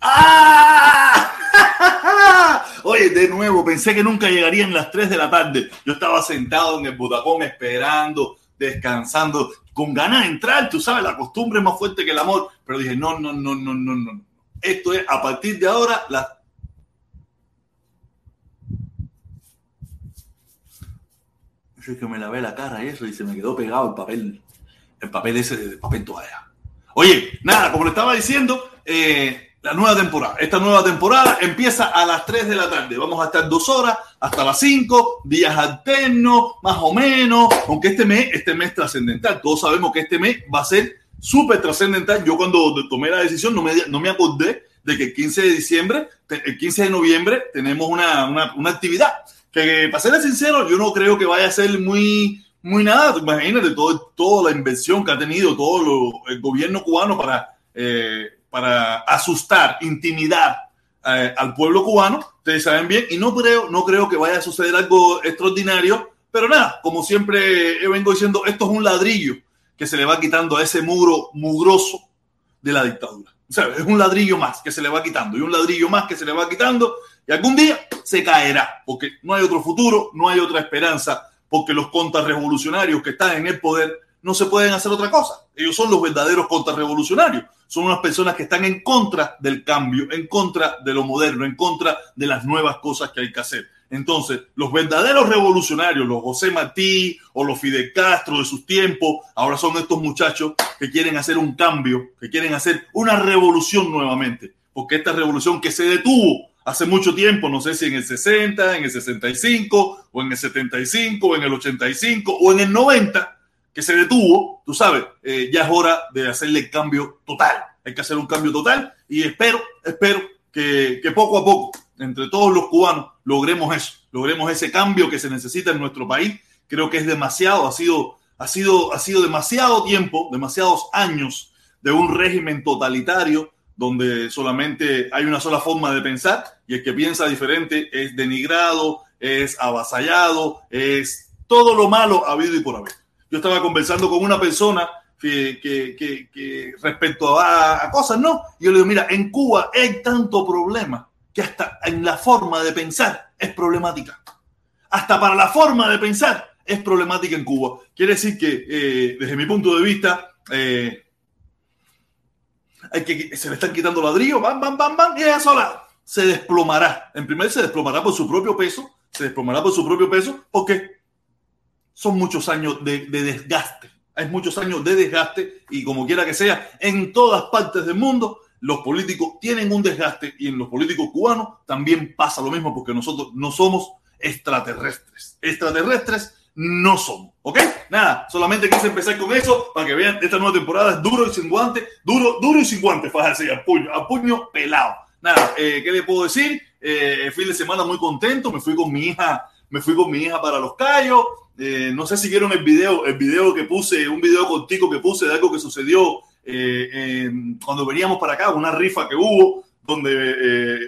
¡Ah! Oye, de nuevo, pensé que nunca llegarían las 3 de la tarde. Yo estaba sentado en el botacón esperando, descansando, con ganas de entrar. Tú sabes, la costumbre es más fuerte que el amor. Pero dije, no, no, no, no, no, no. Esto es a partir de ahora las. Yo es que me lavé la cara y eso, y se me quedó pegado el papel, el papel ese, el papel toalla. Oye, nada, como le estaba diciendo, eh, la nueva temporada. Esta nueva temporada empieza a las 3 de la tarde. Vamos a estar dos horas hasta las 5, días alternos, más o menos. Aunque este mes, este mes trascendental. Todos sabemos que este mes va a ser súper trascendental. Yo cuando tomé la decisión no me, no me acordé de que el 15 de diciembre, el 15 de noviembre tenemos una, una, una actividad que para ser sincero, yo no creo que vaya a ser muy, muy nada. Imagínate todo, toda la inversión que ha tenido todo el gobierno cubano para, eh, para asustar, intimidar eh, al pueblo cubano. Ustedes saben bien, y no creo, no creo que vaya a suceder algo extraordinario, pero nada, como siempre vengo diciendo, esto es un ladrillo que se le va quitando a ese muro mugroso de la dictadura. O sea, es un ladrillo más que se le va quitando y un ladrillo más que se le va quitando y algún día se caerá, porque no hay otro futuro, no hay otra esperanza, porque los contrarrevolucionarios que están en el poder no se pueden hacer otra cosa. Ellos son los verdaderos contrarrevolucionarios. Son unas personas que están en contra del cambio, en contra de lo moderno, en contra de las nuevas cosas que hay que hacer. Entonces, los verdaderos revolucionarios, los José Martí o los Fidel Castro de sus tiempos, ahora son estos muchachos que quieren hacer un cambio, que quieren hacer una revolución nuevamente. Porque esta revolución que se detuvo hace mucho tiempo, no sé si en el 60, en el 65, o en el 75, o en el 85, o en el 90, que se detuvo, tú sabes, eh, ya es hora de hacerle el cambio total. Hay que hacer un cambio total y espero, espero que, que poco a poco, entre todos los cubanos, logremos eso, logremos ese cambio que se necesita en nuestro país. Creo que es demasiado, ha sido, ha sido, ha sido demasiado tiempo, demasiados años de un régimen totalitario donde solamente hay una sola forma de pensar y el que piensa diferente es denigrado, es avasallado, es todo lo malo habido y por haber. Yo estaba conversando con una persona que, que, que, respecto a, a, cosas, ¿no? Y yo le digo, mira, en Cuba hay tanto problema que hasta en la forma de pensar es problemática. Hasta para la forma de pensar es problemática en Cuba. Quiere decir que, eh, desde mi punto de vista, eh, hay que, se le están quitando ladrillos, bam, bam, bam, bam, y ella sola se desplomará. En primer se desplomará por su propio peso, se desplomará por su propio peso, porque son muchos años de, de desgaste. Hay muchos años de desgaste y como quiera que sea, en todas partes del mundo los políticos tienen un desgaste y en los políticos cubanos también pasa lo mismo porque nosotros no somos extraterrestres. Extraterrestres no somos, ¿ok? Nada, solamente quise empezar con eso para que vean esta nueva temporada es duro y sin guante, duro, duro y sin guante, fájate, a puño, a puño pelado. Nada, eh, ¿qué le puedo decir? Eh, fin de semana muy contento, me fui con mi hija, me fui con mi hija para Los Cayos. Eh, no sé si vieron el video, el video que puse, un video contigo que puse de algo que sucedió eh, cuando veníamos para acá, una rifa que hubo, donde eh,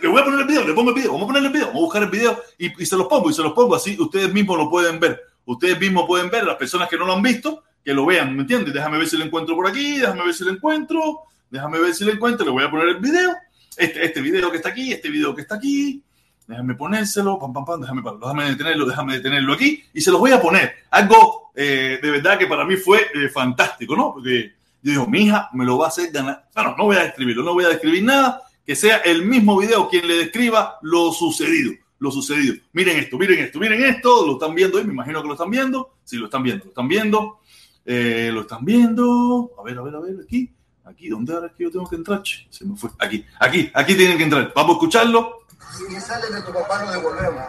le voy a poner el video, le pongo el video, vamos a poner el video, vamos a buscar el video y, y, se los pongo y se los pongo así, ustedes mismos lo pueden ver, ustedes mismos pueden ver, las personas que no lo han visto, que lo vean, ¿me entiendes? Déjame ver si lo encuentro por aquí, déjame ver si lo encuentro, déjame ver si lo encuentro, le voy a poner el video, este, este video que está aquí, este video que está aquí, déjame ponérselo, pam, pam, pam, déjame, déjame detenerlo, déjame detenerlo aquí y se los voy a poner. Algo eh, de verdad que para mí fue eh, fantástico, ¿no? Porque yo digo, mi hija me lo va a hacer ganar. Bueno, no voy a describirlo, no voy a describir nada, que sea el mismo video quien le describa lo sucedido, lo sucedido. Miren esto, miren esto, miren esto, lo están viendo, me imagino que lo están viendo. Sí, lo están viendo, lo están viendo. Eh, lo están viendo. A ver, a ver, a ver, aquí. Aquí, ¿dónde ahora es que yo tengo que entrar? Se me fue. Aquí, aquí, aquí tienen que entrar. Vamos a escucharlo. Si sale de tu papá, lo devolvemos.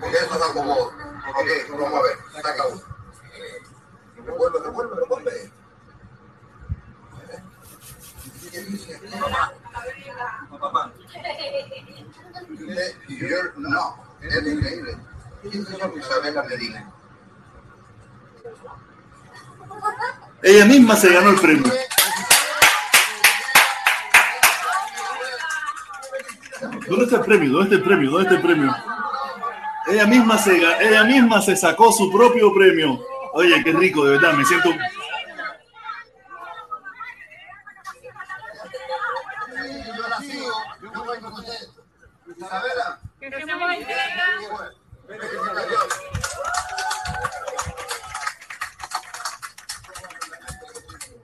Porque eso es algo Ok, vamos a ver. Saca uno. Devuelve, devuelve, devuelve. Papá. No, es increíble. Isabela Medina. Ella misma se ganó el premio. ¿Dónde está el premio? ¿Dónde está el premio? ¿Dónde está el premio? Ella misma se, ella misma se sacó su propio premio. Oye, qué rico, de verdad, me siento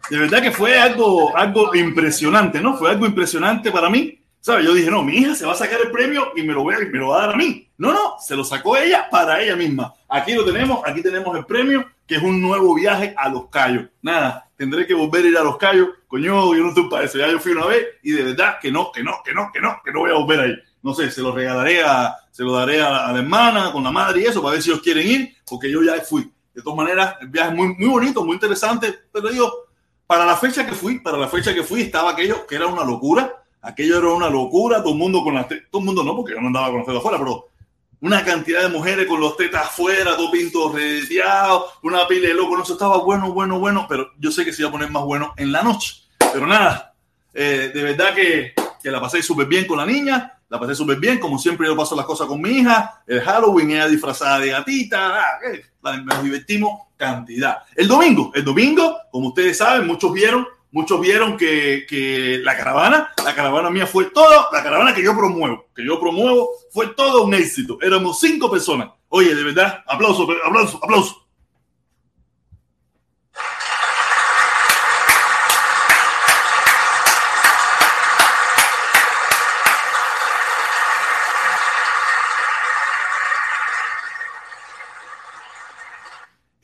De verdad que fue algo, algo impresionante, ¿no? Fue algo impresionante para mí. ¿Sabes? Yo dije, no, mi hija se va a sacar el premio y me lo, voy a, me lo va a dar a mí. No, no, se lo sacó ella para ella misma. Aquí lo tenemos, aquí tenemos el premio, que es un nuevo viaje a Los Cayos. Nada, tendré que volver a ir a Los Cayos. Coño, yo no estoy para eso. Ya yo fui una vez y de verdad que no, que no, que no, que no, que no voy a volver ahí. No sé, se lo regalaré a, se lo daré a, la hermana, con la madre y eso, para ver si ellos quieren ir, porque yo ya fui. De todas maneras, el viaje es muy, muy bonito, muy interesante, pero digo, para la fecha que fui, para la fecha que fui, estaba aquello que era una locura. Aquello era una locura, todo el mundo con las todo el mundo no, porque yo no andaba con las tetas afuera, pero una cantidad de mujeres con los tetas afuera, todo pinto reteado, una pila de loco, no, eso estaba bueno, bueno, bueno, pero yo sé que se iba a poner más bueno en la noche. Pero nada, eh, de verdad que, que la pasé súper bien con la niña, la pasé súper bien, como siempre yo paso las cosas con mi hija, el Halloween, ella disfrazada de gatita, ah, nos divertimos cantidad. El domingo, el domingo, como ustedes saben, muchos vieron, muchos vieron que, que, la caravana, la caravana mía fue todo, la caravana que yo promuevo, que yo promuevo, fue todo un éxito. Éramos cinco personas. Oye, de verdad, aplauso, aplauso, aplauso.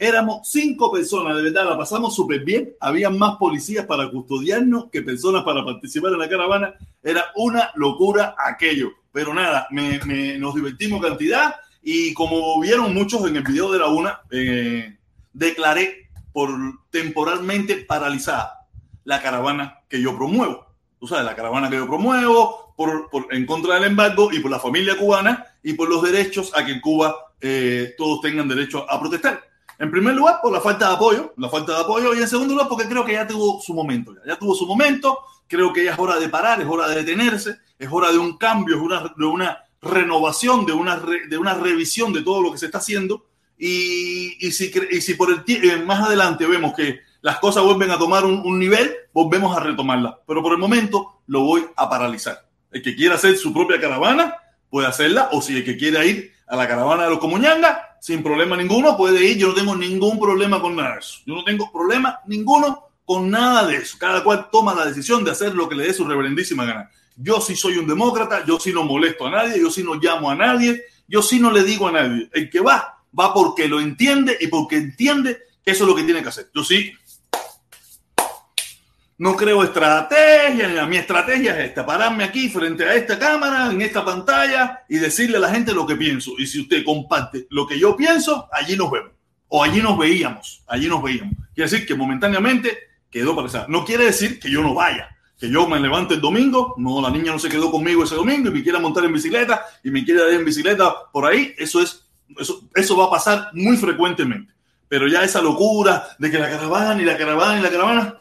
Éramos cinco personas, de verdad, la pasamos súper bien. Había más policías para custodiarnos que personas para participar en la caravana. Era una locura aquello. Pero nada, nos divertimos cantidad y como vieron muchos en el video de la una, eh, declaré por temporalmente paralizada la caravana que yo promuevo. Tú sabes, la caravana que yo promuevo por, en contra del embargo y por la familia cubana y por los derechos a que en Cuba eh, todos tengan derecho a protestar. En primer lugar, por la falta de apoyo, la falta de apoyo, y en segundo lugar, porque creo que ya tuvo su momento, ya, tuvo su momento, creo que ya es hora de parar, es hora de detenerse, es hora de un cambio, es una, de una renovación, de una, de una revisión de todo lo que se está haciendo, y, y, si, y si por el eh, más adelante vemos que las cosas vuelven a tomar un, un nivel, volvemos a retomarla, pero por el momento lo voy a paralizar. El que quiera hacer su propia caravana puede hacerla, o si el que quiera ir a la caravana de los Comuñanga, sin problema ninguno, puede ir. Yo no tengo ningún problema con nada de eso. Yo no tengo problema ninguno con nada de eso. Cada cual toma la decisión de hacer lo que le dé su reverendísima gana. Yo sí soy un demócrata, yo sí no molesto a nadie, yo sí no llamo a nadie, yo sí no le digo a nadie. El que va, va porque lo entiende y porque entiende que eso es lo que tiene que hacer. Yo sí no creo estrategia, mi estrategia es esta, pararme aquí frente a esta cámara, en esta pantalla y decirle a la gente lo que pienso. Y si usted comparte lo que yo pienso, allí nos vemos. O allí nos veíamos, allí nos veíamos. Quiere decir que momentáneamente quedó para No quiere decir que yo no vaya, que yo me levante el domingo, no, la niña no se quedó conmigo ese domingo y me quiera montar en bicicleta y me quiera ir en bicicleta por ahí, eso es, eso, va a pasar muy frecuentemente. Pero ya esa locura de que la caravana y la caravana y la caravana,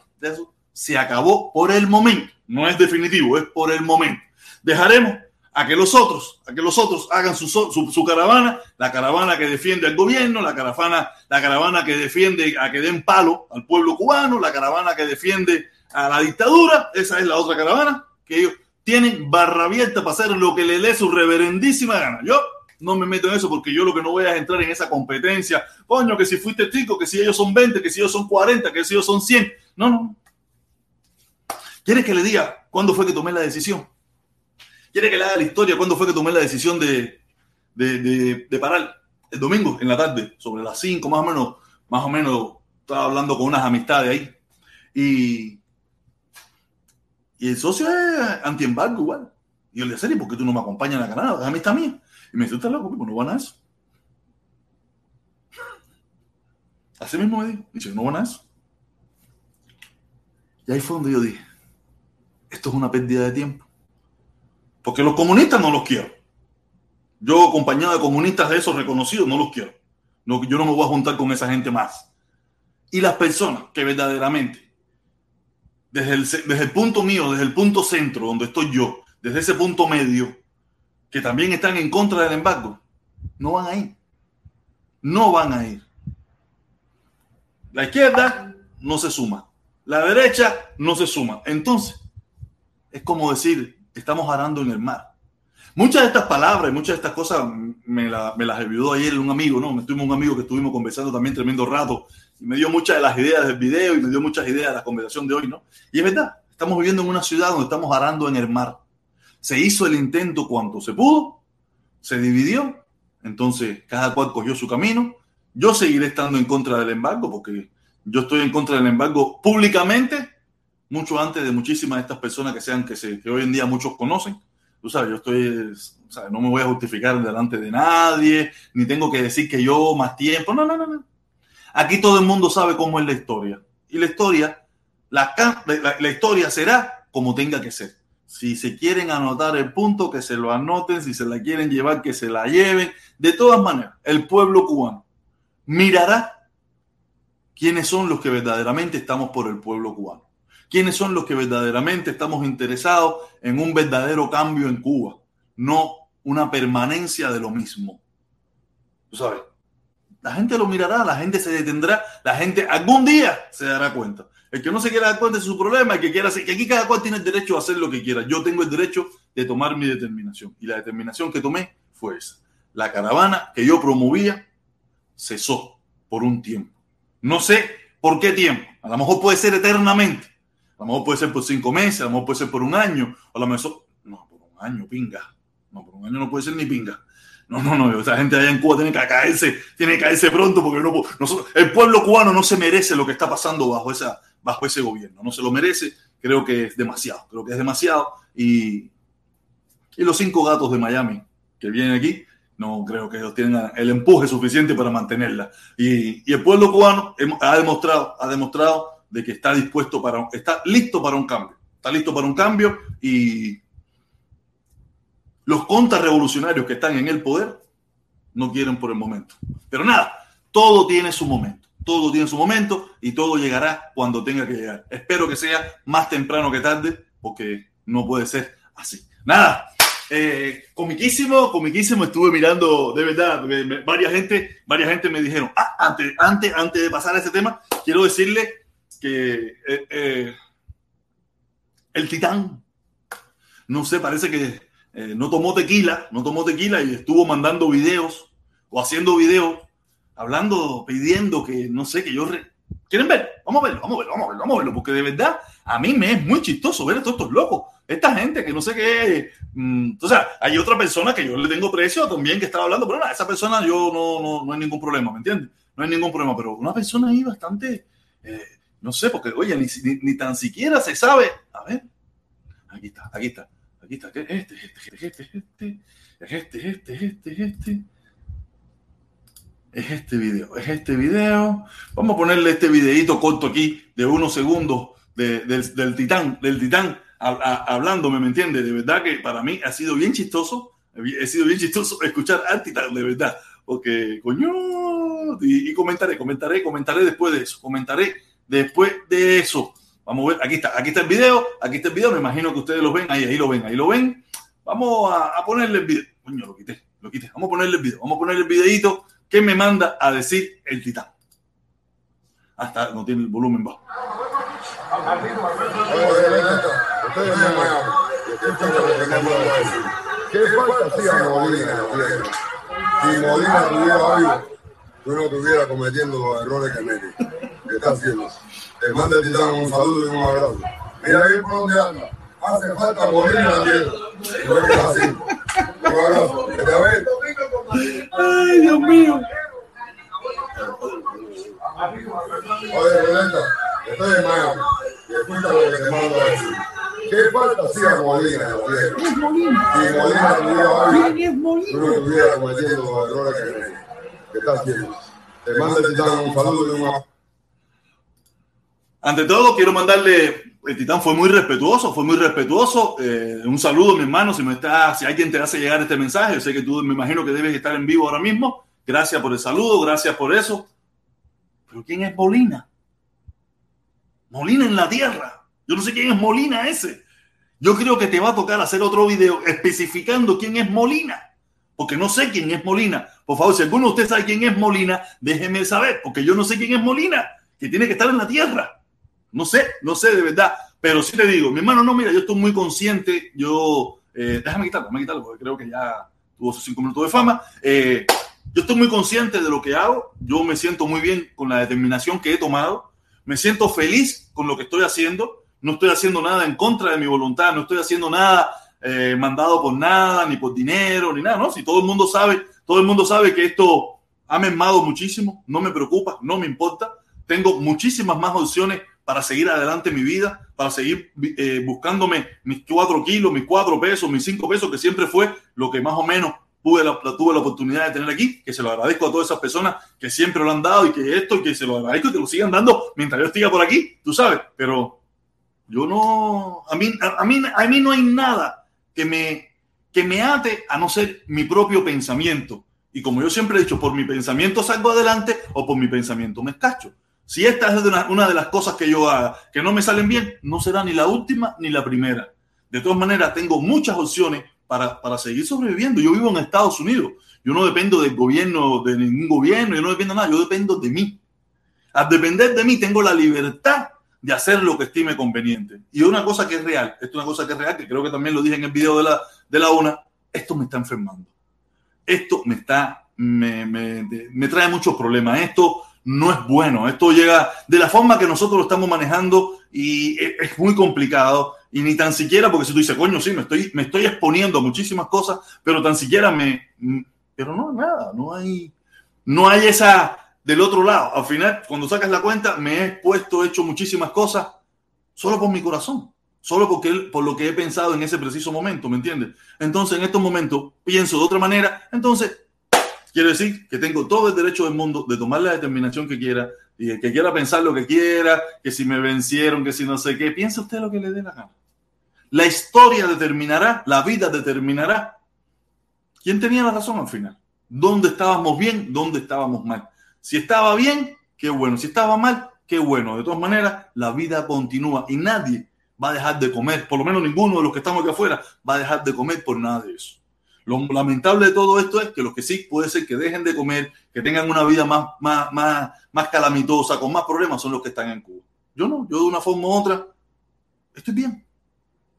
se acabó por el momento. No es definitivo, es por el momento. Dejaremos a que los otros, a que los otros hagan su, su, caravana, la caravana que defiende al gobierno, la caravana, la caravana que defiende a que den palo al pueblo cubano, la caravana que defiende a la dictadura, esa es la otra caravana, que ellos tienen barra abierta para hacer lo que le dé su reverendísima gana. Yo no me meto en eso porque yo lo que no voy a entrar en esa competencia. Coño, que si fuiste tico, que si ellos son 20, que si ellos son 40, que si ellos son 100. No, no, ¿Quiere que le diga cuándo fue que tomé la decisión? ¿Quiere que le haga la historia cuándo fue que tomé la decisión de, de, parar? El domingo, en la tarde, sobre las 5 más o menos, más o menos, estaba hablando con unas amistades ahí. Y, y el socio es anti-embargo igual. Y yo le decía, ¿por qué tú no me acompañas a la Canadá? Es amistad mía. Y me dice, ¿estás loco? No van a eso. Así mismo me dijo. Dice, no van a eso. Y ahí fue donde yo dije, esto es una pérdida de tiempo. Porque los comunistas no los quiero. Yo, acompañado de comunistas de esos reconocidos, no los quiero. Yo no me voy a juntar con esa gente más. Y las personas que verdaderamente, desde desde el punto mío, desde el punto centro, donde estoy yo, desde ese punto medio, que también están en contra del embargo, no van a ir. No van a ir. La izquierda no se suma. La derecha no se suma. Entonces, es como decir, estamos arando en el mar. Muchas de estas palabras y muchas de estas cosas me, me las ayudó ayer un amigo, ¿no? Me tuvimos un amigo que estuvimos conversando también tremendo rato y me dio muchas de las ideas del video y me dio muchas ideas de la conversación de hoy, ¿no? Y es verdad, estamos viviendo en una ciudad donde estamos arando en el mar. Se hizo el intento cuanto se pudo, se dividió, entonces cada cual cogió su camino. Yo seguiré estando en contra del embargo porque yo estoy en contra del embargo públicamente, mucho antes de muchísimas de estas personas que sean que, se, que hoy en día muchos conocen. Tú sabes, yo estoy, no me voy a justificar delante de nadie, ni tengo que decir que yo más tiempo. No, no, no, no. Aquí todo el mundo sabe cómo es la historia. Y la historia, la, la historia será como tenga que ser. Si se quieren anotar el punto, que se lo anoten. Si se la quieren llevar, que se la lleven. De todas maneras, el pueblo cubano mirará quiénes son los que verdaderamente estamos por el pueblo cubano. Quiénes son los que verdaderamente estamos interesados en un verdadero cambio en Cuba, no una permanencia de lo mismo. ¿Tú sabes? La gente lo mirará, la gente se detendrá, la gente algún día se dará cuenta. El que no se quiera dar cuenta de su problema, el que quiera hacer, que aquí cada cual tiene el derecho a hacer lo que quiera. Yo tengo el derecho de tomar mi determinación. Y la determinación que tomé fue esa. La caravana que yo promovía cesó por un tiempo. No sé por qué tiempo. A lo mejor puede ser eternamente. A lo mejor puede ser por cinco meses, a lo mejor puede ser por un año. A lo mejor. No, por un año, pinga. No, por un año no puede ser ni pinga. No, no, no, esa gente allá en Cuba tiene que caerse, tiene que caerse pronto porque no, nosotros, el pueblo cubano no se merece lo que está pasando bajo, esa, bajo ese gobierno, no se lo merece, creo que es demasiado, creo que es demasiado y, y los cinco gatos de Miami que vienen aquí, no creo que ellos tengan el empuje suficiente para mantenerla. Y, y el pueblo cubano ha demostrado, ha demostrado de que está dispuesto para, está listo para un cambio, está listo para un cambio y los contrarrevolucionarios que están en el poder no quieren por el momento. Pero nada, todo tiene su momento. Todo tiene su momento y todo llegará cuando tenga que llegar. Espero que sea más temprano que tarde, porque no puede ser así. Nada, eh, comiquísimo, comiquísimo. Estuve mirando, de verdad, varias gente, varias gente me dijeron, ah, antes, antes, antes de pasar a ese tema, quiero decirle que eh, eh, el titán, no sé, parece que eh, no tomó tequila, no tomó tequila y estuvo mandando videos o haciendo videos, hablando, pidiendo que, no sé, que yo... ¿Quieren ver? Vamos a verlo, vamos a verlo, vamos a verlo, vamos a verlo, porque de verdad a mí me es muy chistoso ver a todos estos locos, esta gente que no sé qué... Mm, o sea, hay otra persona que yo le tengo precio también que estaba hablando, pero nada, esa persona yo no, no, no hay ningún problema, ¿me entiendes? No hay ningún problema, pero una persona ahí bastante... no sé, porque, oye, ni, ni, ni tan siquiera se sabe... A ver, aquí está, aquí está. Aquí está, este, este, este, este, este, es este, es este, es este, es este. Es este video, es este video. Vamos a ponerle este videito corto aquí de unos segundos de, del, del, titán, del titán a, hablándome, ¿me entiende? De verdad que para mí ha sido bien chistoso, ha sido bien chistoso escuchar al titán, de verdad. Porque, coño, y comentaré, comentaré, comentaré después de eso, comentaré después de eso. Vamos a ver, aquí está, aquí está el video, aquí está el video, me imagino que ustedes lo ven, ahí, lo ven, ahí lo ven. Vamos a, ponerle el video. Coño, lo quité, lo quité. Vamos a ponerle el video, vamos a ponerle el videito que me manda a decir el titán. Hasta no tiene el volumen bajo. ¿Qué falta hacía Molina? Si Molina tuviera algo, yo no estuviera cometiendo los errores que mete, que está haciendo. Te manda titán un saludo y un abrazo. Mira ahí por donde anda. Hace falta Molina también. No es así. Un abrazo. Que te ve. Ay, Dios mío. Oye, Violeta, estoy en Miami. Escucha lo que te mando a decir. ¿Qué falta hacía Molina? ¿Quién es Molina? Si Molina tuviera algo, tú no estuvieras cometiendo los errores que, que está haciendo. Te manda el titán un saludo y un abrazo. Ante todo, quiero mandarle, el Titán fue muy respetuoso, fue muy respetuoso. Eh, un saludo, mi hermano, si, me está, si alguien te hace llegar este mensaje, sé que tú me imagino que debes estar en vivo ahora mismo. Gracias por el saludo, gracias por eso. Pero ¿quién es Molina? Molina en la tierra. Yo no sé quién es Molina ese. Yo creo que te va a tocar hacer otro video especificando quién es Molina. Porque no sé quién es Molina. Por favor, si alguno de ustedes sabe quién es Molina, déjeme saber, porque yo no sé quién es Molina, que tiene que estar en la tierra. No sé, no sé de verdad, pero sí te digo, mi hermano, no, mira, yo estoy muy consciente, yo Eh, déjame quitarlo, déjame quitarlo, porque creo que ya tuvo sus cinco minutos de fama. Eh, yo estoy muy consciente de lo que hago, yo me siento muy bien con la determinación que he tomado, me siento feliz con lo que estoy haciendo, no estoy haciendo nada en contra de mi voluntad, no estoy haciendo nada eh, mandado por nada, ni por dinero, ni nada, ¿no? Si todo el mundo sabe, todo el mundo sabe que esto ha mermado muchísimo, no me preocupa, no me importa, tengo muchísimas más opciones para seguir adelante mi vida, para seguir eh, buscándome mis cuatro kilos, mis cuatro pesos, mis cinco pesos, que siempre fue lo que más o menos tuve la, tuve la oportunidad de tener aquí, que se lo agradezco a todas esas personas que siempre lo han dado y que esto, y que se lo agradezco y que lo sigan dando mientras yo esté por aquí, tú sabes, pero yo no, a mí, a, mí, a mí no hay nada que me, que me ate a no ser mi propio pensamiento. Y como yo siempre he dicho, por mi pensamiento salgo adelante o por mi pensamiento me escacho. Si esta es una, una de las cosas que yo haga que no me salen bien, no será ni la última ni la primera. De todas maneras, tengo muchas opciones para, para seguir sobreviviendo. Yo vivo en Estados Unidos. Yo no dependo del gobierno, de ningún gobierno, yo no dependo de nada, yo dependo de mí. Al depender de mí, tengo la libertad de hacer lo que estime conveniente. Y una cosa que es real, es una cosa que es real, que creo que también lo dije en el video de la, de la UNA, esto me está enfermando. Esto me está, me, me trae muchos problemas. Esto no es bueno. Esto llega de la forma que nosotros lo estamos manejando y es muy complicado y ni tan siquiera, porque si tú dices, coño, sí, me estoy, me estoy exponiendo a muchísimas cosas, pero tan siquiera me... Pero no, nada, no hay, no hay esa del otro lado. Al final, cuando sacas la cuenta, me he puesto, hecho muchísimas cosas solo por mi corazón, solo porque, por lo que he pensado en ese preciso momento, ¿me entiendes? Entonces, en estos momentos, pienso de otra manera, entonces, quiero decir que tengo todo el derecho del mundo de tomar la determinación que quiera, y que quiera pensar lo que quiera, que si me vencieron, que si no sé qué, piense usted lo que le dé la gana. La historia determinará, la vida determinará quién tenía la razón al final. ¿Dónde estábamos bien? ¿Dónde estábamos mal? Si estaba bien, qué bueno. Si estaba mal, qué bueno. De todas maneras, la vida continúa y nadie va a dejar de comer. Por lo menos ninguno de los que estamos aquí afuera va a dejar de comer por nada de eso. Lo lamentable de todo esto es que los que sí puede ser que dejen de comer, que tengan una vida más, más, más, más calamitosa, con más problemas, son los que están en Cuba. Yo no, yo de una forma u otra estoy bien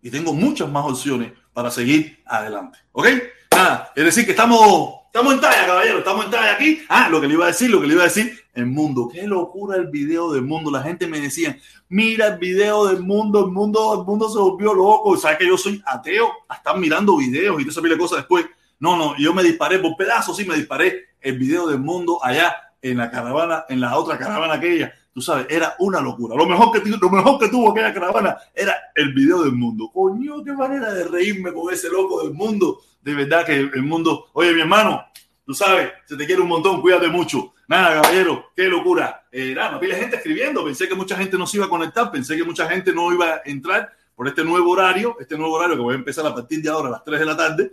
y tengo muchas más opciones para seguir adelante. ¿Ok? Nada, es decir, que estamos, estamos en talla, caballero, estamos en talla aquí. Ah, lo que le iba a decir, lo que le iba a decir, el mundo. Qué locura el video del mundo. La gente me decía, mira el video del mundo, el mundo, el mundo se volvió loco. ¿Sabes que yo soy ateo? Están mirando videos y te sabes cosas después. No, no, yo me disparé por pedazos, sí me disparé el video del mundo allá en la caravana, en la otra caravana aquella tú sabes, era una locura. Lo mejor que, lo mejor que tuvo aquella caravana era el video del mundo. Coño, qué manera de reírme con ese loco del mundo. De verdad que el mundo, oye, mi hermano, tú sabes, se te quiere un montón, cuídate mucho. Nada, caballero, qué locura. Eh, nada, no pide gente escribiendo. Pensé que mucha gente no se iba a conectar, pensé que mucha gente no iba a entrar por este nuevo horario, este nuevo horario que voy a empezar a partir de ahora a las 3 de la tarde.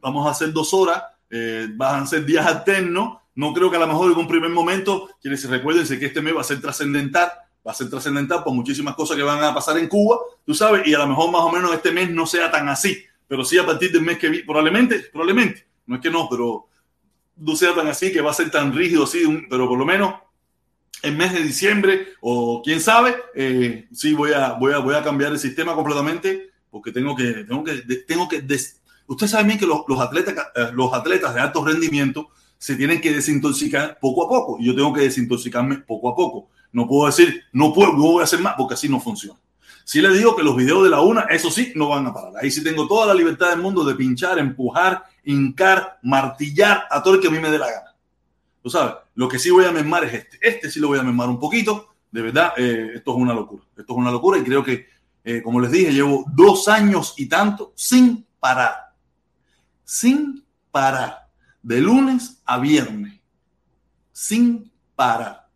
Vamos a hacer dos horas, eh, van a ser días alternos no creo que a lo mejor en un primer momento, quienes se recuerden que este mes va a ser trascendental, va a ser trascendental por muchísimas cosas que van a pasar en Cuba, tú sabes, y a lo mejor más o menos este mes no sea tan así, pero sí a partir del mes que vi, probablemente, probablemente, no es que no, pero no sea tan así, que va a ser tan rígido así, pero por lo menos el mes de diciembre o quién sabe, eh, sí voy a, voy, a, voy a cambiar el sistema completamente porque tengo que, tengo que, tengo que, usted sabe bien que los, los atletas, eh, los atletas de alto rendimiento se tienen que desintoxicar poco a poco. Y yo tengo que desintoxicarme poco a poco. No puedo decir, no puedo, no voy a hacer más, porque así no funciona. Si le digo que los videos de la una, eso sí, no van a parar. Ahí sí tengo toda la libertad del mundo de pinchar, empujar, hincar, martillar a todo el que a mí me dé la gana. Tú sabes, lo que sí voy a mermar es este. Este sí lo voy a mermar un poquito. De verdad, eh, esto es una locura. Esto es una locura y creo que, eh, como les dije, llevo dos años y tanto sin parar. Sin parar de lunes a viernes, sin parar.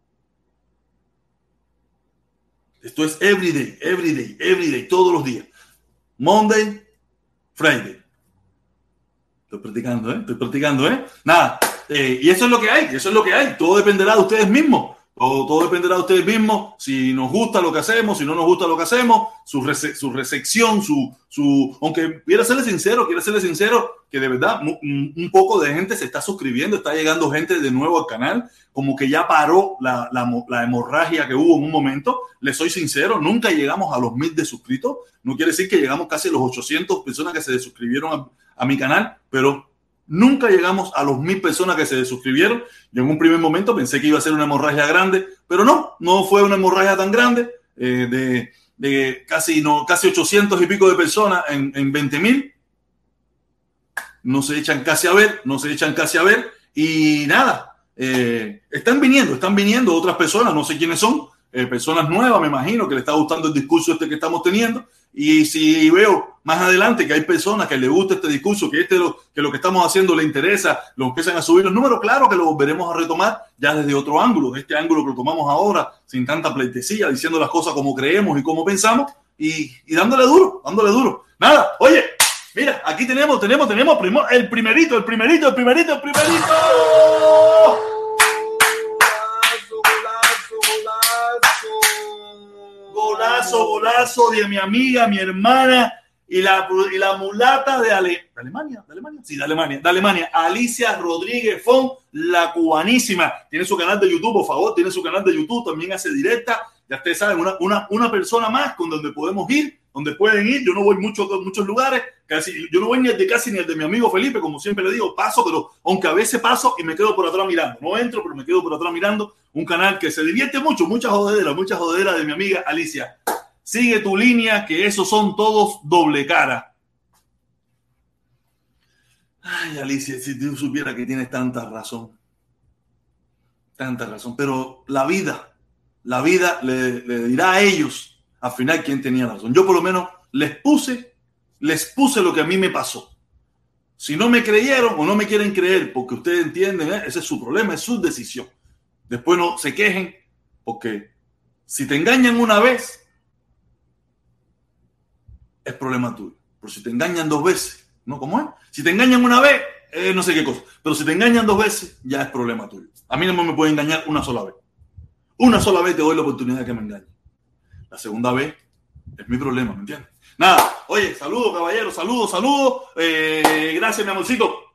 Esto es everyday, everyday, everyday, todos los días. Monday, Friday. Estoy practicando, ¿eh? Estoy practicando, ¿eh? Nada. Eh, y eso es lo que hay, eso es lo que hay. Todo dependerá de ustedes mismos. Todo, todo, dependerá de ustedes mismos, si nos gusta lo que hacemos, si no nos gusta lo que hacemos, su, rece su recepción, su, su, aunque quiera serle sincero, quiera serle sincero, que de verdad un, poco de gente se está suscribiendo, está llegando gente de nuevo al canal, como que ya paró la, la, la hemorragia que hubo en un momento. Les soy sincero, nunca llegamos a los mil de suscritos, no quiere decir que llegamos casi a los 800 personas que se suscribieron a, a mi canal, pero Nunca llegamos a los mil personas que se suscribieron. Yo en un primer momento pensé que iba a ser una hemorragia grande, pero no, no fue una hemorragia tan grande, eh, de, de, casi, no, casi 800 y pico de personas en, en 20 mil. No se echan casi a ver, no se echan casi a ver. Y nada, eh, están viniendo, están viniendo otras personas, no sé quiénes son, eh, personas nuevas, me imagino, que le está gustando el discurso este que estamos teniendo. Y si veo más adelante que hay personas que le gusta este discurso, que, este lo, que lo que estamos haciendo le interesa, lo empiezan a subir los números, claro que lo volveremos a retomar ya desde otro ángulo, este ángulo que lo tomamos ahora, sin tanta pleitesía, diciendo las cosas como creemos y como pensamos y, y dándole duro, dándole duro. Nada, oye, mira, aquí tenemos, tenemos, tenemos el primerito, el primerito, el primerito, el primerito. Golazo, golazo de mi amiga, mi hermana y la, y la mulata de, Alemania, de Alemania, sí, de Alemania, de Alemania, Alicia Rodríguez Fon, la cubanísima. Tiene su canal de YouTube, por favor, tiene su canal de YouTube, también hace directa. Ya ustedes saben, una, una, una persona más con donde podemos ir, donde pueden ir. Yo no voy mucho a muchos lugares, casi, yo no voy ni el de casi ni el de mi amigo Felipe, como siempre le digo, paso, pero aunque a veces paso y me quedo por atrás mirando. No entro, pero me quedo por atrás mirando. Un canal que se divierte mucho, muchas jodederas, muchas jodederas de mi amiga Alicia. Sigue tu línea, que esos son todos doble cara. Ay, Alicia, si tú supiera que tienes tanta razón. Tanta razón. Pero la vida, la vida le dirá a ellos al final quién tenía razón. Yo por lo menos les puse, les puse lo que a mí me pasó. Si no me creyeron o no me quieren creer, porque ustedes entienden, ¿eh? ese es su problema, es su decisión. Después no se quejen, porque si te engañan una vez, es problema tuyo. Pero si te engañan dos veces, ¿no? ¿Cómo es? Si te engañan una vez, eh, no sé qué cosa. Pero si te engañan dos veces, ya es problema tuyo. A mí no me puede engañar una sola vez. Una sola vez te doy la oportunidad de que me engañen. La segunda vez es mi problema, ¿me entiendes? Nada, oye, saludos, caballero, saludos, saludos. Eh, gracias, mi amorcito.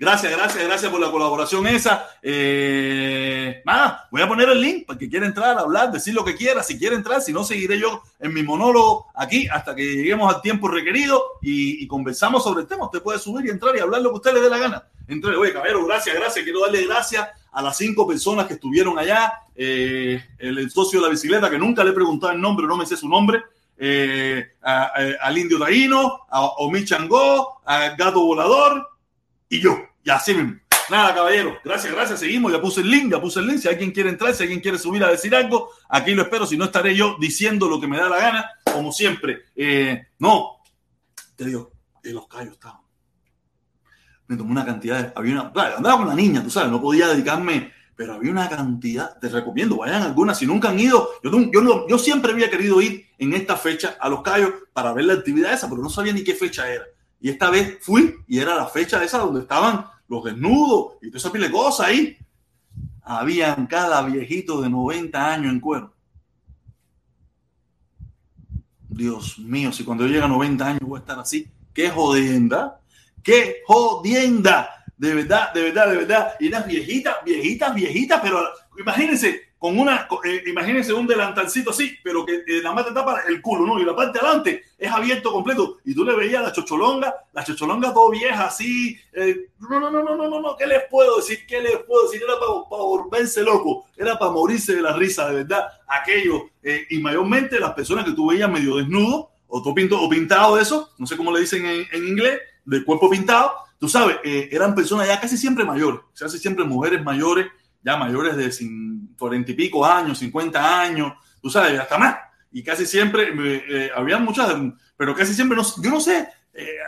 Gracias, gracias, gracias por la colaboración esa. Eh, nada, voy a poner el link para que quiera entrar, hablar, decir lo que quiera. Si quiere entrar, si no, seguiré yo en mi monólogo aquí hasta que lleguemos al tiempo requerido y, conversamos sobre el tema. Usted puede subir y entrar y hablar lo que usted le dé la gana. Entre, oye, caballero, gracias, gracias. Quiero darle gracias a las cinco personas que estuvieron allá. Eh, el, socio de la bicicleta, que nunca le he preguntado el nombre, no me sé su nombre. Eh, al indio taíno, a Omi Changó, a Gato Volador y yo. Y así mismo. Nada, caballero. Gracias, gracias. Seguimos. Ya puse el link, ya puse el link. Si alguien quiere entrar, si alguien quiere subir a decir algo, aquí lo espero. Si no, estaré yo diciendo lo que me da la gana, como siempre. Eh, no, te digo, en los callos estaban. Me tomé una cantidad de. Había una. Andaba con una niña, tú sabes, no podía dedicarme, pero había una cantidad. Te recomiendo, vayan algunas. Si nunca han ido, yo, yo, yo siempre había querido ir en esta fecha a los callos para ver la actividad esa, pero no sabía ni qué fecha era. Y esta vez fui y era la fecha esa donde estaban los desnudos y toda esa pile de ahí. Habían cada viejito de 90 años en cuero. Dios mío, si cuando yo llegue a 90 años voy a estar así, qué jodienda, qué jodienda, de verdad, de verdad, de verdad. Y unas viejitas, viejitas, viejitas, pero imagínense, con una, eh, imagínense un delantalcito así, pero que eh, más te tapa el culo, ¿no? Y la parte de adelante es abierto completo. Y tú le veías la chocholonga, la chocholonga todo vieja, así. Eh, no, no, no, no, no, no, no, ¿qué les puedo decir? ¿Qué les puedo decir? Era para, volverse loco, era para morirse de la risa, de verdad. Aquello, y mayormente las personas que tú veías medio desnudo, o, todo pinto, o pintado eso, no sé cómo le dicen en, en inglés, de cuerpo pintado, tú sabes, eran personas ya casi siempre mayores, casi siempre mujeres mayores ya mayores de 40 y pico años, 50 años, tú sabes, hasta más. Y casi siempre, eh, había muchas, pero casi siempre, no, yo no sé, eh,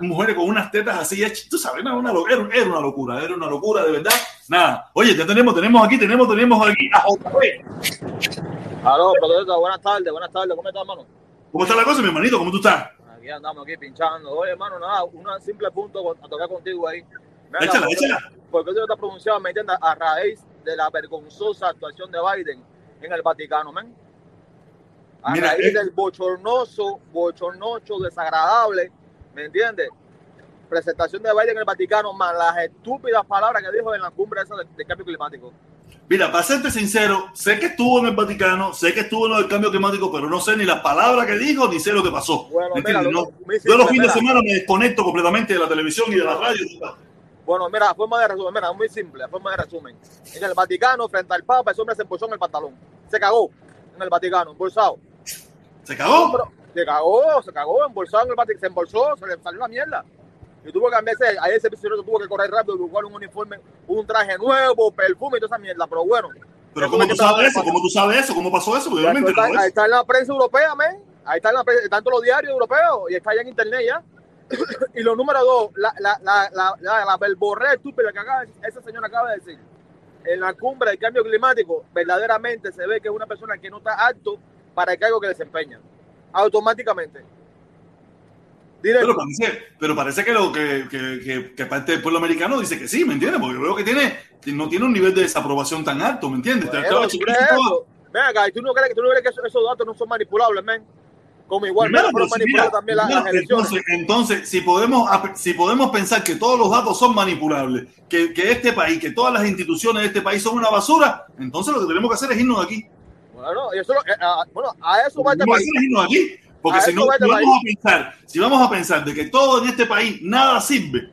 mujeres con unas tetas así, tú sabes, era una, era, una locura, era una locura, de verdad. Nada, oye, ya tenemos, tenemos aquí, tenemos, tenemos aquí a JP. Aló, buenas tardes, buenas tardes, ¿cómo estás, hermano? ¿Cómo está la cosa, mi hermanito? ¿Cómo tú estás? Aquí andamos, aquí pinchando. Oye, hermano, nada, un simple punto a tocar contigo ahí. Échala, échala porque eso está pronunciado, ¿me entiendes? A raíz de la vergonzosa actuación de Biden en el Vaticano, men. A Mira, raíz eh. del bochornoso, bochornoso, desagradable, ¿me entiendes? Presentación de Biden en el Vaticano, más las estúpidas palabras que dijo en la cumbre esa del, del cambio climático. Mira, para serte sincero, sé que estuvo en el Vaticano, sé que estuvo en el cambio climático, pero no sé ni las palabras que dijo, ni sé lo que pasó. Bueno, ¿Me mira, lo- No- yo los fines de semana me desconecto completamente de la televisión y de la radio. Bueno, mira, forma de resumen, mira, muy simple, forma de resumen. En el Vaticano, frente al Papa, ese hombre se embolsó en el pantalón. Se cagó en el Vaticano, embolsado. ¿Se cagó? Se cagó, se cagó, embolsado en el Vaticano, se embolsó, se le salió la mierda. Y tuvo que cambiarse, ahí ese prisionero tuvo que correr rápido, buscar un uniforme, un traje nuevo, perfume y toda esa mierda, pero bueno. Pero ¿cómo tú sabes eso? ¿Cómo tú sabes eso? ¿Cómo pasó eso? Me está, ahí está en la prensa europea, men. Ahí está en la prensa, están todos los diarios europeos y está allá en internet ya. Y lo número dos, la, la, la, la, verborrea estúpida que acaba, ese señor acaba de decir. En la cumbre del cambio climático, verdaderamente se ve que es una persona que no está apto para el cargo que desempeña. Automáticamente. Directo. Pero parece, pero parece que, lo, que, que, que, que parte del pueblo americano dice que sí, ¿me entiendes? Porque yo veo que tiene, no tiene un nivel de desaprobación tan alto, ¿me entiendes? Bueno, Estaba ¿tú no crees, que- tú no crees que esos, esos datos no son manipulables, men? Como igual, Primero, fueron pero si manipulados mira, también las, primero, las elecciones. entonces, entonces, si podemos, si podemos pensar que todos los datos son manipulables, que, que este país, que todas las instituciones de este país son una basura, entonces lo que tenemos que hacer es irnos de aquí. Bueno, eso, eh, ah, bueno, a eso va este país. es irnos de aquí. Porque A si no, este vamos a pensar, si vamos a pensar de que todo en este país nada sirve,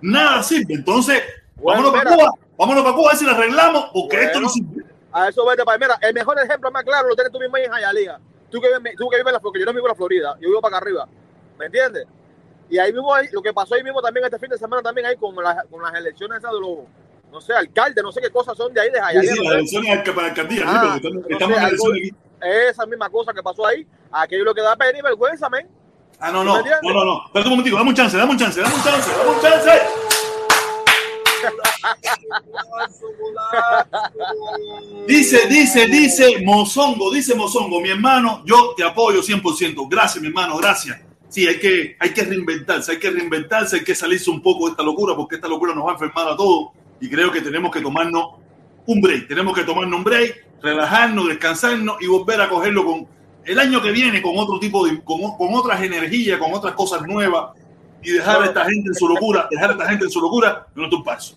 nada sirve, entonces Bueno, vámonos para. Cuba, vámonos para Cuba a ver si lo arreglamos, porque esto no Bueno. sirve. A eso va este país. Mira, el mejor ejemplo más claro lo tienes tú mismo en Hialeah. Tú que, vives- tú que vives en la Florida, yo no vivo en la Florida, yo vivo para acá arriba. ¿Me entiendes? Y ahí mismo, ahí- lo que pasó ahí mismo también este fin de semana, también ahí con, las con las elecciones esas de los, no sé, alcaldes, no sé qué cosas son de ahí, de Sí, Hialeah. sí, no las elecciones para alcaldía, sí, Ah, porque estamos, no estamos sé, en algo- aquí. Esa misma cosa que pasó ahí, aquello lo que da pena y vergüenza, men. Ah, no, ¿Me no, no, no, no. Espérate un momentico, dame un chance, dame un chance, dame un chance, dame un chance. Dice, dice, dice Mozongo, dice Mozongo, mi hermano, yo te apoyo 100%. Gracias, mi hermano, gracias. Sí, hay que, hay que reinventarse, hay que reinventarse, hay que salirse un poco de esta locura, porque esta locura nos va a enfermar a todos. Y creo que tenemos que tomarnos un break, tenemos que tomarnos un break, relajarnos, descansarnos y volver a cogerlo con el año que viene con otro tipo de, con, con otras energías, con otras cosas nuevas y dejar a esta gente en su locura, dejar a esta gente en su locura, no es un paso.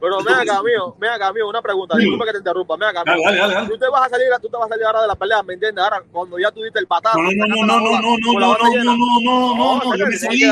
Pero ven acá, mío, ven acá, mío, una pregunta. Disculpa que te interrumpa, ven acá. Dale, mío. dale, dale, dale. Tú te vas a salir, tú te vas a salir ahora de la pelea, ¿me entiendes? Ahora, cuando ya tuviste el patado. No, no, no, no, no, no, no, no, no, no, no, no, no, no, yo me salí,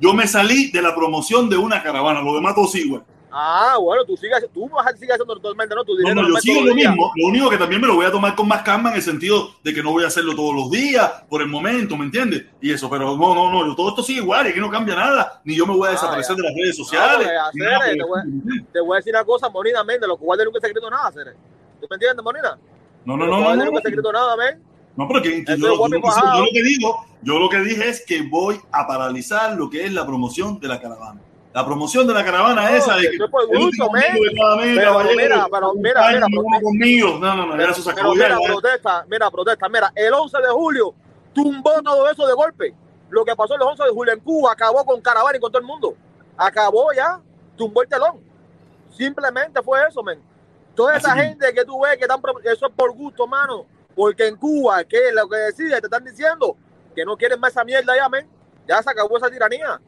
yo me salí de la promoción de una caravana, lo demás todo igual. Ah, bueno, tú sigues, tú vas a seguir haciendo totalmente, ¿no? Tu No, dinero no, lo yo sigo lo mismo, lo único que también me lo voy a tomar con más calma en el sentido de que no voy a hacerlo todos los días, por el momento, ¿me entiendes? Y eso, pero no, no, no, yo, todo esto sigue igual, y aquí no cambia nada, ni yo me voy a Ah, desaparecer de las redes sociales. Nada el te voy- a decir una cosa, Monina, men, de los cuales nunca se ha escrito nada, hacer. ¿Tú me entiendes, Monina? No, De no, no, no, no, nunca se ha escrito nada, men. no, pero que, que yo, yo y lo que- bajado. yo lo que digo, yo lo que dije es que voy a paralizar lo que es la promoción de la caravana. La promoción de la caravana No, esa de que por gusto, men. Pero mira, pero mira, mira, conmigo. No, no, no, Pero, eso pero mira, protesta, mira, protesta. Mira, el 11 de julio tumbó todo eso de golpe. Lo que pasó el 11 de julio en Cuba acabó con Caravana y con todo el mundo. Acabó ya, tumbó el telón. Simplemente fue eso, men. Toda Así esa mismo. gente que tú ves que están, eso es por gusto, mano. Porque en Cuba, que es lo que decide, te están diciendo que no quieren más esa mierda ya, men. Ya se acabó esa tiranía.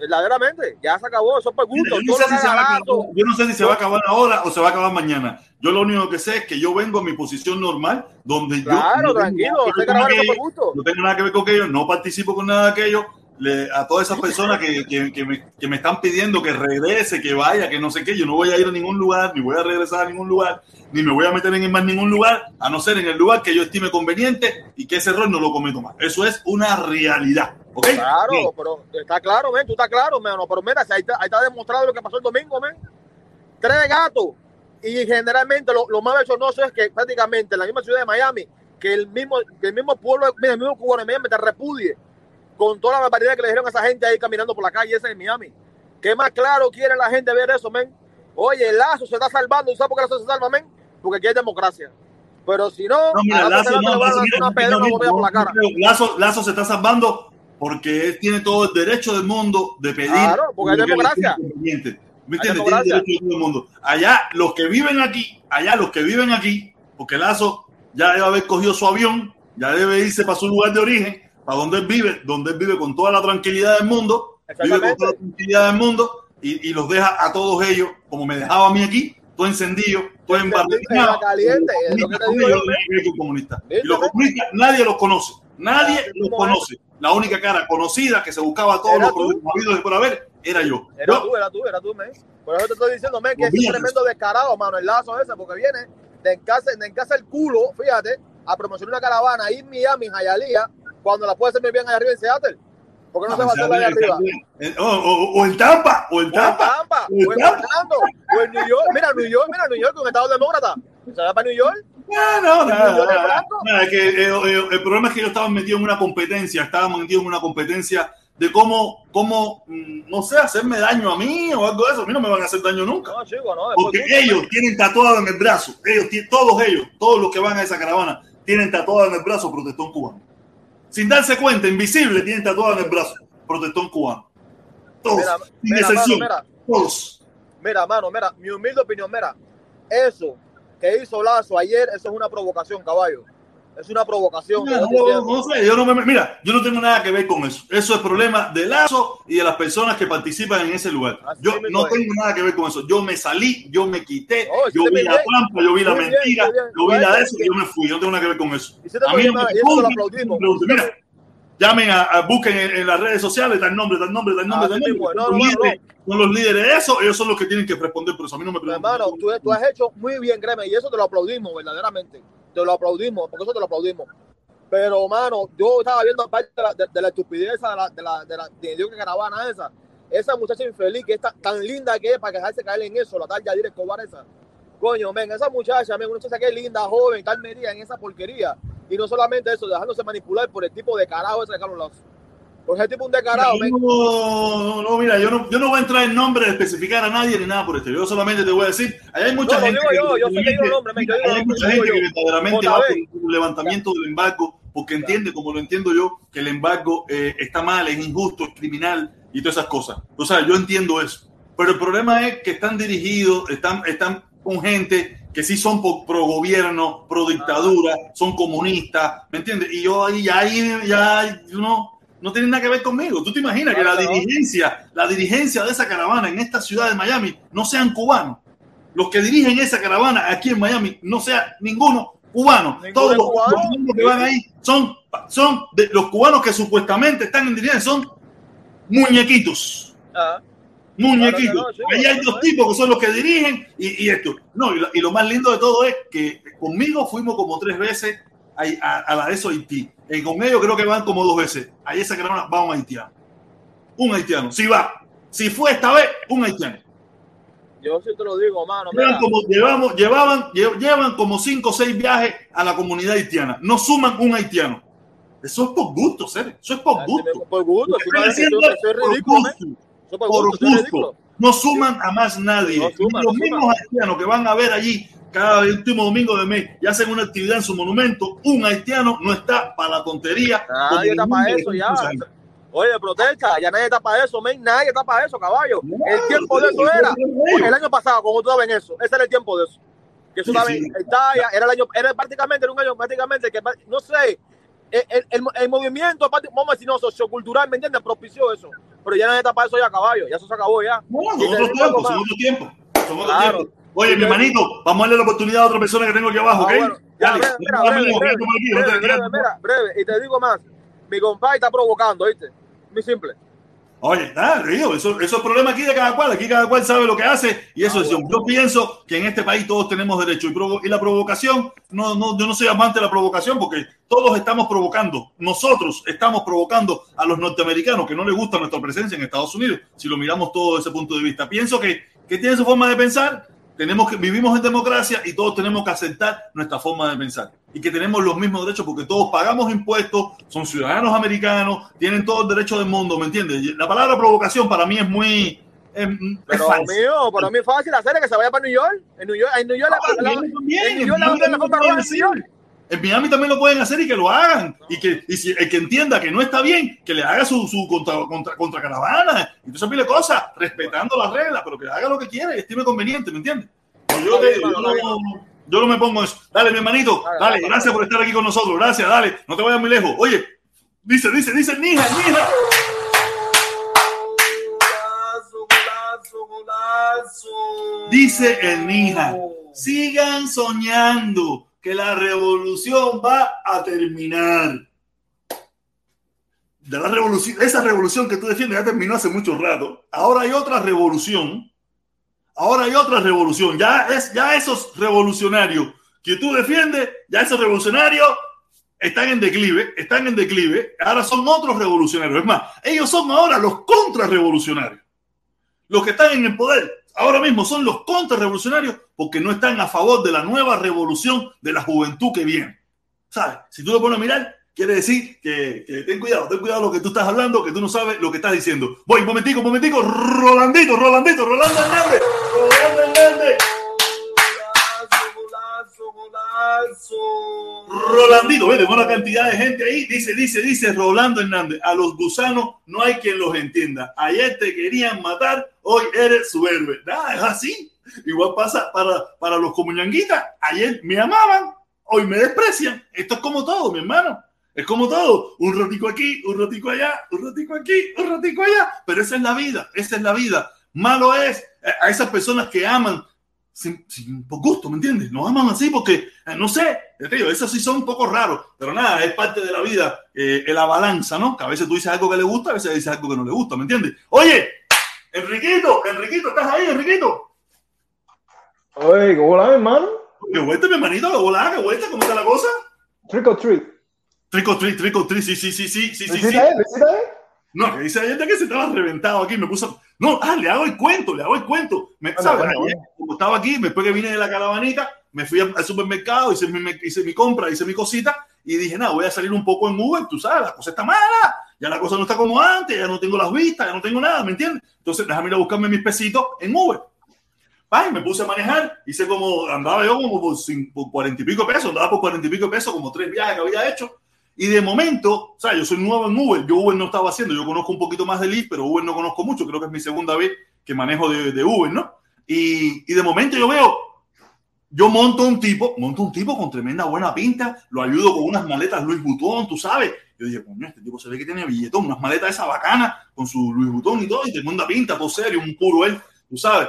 Verdaderamente, ya se acabó, eso es por gusto. yo, no sé si se va a acabar, Lazo, yo no sé si se va a acabar ahora o se va a acabar mañana. Yo lo único que sé es que yo vengo a mi posición normal, donde Claro, yo no tengo tranquilo, nada que gusto. no tengo nada que ver con aquello, no participo con nada de aquello. Le- a todas esas personas que, que, que me, que me están pidiendo que regrese, que vaya, que no sé qué, yo no voy a ir a ningún lugar, ni voy a regresar a ningún lugar, ni me voy a meter en más ningún lugar, a no ser en el lugar que yo estime conveniente y que ese error no lo cometo más. Eso es una realidad. Claro, pero está claro, men, tú estás claro, men, no, pero mira, si ahí, está, ahí está demostrado lo que pasó el domingo, men. Tres gatos. Y generalmente lo, lo más bochornoso es que prácticamente en la misma ciudad de Miami, que el mismo, que el mismo pueblo, mira, el mismo cubano de Miami te repudie con toda la barbaridad que le dijeron a esa gente ahí caminando por la calle esa en Miami. ¿Qué más claro quiere la gente ver eso, men? Oye, el Lazo se está salvando, ¿sabes por qué el Lazo se salva, men? Porque aquí hay democracia. Pero si no, No, mira, a Lazo, cara. no, Lazo, Lazo se está salvando porque él tiene todo el derecho del mundo de pedir. Claro, porque hay democracia. no, Tiene derecho de todo el mundo. Allá, los que viven aquí, allá los que viven aquí, porque Lazo ya debe haber cogido su avión, ya debe irse para su lugar de origen, para donde él vive, donde él vive con toda la tranquilidad del mundo, vive con toda la tranquilidad del mundo y, y los deja a todos ellos, como me dejaba a mí aquí, todo encendido, todo. ¿Viste, Y los comunistas, nadie los conoce. Nadie es. conoce. La única cara conocida que se buscaba todos los problemas habidos y por haber era yo. Era Yo- tú, era tú, era tú, men. Por eso te estoy diciendo, men, que es un tremendo descarado, mano, el lazo ese, porque viene de en casa, de en casa el culo, fíjate, a promocionar una caravana ahí en Miami, en Hialeah, cuando la puede hacer muy bien allá arriba en Seattle. ¿Por qué no, se va a hacer allá arriba? Eh, O, o- o en Tampa, o en O en Tampa. Tampa, O en o en Tampa. Orlando, o en New York. Mira, New York, mira, New York, un estado demócrata. ¿Se va para New York? No, no, nada, nada, blanco. nada, que, eh, eh, el problema es que yo estaba metido en una competencia, estaba metido en una competencia de cómo, cómo, mm, no sé, hacerme daño a mí o algo de eso. A mí no me van a hacer daño nunca. No, chico, no. Porque ellos tienen tatuado en el brazo, ellos, todos ellos, todos los que van a esa caravana, tienen tatuado en el brazo protestón cubano. Sin darse cuenta, invisible, tienen tatuado en el brazo protestón cubano. Todos, Mira, sin mira, excepción, mano, mira. todos. Mira, mano, mira, mi humilde opinión, mira, eso que hizo Lazo ayer, eso es una provocación, caballo. Es una provocación. te No, sé, yo no me, mira, yo no tengo nada que ver con eso. Eso es problema de Lazo y de las personas que participan en ese lugar. Así Yo no es. tengo nada que ver con eso. Yo me salí, yo me quité, yo vi la trampa, yo vi la mentira, bien. yo vi la de eso y yo me fui. Yo no tengo nada que ver con eso. A mí no me me pregunten, Mira, llamen a, a- busquen en, en las redes sociales, tal nombre, tal nombre, tal nombre, tal mismo nombre. es. No, Son no, los no, líderes- Son los líderes de eso, ellos son los que tienen que responder por eso. A mí no me preguntan. hermano, tú, tú has hecho muy bien, créeme, y eso te lo aplaudimos, verdaderamente. Te lo aplaudimos, porque eso te lo aplaudimos. Pero, mano, yo estaba viendo aparte de la, de, de la estupidez de la, de la, de la de Dios que caravana esa. Esa muchacha infeliz que es tan, tan linda que es para dejarse caer en eso, la tal Yadir Escobar esa. Coño, men, esa muchacha, men, una muchacha que es linda, joven, tal medida en esa porquería. Y no solamente eso, dejándose manipular por el tipo de carajo ese de Carlos Lazo. Porque ese tipo un descarado, men. No, no, no, mira, yo no, yo no voy a entrar en nombre de especificar a nadie ni nada por esto. Yo solamente te voy a decir, hay mucha No, gente. yo, que- yo sé que digo el nombre, men, yo digo hay mucha gente que verdaderamente va por un levantamiento del embargo porque entiende, como lo entiendo yo, que el embargo eh, está mal, es injusto, es criminal y todas esas cosas. O sea, yo entiendo eso. Pero el problema es que están dirigidos, están, están con gente que sí son pro, pro gobierno, pro dictadura, son comunistas, ¿me entiendes? Y yo ahí, ya ya, no, no tiene nada que ver conmigo. ¿Tú te imaginas que la Claro que no. dirigencia, la dirigencia de esa caravana en esta ciudad de Miami no sean cubanos? Los que dirigen esa caravana aquí en Miami no sea ninguno cubano. Todos los, cubano. los que van ahí son, son de, los cubanos que supuestamente están en dirigencia, son muñequitos. Ah, Muñequitos. Claro no, Ahí hay dos tipos que son los que dirigen y, y esto. No, y lo, y lo más lindo de todo es que conmigo fuimos como tres veces a, a, a la de eso Haití. Y con ellos creo que van como dos veces. Ahí esa caravana va un haitiano. Un haitiano. Si va. Si fue esta vez, un haitiano. yo sí te lo digo, mano. Llevan, Mira, como, llevamos, llevaban, lle- llevan como cinco o seis viajes a la comunidad haitiana. No suman un haitiano. Eso es por gusto, Cere. Eso es por así gusto. por gusto, si no, eso, es por ridículo, gusto. Por gusto. No suman a más nadie. No suman, Y los no suman. mismos haitianos que van a ver allí cada último domingo de mes y hacen una actividad en su monumento, un haitiano no está para la tontería. Nadie está para eso ya. Oye, protesta, ya nadie está para eso, men, nadie está para eso, caballo. El tiempo de eso era. El año pasado, como tú en eso, ese era el tiempo de eso. Que eso Sí, era el año, era prácticamente era un año, prácticamente que, no sé, el, el, el, el movimiento, vamos a decir, no, sociocultural, ¿me entiendes? Propició eso. Pero ya nadie está para eso ya, caballo, ya eso se acabó ya. No, son otros tiempos, son otros tiempos. Son otros Claro. tiempos. Oye, mi hermanito, vamos a darle la oportunidad a otra persona que tengo aquí abajo, ¿ok? Bueno, ya, Dale, breve, mira, breve, breve, breve, breve. Y te digo más, mi compadre está provocando, ¿viste? Muy simple. Oye, está, digo, eso, eso es problema aquí de cada cual. Aquí cada cual sabe lo que hace y eso Ah, es. bueno. Yo pienso que en este país todos tenemos derecho y, provo- y la provocación, no, no, yo no soy amante de la provocación porque todos estamos provocando. Nosotros estamos provocando a los norteamericanos que no les gusta nuestra presencia en Estados Unidos. Si lo miramos todo desde ese punto de vista, pienso que, que tienen su forma de pensar. Tenemos que vivimos en democracia y todos tenemos que aceptar nuestra forma de pensar y que tenemos los mismos derechos porque todos pagamos impuestos, son ciudadanos americanos, tienen todo el derecho del mundo, ¿me entiendes? La palabra provocación para mí es muy es, es Pero falsa. mío, para mí es fácil hacer que se vaya para New York. En New York, en New York, la, la, también, en New York la la forma roja en sí. New York. En Miami también lo pueden hacer y que lo hagan. Y que y si el que entienda que no está bien, que le haga su, su contra, contra, contra caravana. Entonces pile cosas, respetando las reglas, pero que haga lo que quiera y estime conveniente, ¿me entiendes? Pues yo, te- yo no, yo no me pongo eso. Dale, mi hermanito, dale, gracias por estar aquí con nosotros. Gracias, dale, no te vayas muy lejos. Oye, dice, dice, dice, Nija, Nija. Dice el Nija, sigan soñando que la revolución va a terminar. De la revolución, esa revolución que tú defiendes ya terminó hace mucho rato. Ahora hay otra revolución. Ahora hay otra revolución. Ya es, ya esos revolucionarios que tú defiendes, ya esos revolucionarios están en declive, están en declive. Ahora son otros revolucionarios. Es más, ellos son ahora los contrarrevolucionarios. Los que están en el poder ahora mismo son los contrarrevolucionarios porque no están a favor de la nueva revolución de la juventud que viene. ¿Sabes? Si tú lo pones a mirar, quiere decir que, ten cuidado, ten cuidado lo que tú estás hablando, que tú no sabes lo que estás diciendo. Voy, un momentico, un momentico, Rolandito, Rolandito, Rolando Hernández, Rolando Hernández. Rolandito, ve, una cantidad de gente ahí. Dice, dice, dice Rolando Hernández. A los gusanos no hay quien los entienda. Ayer te querían matar, hoy eres su héroe. Nada, es así. Igual pasa para, para los comuñanguitas. Ayer me amaban, hoy me desprecian. Esto es como todo, mi hermano. Es como todo. Un ratico aquí, un ratico allá, un ratico aquí, un ratico allá. Pero esa es la vida, esa es la vida. Malo es a esas personas que aman sin, sin, por gusto, ¿me entiendes? Nos aman así porque, eh, no sé, digo, esos sí son un poco raros, pero nada, es parte de la vida, eh, la balanza, ¿no? Que a veces tú dices algo que le gusta, a veces dices algo que no le gusta, ¿me entiendes? Oye, Enriquito, Enriquito, ¿estás ahí, Enriquito? Oye, ¿cómo la hermano? ¿Qué vuelta, mi hermanito? ¿Qué vuelta? ¿Qué vuelta? ¿Cómo está la cosa? Trick or treat. Trick or treat, trick or treat, sí, sí, sí, sí, sí, sí. sí. No, que dice ayer de que se estaba reventado aquí, me puso. No, ah, le hago el cuento, le hago el cuento. Me, Bueno, ¿sabes? bueno, Como estaba aquí, después que vine de la caravanita, me fui al supermercado, hice mi, hice mi compra, hice mi cosita y dije, nada, voy a salir un poco en Uber, tú sabes, la cosa está mala, ya la cosa no está como antes, ya no tengo las vistas, ya no tengo nada, ¿me entiendes? Entonces, déjame ir a buscarme mis pesitos en Uber. Ay, me puse a manejar, hice como, andaba yo como por, cin- por 40 y pico pesos, andaba por 40 y pico pesos, como tres viajes que había hecho. Y de momento, o sea, yo soy nuevo en Uber, yo Uber no estaba haciendo, yo conozco un poquito más de Lyft, pero Uber no conozco mucho, creo que es mi segunda vez que manejo de, de Uber, ¿no? Y, y de momento yo veo, yo monto un tipo, monto un tipo con tremenda buena pinta, lo ayudo con unas maletas Louis Vuitton, tú sabes. Yo dije, coño, este tipo se ve que tiene billetón, unas maletas esa bacanas, con su Louis Vuitton y todo, y tremenda pinta, todo serio, un puro él, tú sabes,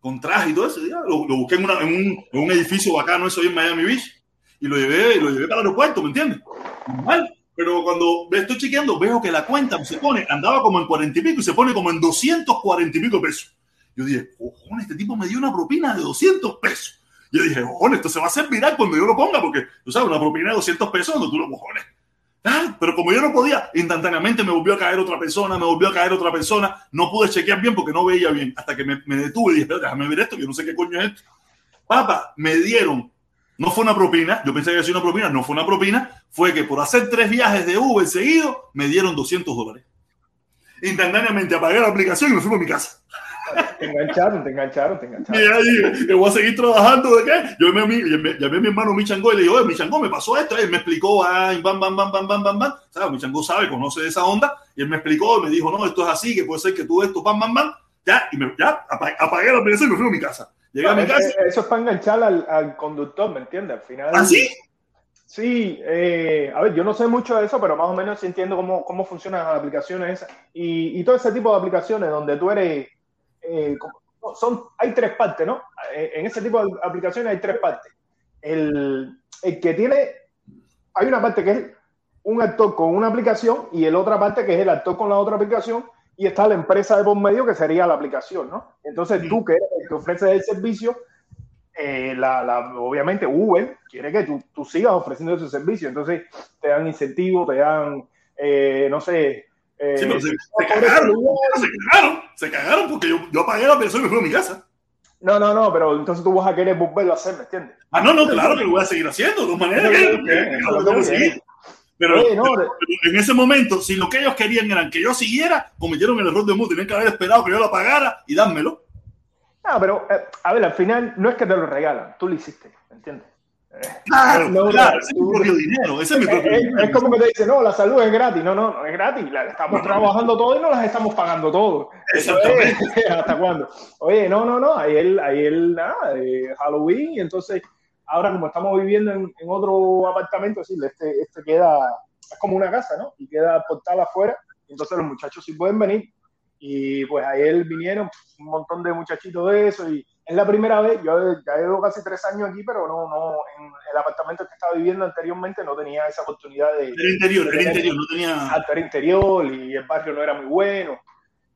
con traje y todo eso. Lo, lo busqué en, una- en un, en un edificio bacano, eso ahí en Miami Beach, y lo llevé, y lo llevé para el aeropuerto, ¿me entiendes? Normal. Pero cuando estoy chequeando, veo que la cuenta se pone, andaba como en 40 y pico y se pone como en 240 y pico pesos. Yo dije, cojones, este tipo me dio una propina de 200 pesos. Yo dije, cojones, esto se va a hacer viral cuando yo lo ponga, porque tú sabes, una propina de 200 pesos no tú lo cojones. Ah, pero como yo no podía, instantáneamente me volvió a caer otra persona, me volvió a caer otra persona, no pude chequear bien porque no veía bien, hasta que me, me detuve y dije, déjame ver esto, que no sé qué coño es esto. Papá, me dieron, no fue una propina, yo pensé que había sido una propina, no fue una propina, fue que por hacer tres viajes de Uber seguidos, me dieron 200 dólares. Instantáneamente apagué la aplicación y me fui a mi casa. Te engancharon, te engancharon, te Y engancharon. ahí dije, que voy a seguir trabajando de qué. Yo llamé a mi, llamé, llamé a mi hermano Michango y le dije, oye, Michango, me pasó esto. Él me explicó, ay, bam, bam, bam, bam, bam, bam, bam. ¿Sabes? Michango sabe, conoce esa onda. Y él me explicó, me dijo, no, esto es así, que puede ser que tú esto, bam, bam, bam. Ya, y me, ya apa- apagué la aplicación y me fui a mi casa. Llegué a mi casa. Eh, Eso es para enganchar al, al conductor, ¿me entiendes? Al final. ¿Así? Sí, eh, a ver, yo no sé mucho de eso, pero más o menos sí entiendo cómo, cómo funcionan las aplicaciones esas. Y, y todo ese tipo de aplicaciones donde tú eres. eh, son, hay tres partes, ¿no? Eh, En ese tipo de aplicaciones hay tres partes. El, el que tiene. Hay una parte que es un actor con una aplicación y el otra parte que es el actor con la otra aplicación y está la empresa de por medio que sería la aplicación, ¿no? Entonces tú que que ofreces el servicio, eh, la, la- obviamente Uber quiere que tú, tú sigas ofreciendo ese servicio, entonces te dan incentivos, te dan, eh, no sé... eh, Sí, pero se, cagaron. Se cagaron. Se cagaron porque yo, yo apagué la aplicación y me fui a mi casa. No, no, no, pero entonces tú vas a querer volverlo a hacer, ¿me entiendes? Ah, no, no, claro que lo voy a seguir haciendo. De todas maneras, que, que- que lo tengo que seguir. Pero, Oye, no, pero en ese momento, si lo que ellos querían era que yo siguiera, cometieron el error de mundo. Tenían que haber esperado que yo lo pagara y dármelo. No, pero eh, a ver, al final no es que te lo regalan, tú lo hiciste, ¿me entiendes? Claro, No, no, claro, ese es mi propio dinero, ese es mi Es, propio es- dinero. es como que te dicen, no, la salud es gratis. No, no, no es gratis. La estamos trabajando todo y no las estamos pagando todo. Eso es, ¿Hasta cuándo? Oye, no, no, no. Ayer, ayer nada, eh, Halloween. Y entonces, ahora como estamos viviendo en, en otro apartamento, sí, este, este queda, es como una casa, ¿no? Y queda portal afuera. Entonces los muchachos sí pueden venir. Y pues ayer vinieron un montón de muchachitos de eso. Y es la primera vez, yo ya llevo casi tres años aquí, pero no, no, en el apartamento que estaba viviendo anteriormente no tenía esa oportunidad de, El interior, el interior, no tenía. alto era interior y el barrio no era muy bueno.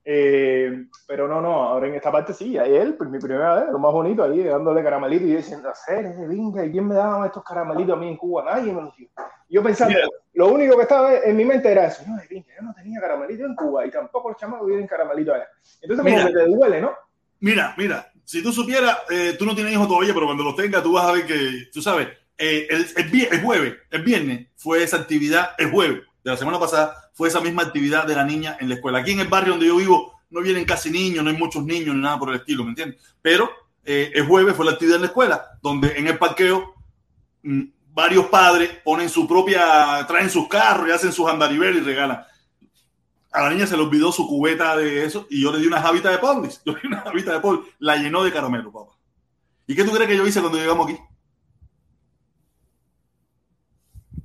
Eh, pero no, no, ahora en esta parte sí, ahí él, pues mi primera vez, lo más bonito, ahí dándole caramelito y diciendo, hacer ese vinga, ¿y quién me daba estos caramelitos a mí en Cuba? Nadie me los dio. Yo pensando, lo único que estaba en mi mente era eso, no, de vinga, yo no tenía caramelito en Cuba y tampoco los chamacos tienen caramelito allá. Entonces como Mira. que te duele, ¿no? Mira, mira, si tú supieras, eh, tú no tienes hijos todavía, pero cuando los tengas, tú vas a ver que, tú sabes, eh, el, el, el jueves, el viernes, fue esa actividad, el jueves de la semana pasada, fue esa misma actividad de la niña en la escuela. Aquí en el barrio donde yo vivo, no vienen casi niños, no hay muchos niños ni nada por el estilo, ¿me entiendes? Pero eh, el jueves fue la actividad en la escuela, donde en el parqueo mm, varios padres ponen su propia, traen sus carros y hacen sus andariveles y regalan. A la niña se le olvidó su cubeta de eso y yo le di una javita de Paulis. Yo le di una javita de Paulis, la llenó de caramelo, papá. ¿Y qué tú crees que yo hice cuando llegamos aquí?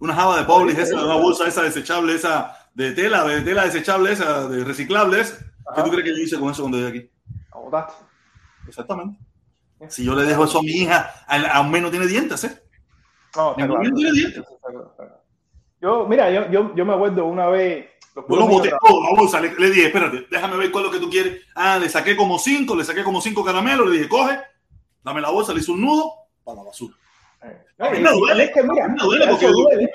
Una java de Paulis, esa, una bolsa esa desechable, esa de tela, de tela desechable, esa de reciclable, esa. ¿Qué tú crees que yo hice con eso cuando llegué aquí? Exactamente. Si yo le dejo eso a mi hija, aún menos tiene dientes, ¿eh? No, está Ningún claro. tiene dientes. Yo, mira, yo, yo, yo me acuerdo una vez. Yo lo boté todo, la bolsa. Le, le dije, espérate, déjame ver cuál es lo que tú quieres. Ah, le saqué como cinco, le saqué como cinco caramelos. Le dije, coge, dame la bolsa, le hice un nudo para la basura. A mí y- me y duele, es que mira, me duele porque duele.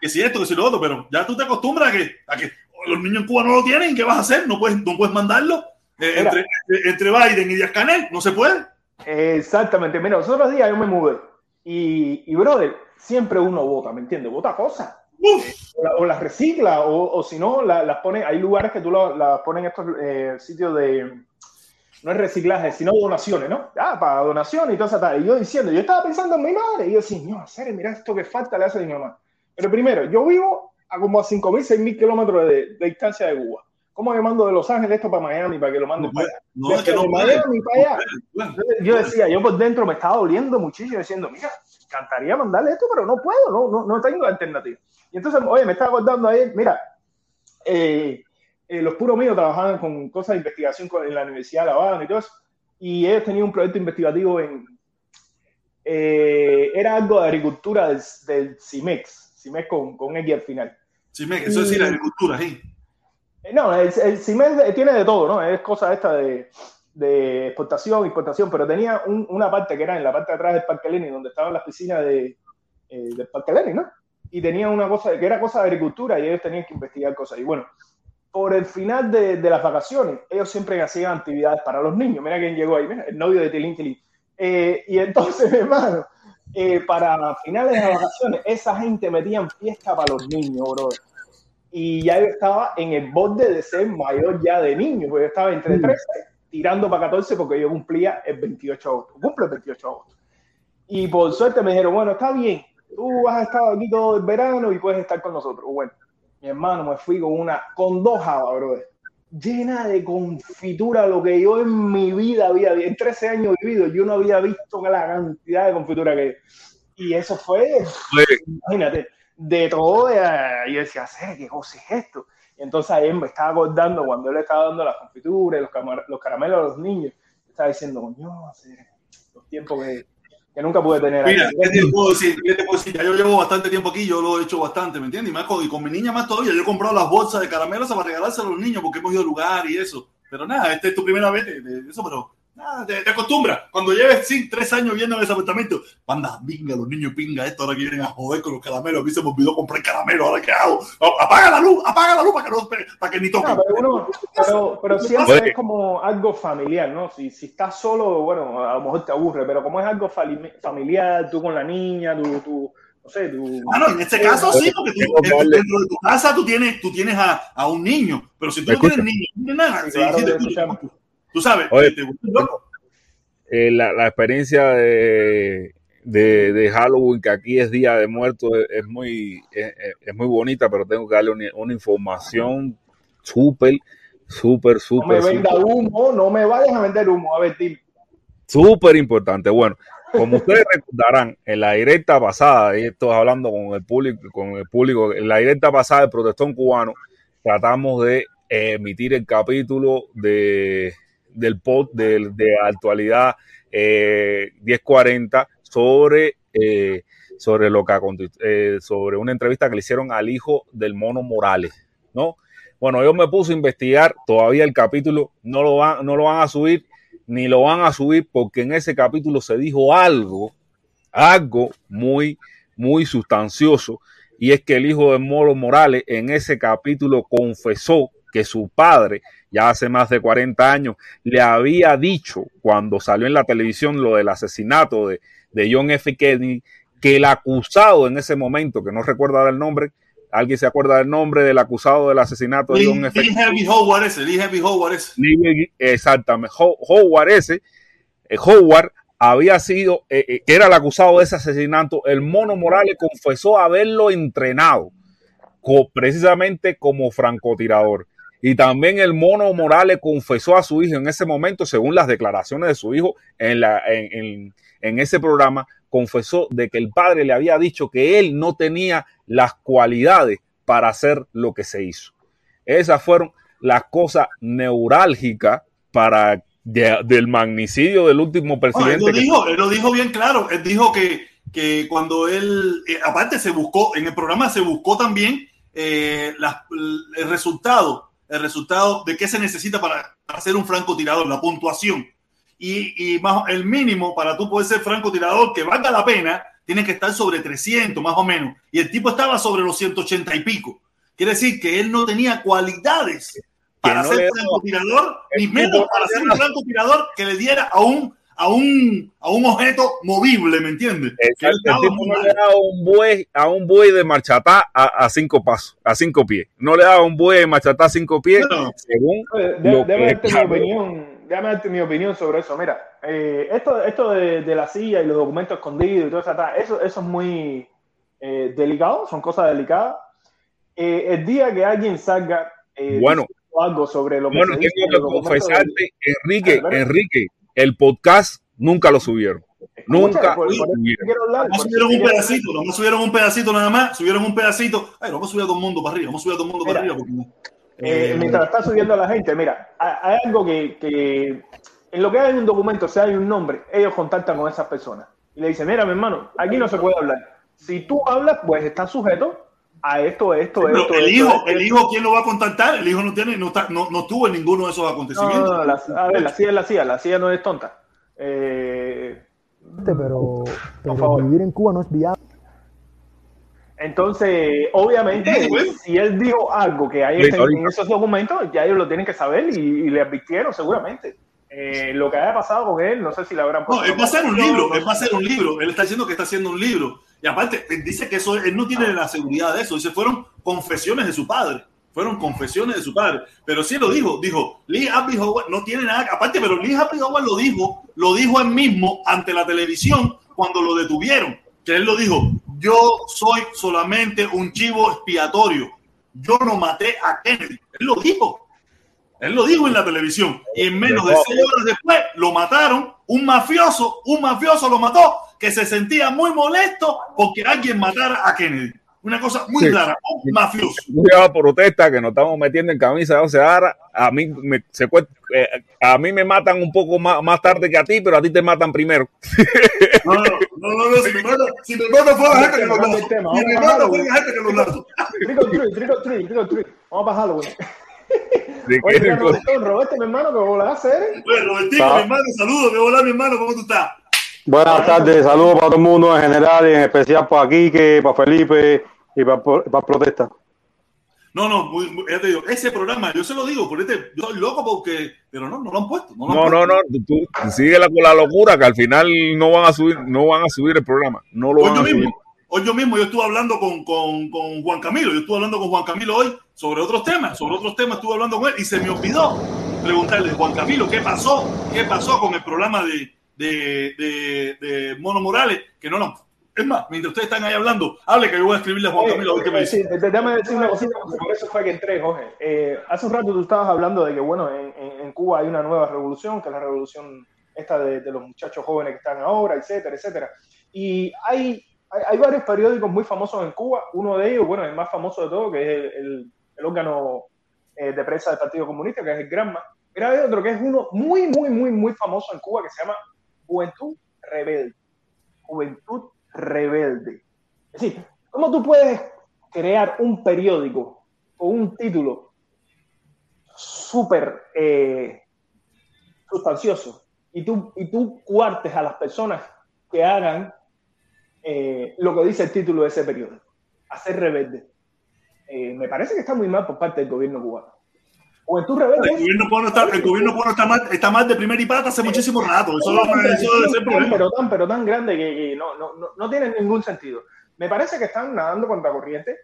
que si esto, que si lo otro, pero ya tú te acostumbras a que, a que los niños en Cuba no lo tienen. ¿Qué vas a hacer? No puedes, no puedes mandarlo. Eh, entre, entre Biden y Díaz Canel, no se puede. Exactamente. Mira, los otros días yo me mudé. Y, y brother, siempre uno vota, ¿me entiendes? Vota cosas. O, la- o las recicla, o, o si no, la- las pone. Hay lugares que tú la- las pones en estos eh, sitios de. No es reciclaje, sino donaciones, ¿no? Ah, para donaciones y todo eso. Y yo diciendo, yo estaba pensando en mi madre. Y yo decía, no, serio, mira esto que falta le hace a mi mamá. Pero primero, yo vivo a como a 5.000, 6.000 kilómetros de, de distancia de Cuba. ¿Cómo me mando de Los Ángeles esto para Miami para que lo manden No para puede, allá? no, es que no. Miami para allá. Entonces, yo decía, yo por dentro me estaba doliendo muchísimo, diciendo, mira, cantaría mandarle esto, pero no puedo, no, no, no tengo alternativa. Y entonces, oye, me estaba acordando ahí, mira, eh, eh, los puros míos trabajaban con cosas de investigación con- en la Universidad de La Habana y todo eso, y ellos tenían un proyecto investigativo en, eh, era algo de agricultura del, del CIMEX, CIMEX con, con X al final. me, eso es decir, agricultura, sí. Eh, No, el, el CIMEX tiene de todo, ¿no? Es cosa esta de, de exportación, importación, pero tenía un- una parte que era en la parte de atrás del Parque Lenin, donde estaban las piscinas de, eh, del Parque Lenin, ¿no? Y tenía una cosa que era cosa de agricultura y ellos tenían que investigar cosas. Y bueno, por el final de, de las vacaciones, ellos siempre hacían actividades para los niños. Mira quién llegó ahí, mira, el novio de Tilín Tilín. Eh, y entonces, hermano, eh, para finales de las vacaciones, esa gente metían fiesta para los niños, bro. Y ya yo estaba en el borde de ser mayor ya de niño, porque yo estaba entre 13 tirando para 14 porque yo cumplía el 28 de agosto. Cumple el 28 de agosto. Y por suerte me dijeron, bueno, está bien, tú has estado aquí todo el verano y puedes estar con nosotros. Bueno, mi hermano me fui con una, con dos jabas, brother, llena de confitura, lo que yo en mi vida había, en 13 años vivido, yo no había visto la cantidad de confitura que y eso fue, imagínate, de todo, de, y yo decía, "Sé, ¿qué cosa es esto? Y entonces ahí me estaba acordando cuando él le estaba dando las confituras, los, los caramelos a los niños, estaba diciendo, coño, los tiempos que, que nunca pude tener. Mira, aquí". ¿qué te puedo decir? ¿Qué te puedo decir? Ya yo llevo bastante tiempo aquí, yo lo he hecho bastante, ¿me entiendes? Y, más con, y con mi niña más todavía, yo he comprado las bolsas de caramelos para regalárselo a los niños porque hemos ido al lugar y eso. Pero nada, esta es tu primera vez de, de eso, pero nada, te, te acostumbras. Cuando lleves sí, tres años viviendo en ese apartamento, banda, pinga, los niños pinga esto, ahora que vienen a joder con los caramelos, a mí se me olvidó comprar caramelos, ahora qué hago. Apaga la luz, apaga la luz para que, no, para que ni toque. No, pero, uno- pero, pero siempre Oye. es como algo familiar, ¿no? Si, si estás solo, bueno, a lo mejor te aburre, pero como es algo familiar, tú con la niña, tú, tú no sé, tú... Ah, no, en este caso sí, porque tú, Tengo que darle- dentro de tu casa tú tienes, tú tienes a, a un niño, pero si tú ¿Me no tienes niño, no tienes nada. Sí, sí, claro sí, Tú sabes, Oye. te- loco. Eh, la, la experiencia de, de, de, Halloween, que aquí es Día de Muertos, es, muy, es, es, muy bonita, pero tengo que darle una, una información súper, súper, súper. No me venda humo, no me vayas a vender humo, a ver, dime. Súper importante. Bueno, como ustedes recordarán, en la directa pasada, y esto hablando con el público, con el público, en la directa pasada del protestón cubano, tratamos de emitir el capítulo de, del pod de, de actualidad eh, 1040 sobre, eh, sobre, lo que, eh, sobre una entrevista que le hicieron al hijo del mono Morales, ¿no? Bueno, yo me puse a investigar, todavía el capítulo no lo van, no lo van a subir, ni lo van a subir porque en ese capítulo se dijo algo, algo muy, muy sustancioso, y es que el hijo de Moro Morales en ese capítulo confesó que su padre, ya hace más de 40 años, le había dicho cuando salió en la televisión lo del asesinato de, de John F. Kennedy, que el acusado en ese momento, que no recuerda el nombre, ¿alguien se acuerda del nombre del acusado del asesinato de Lee, John F. Lee Heavy Howard ese, Lee Heavy Howard ese. Lee- Exactamente, Ho- Howard ese, eh, Howard había sido, eh, eh, que era el acusado de ese asesinato, el mono Morales confesó haberlo entrenado co- precisamente como francotirador. Y también el mono Morales confesó a su hijo en ese momento, según las declaraciones de su hijo en, la, en, en- en ese programa, confesó de que el padre le había dicho que él no tenía las cualidades para hacer lo que se hizo. Esas fueron las cosas neurálgicas para de- del magnicidio del último No, él presidente. lo dijo, él lo dijo bien claro. Él dijo que, que cuando él, eh, aparte se buscó, en el programa se buscó también eh, el resultado, el resultado de qué se necesita para, ser un francotirador, la puntuación. Y, y más, el mínimo para tú poder ser francotirador que valga la pena, tiene que estar sobre 300 más o menos. Y el tipo estaba sobre los 180 y pico. Quiere decir que él no tenía cualidades para no ser francotirador, ni menos para ser un francotirador que le diera a un, a un, a un objeto movible, ¿me entiendes? Exacto, el tipo no mal. le daba un buey a un buey de marchatá a, a cinco pasos, a cinco pies. No le daba un buey de marchatá a cinco pies, Bueno. según lo de- déjame que darte mi opinión, déjame darte mi opinión sobre eso. Mira, eh, esto, esto de, de la silla y los documentos escondidos y todo eso, eso, eso es muy eh, delicado, son cosas delicadas. Eh, el día que alguien salga eh, Bueno. algo sobre lo que Bueno, se dice tengo en que confesarte, Enrique, Espera, espera. Enrique, el podcast nunca lo subieron. Nunca por- por eso subieron. hablar, un pedacito, nomás subieron un pedacito nada más, subieron un pedacito. Ay, vamos a subir a todo el mundo para arriba, vamos a subir a todo el mundo para Mira, arriba. Porque, Eh, eh, mientras está subiendo la gente, mira, hay, algo que, que en lo que hay un documento, si hay un nombre, ellos contactan con esas personas y le dicen, mira, mi hermano, aquí no se puede hablar. Si tú hablas, pues estás sujeto a esto, esto, pero esto. el esto, hijo, esto, el esto. hijo, ¿quién lo va a contactar? El hijo no tiene, no, está, no, no estuvo en ninguno de esos acontecimientos. no, no, la- a ver, la silla es la silla, la silla no es tonta. Eh, pero, pero favor. vivir en Cuba no es viable. entonces, obviamente, Sí, bueno. si él dijo algo que hay en, esos documentos, ya ellos lo tienen que saber y, y le advirtieron seguramente. Eh, lo que haya pasado con él, no sé si le habrán No, él va a hacer un libro, él va a hacer un libro. Él está diciendo que está haciendo un libro. Y aparte, dice que eso, él no tiene la seguridad de eso. Dice, fueron confesiones de su padre. Fueron confesiones de su padre. Pero sí lo dijo, dijo, Lee Happy Howard no tiene nada, aparte, pero Lee Happy Howard lo dijo, lo dijo él mismo ante la televisión cuando lo detuvieron. Que él lo dijo, yo soy solamente un chivo expiatorio. Yo no maté a Kennedy. Él lo dijo. Él lo dijo en la televisión. Y en menos de seis horas después lo mataron. Un mafioso, un mafioso lo mató que se sentía muy molesto porque alguien matara a Kennedy. Una cosa muy Sí. rara. Un mafioso. Cuidado protesta que nos estamos metiendo en camisa de once varas. A mí me secue- eh, a mí me matan un poco más, más tarde que a ti, pero a ti te matan primero. No, no, no, no, no, si me mata, si me fue la gente que lo Cambia el mató. tema, Si me vamos a mata bajarlo, fue la gente que lo mató. Trick or treat, trick or treat, trick or treat. Vamos a bajarlo, güey. ¿De Oye, qué mira, cosa? Roberto, mi hermano, que volás a hacer. Bueno, Robertito, Ah. mi hermano, saludos. ¿Qué hola, mi hermano? ¿Cómo tú estás? Buenas tardes, saludos para todo el mundo en general y en especial para Quique, para Felipe y para, para Protesta. No, no, muy, muy- ya te digo, ese programa, yo se lo digo, por este, yo soy loco porque, pero no, no lo han puesto. No, lo No, no, puesto. no, tú, tú síguela con la locura que al final no van a subir, no van a subir el programa. No lo Hoy van yo a subir. mismo, hoy yo mismo, yo estuve hablando con, con, con Juan Camilo, yo estuve hablando con Juan Camilo hoy sobre otros temas, sobre otros temas estuve hablando con él y se me olvidó preguntarle, Juan Camilo, ¿qué pasó? ¿Qué pasó con el programa de, de, de, de Mono Morales, que no nos... Es más, mientras ustedes están ahí hablando, hable que yo voy a escribirle a Juan Camilo ver qué me Sí, déjame decir una cosita, porque por eso fue que entré, Jorge. Eh, hace un rato tú estabas hablando de que, bueno, en, en- en Cuba hay una nueva revolución, que es la revolución esta de, de los muchachos jóvenes que están ahora, etcétera, etcétera. Y hay, hay, hay varios periódicos muy famosos en Cuba. Uno de ellos, bueno, el más famoso de todo, que es el, el- el órgano eh, de prensa del Partido Comunista, que es el Granma. Pero hay otro que es uno muy, muy, muy, muy famoso en Cuba, que se llama Juventud Rebelde. Juventud Rebelde. Es decir, ¿cómo tú puedes crear un periódico con un título súper eh, sustancioso y tú, y tú cuartes a las personas que hagan eh, lo que dice el título de ese periódico, hacer rebelde? Eh, me parece que está muy mal por parte del gobierno cubano. Juventud Rebelde El gobierno cubano está, el gobierno cubano está mal, está mal de primer y pata hace muchísimo rato. Eso, no- eso debe ser problema. pero tan, pero tan grande que, que no, no, no, no tiene ningún sentido. Me parece que están nadando contra corriente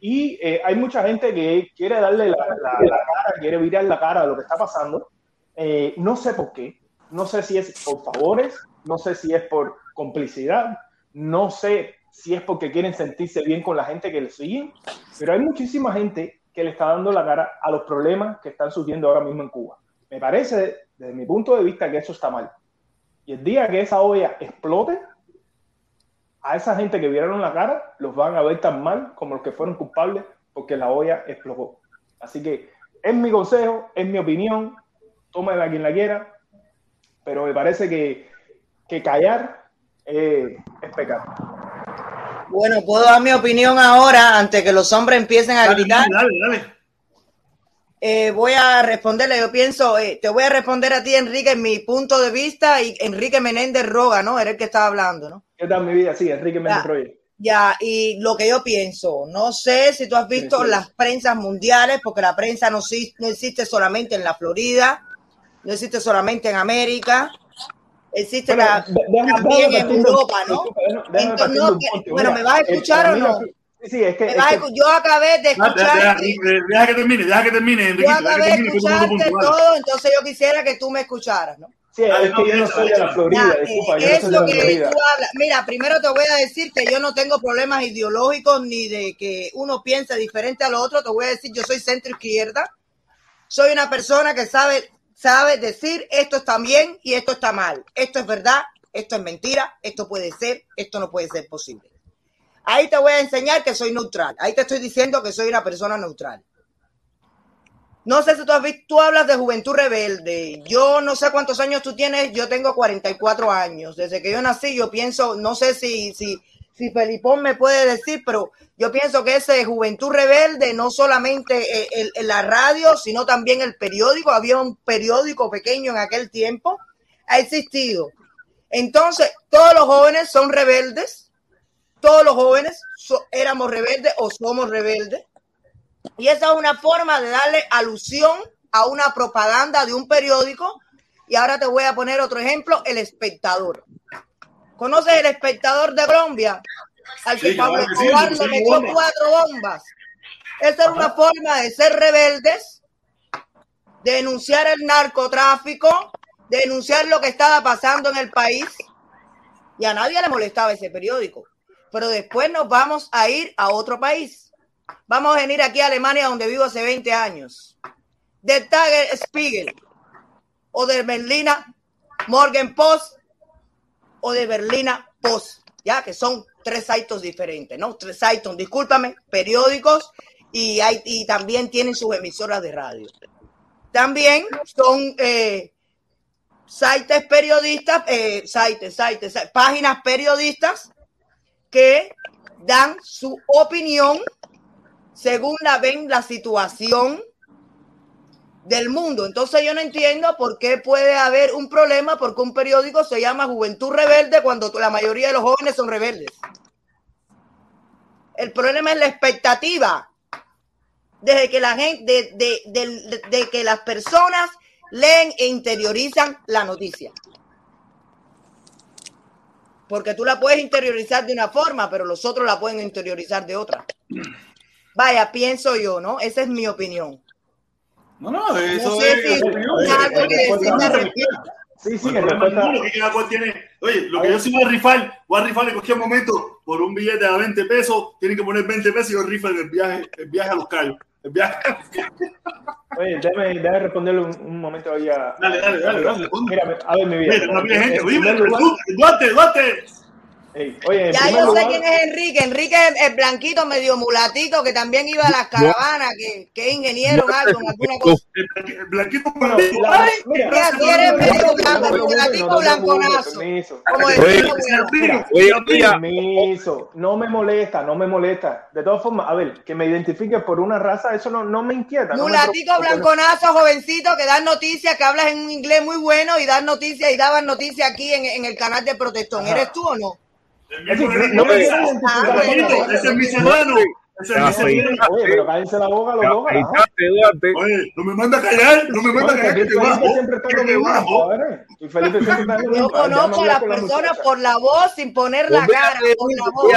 y eh, hay mucha gente que quiere darle la, la- la cara, quiere virar la cara a lo que está pasando. Eh, no sé por qué, no sé si es por favores, no sé si es por complicidad, no sé si es porque quieren sentirse bien con la gente que les siguen, pero hay muchísima gente que le está dando la cara a los problemas que están surgiendo ahora mismo en Cuba. Me parece, desde mi punto de vista, que eso está mal. Y el día que esa olla explote, a esa gente que vieron la cara, los van a ver tan mal como los que fueron culpables porque la olla explotó. Así que es mi consejo, es mi opinión, tómela quien la quiera, pero me parece que, que callar es pecado. Bueno, puedo dar mi opinión ahora antes que los hombres empiecen a Dale, gritar. dale, dale. Eh, voy a responderle, yo pienso, eh, te voy a responder a ti, Enrique, en mi punto de vista, y Enrique Menéndez Roga, ¿no? Era el que estaba hablando, ¿no? ¿Qué tal mi vida? Sí, Enrique Méndez Ya. Roger. Ya, y lo que yo pienso, no sé si tú has visto Sí, las prensas mundiales, porque la prensa no, no existe solamente en la Florida, no existe solamente en América, existe Bueno, la- déjame- también déjame en Europa, ¿no? disculpa, déjame- déjame Entonces, partir no, de un que- punto. bueno, Mira, ¿me vas a escuchar o no? Sí, es que, es yo acabé de Deja, deja, escucharte. deja- deja que termine, deja que termine, Yo Enriquito. Deja que acabé de escucharte todo, entonces yo quisiera que tú me escucharas, ¿no? sí, es que yo no soy de la. Florida, Ya, disculpa, eh, yo no soy de eso la que Florida. tú hablas. Mira, primero te voy a decir que yo no tengo problemas ideológicos ni de que uno piense diferente al otro. Te voy a decir, yo soy centro izquierda. Soy una persona que sabe, sabe decir esto está bien y esto está mal. Esto es verdad, esto es mentira, esto puede ser, esto no puede ser posible. Ahí te voy a enseñar que soy neutral. Ahí te estoy diciendo que soy una persona neutral. No sé si tú has visto, tú hablas de juventud rebelde. Yo no sé cuántos años tú tienes, yo tengo 44 años. Desde que yo nací, yo pienso, no sé si, si, si Felipón me puede decir, pero yo pienso que ese juventud rebelde, no solamente eh, el- la radio, sino también el periódico, había un periódico pequeño en aquel tiempo, ha existido. Entonces, todos los jóvenes son rebeldes, todos los jóvenes éramos rebeldes o somos rebeldes. Y esa es una forma de darle alusión a una propaganda de un periódico. Y ahora te voy a poner otro ejemplo, el espectador. ¿Conoces el espectador de Colombia? Al que Sí, Pablo Escobar le metió cuatro bombas. Esa es una forma de ser rebeldes, de denunciar el narcotráfico, de denunciar lo que estaba pasando en el país. Y a nadie le molestaba ese periódico. Pero después nos vamos a ir a otro país. Vamos a venir aquí a Alemania, donde vivo hace 20 años. De Tager Spiegel, o de Berlina Morgen Post, o de Berlina Post, ya que son tres sitios diferentes, ¿no? Tres sitios, discúlpame, periódicos y, también tienen sus emisoras de radio. También son eh, sites periodistas, eh, sites, sites, sites, páginas periodistas que dan su opinión según la ven la situación del mundo. Entonces yo no entiendo por qué puede haber un problema porque un periódico se llama Juventud Rebelde cuando la mayoría de los jóvenes son rebeldes. El problema es la expectativa desde que la gente, de, que las personas leen e interiorizan la noticia. Porque tú la puedes interiorizar de una forma, pero los otros la pueden interiorizar de otra. Vaya, pienso yo, ¿no? Esa es mi opinión. No, no, eso No sé es. si algo que. Sí, ninguno, que cada cual tiene oye, lo que yo sí voy a rifar, voy a rifar en cualquier momento por un billete a 20 pesos, tienen que poner 20 pesos y yo rifo el viaje, el viaje a los callos. El viaje. Oye, déjame, déjame responderle un, un momento ahí a. Dale, dale, dale, dale, ponte. Mira, a ver, mi vida. Mira, también gente, Duarte, Duarte. Oye, Ya yo sé lugar- quién es Enrique. Enrique es el blanquito medio mulatito que también iba a las caravanas, que, que es ingeniero en algo, alguna cosa. El blanquito no, medio no, no, blanco, no, no, mulatito no, no, no, blanconazo. permiso. Como Permiso, no me molesta, no me molesta. De todas formas, a ver, que me identifiques por una raza, eso no, no me inquieta. no me no- blanconazo, jovencito, que dan noticias, que hablas en un inglés muy bueno y dan noticias y daban noticias aquí en, en el canal de Protestón. Ajá. ¿Eres tú o no? Es no me Ah, ese es mi serrano. Ese es mi. Oye, pero cállense la boca los dos. Oye, no me manda a callar, no me manda a callar, que te Felipe bajo, siempre está que te bajo. lo Yo conozco a la personas muchacha. por la voz sin poner la cara, por la voz.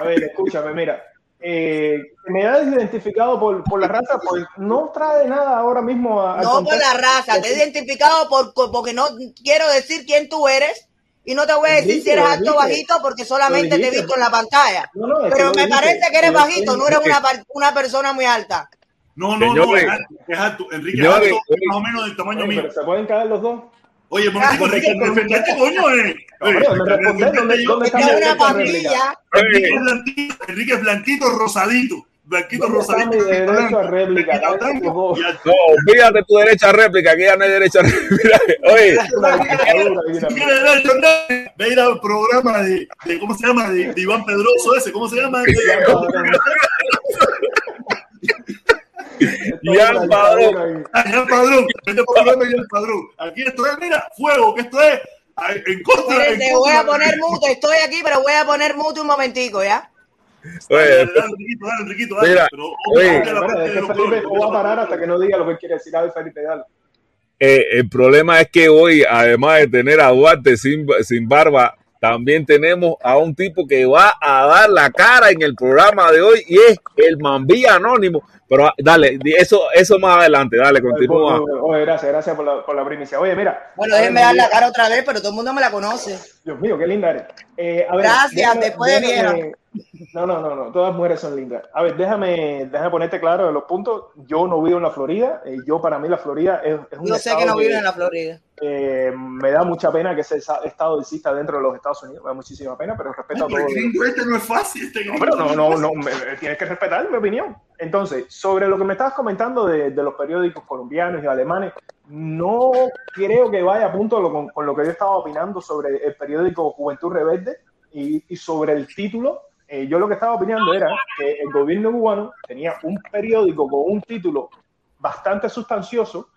A ver, escúchame, mira. Eh, me hayas identificado por, por la raza, pues no trae nada ahora mismo a, No por la raza, te he identificado por, porque no quiero decir quién tú eres y no te voy a decir si eres alto o bajito porque solamente te he visto en la pantalla. No, no, Pero me parece que eres bajito, no eres una, una persona muy alta. No, no, no, es alto, es alto. Enrique es alto, oye. más o menos del tamaño Oye, mío. pero se pueden caer los dos. Oye, Ah, Enrique, con- defendete, coño, eh. Hombre, me respondés, ¿dónde- dónde está Esta mi es una pastilla. Enrique es blanquito, Enrique es blanquito, rosadito. Blanquito, ¿Dónde está rosadito. mi derecho a réplica? Y. No, olvídate tu derecha réplica, que ya no hay derecha réplica. Oye, Si quieres ve a ir al programa de, de- ¿cómo se llama? De, de Iván Pedroso ese, ¿cómo se llama? Ya, Una padrón. Ah, ya el padrón, vete por programa y ya el padrón. Aquí esto es, mira, fuego, que esto es ay, en contra. contra. voy a poner mute, estoy aquí, pero voy a poner mute un momentico, ¿ya? Dale, oye, dale, dale, Enriquito, dale, Enriquito, dale. Mira, Pero, oye. obviamente, la Espera, parte es de que los Felipe colores, no va a parar hasta que no diga lo que él quiere decir. A Felipe, dale. eh, el problema es que hoy, además de tener a Duarte sin, sin barba, también tenemos a un tipo que va a dar la cara en el programa de hoy y es el Mambí Anónimo. Pero ah, dale, eso, eso más adelante, dale, continúa. Oye, oye, gracias, gracias por la, por la primicia. Oye, mira. Bueno, déjenme dar la cara otra vez, pero todo el mundo me la conoce. Dios mío, qué linda eres. Eh, a ver, Gracias, después de déjame- No, no, no, no, todas mujeres son lindas. A ver, déjame, déjame ponerte claro de los puntos. Yo no vivo en la Florida. eh, yo, para mí, la Florida es, es un Yo sé estado que no que, viven en la Florida. eh, me da mucha pena que ese estado exista dentro de los Estados Unidos. Me da muchísima pena, pero respeto a todos. este no es fácil. Este No, pero no, no, no, me- me- tienes que respetar mi opinión. Entonces, sobre lo que me estabas comentando de, de los periódicos colombianos y alemanes, no creo que vaya a punto lo- con, con lo que yo estaba opinando sobre el periódico Juventud Rebelde y, y sobre el título. Eh, yo lo que estaba opinando era que el gobierno cubano tenía un periódico con un título bastante sustancioso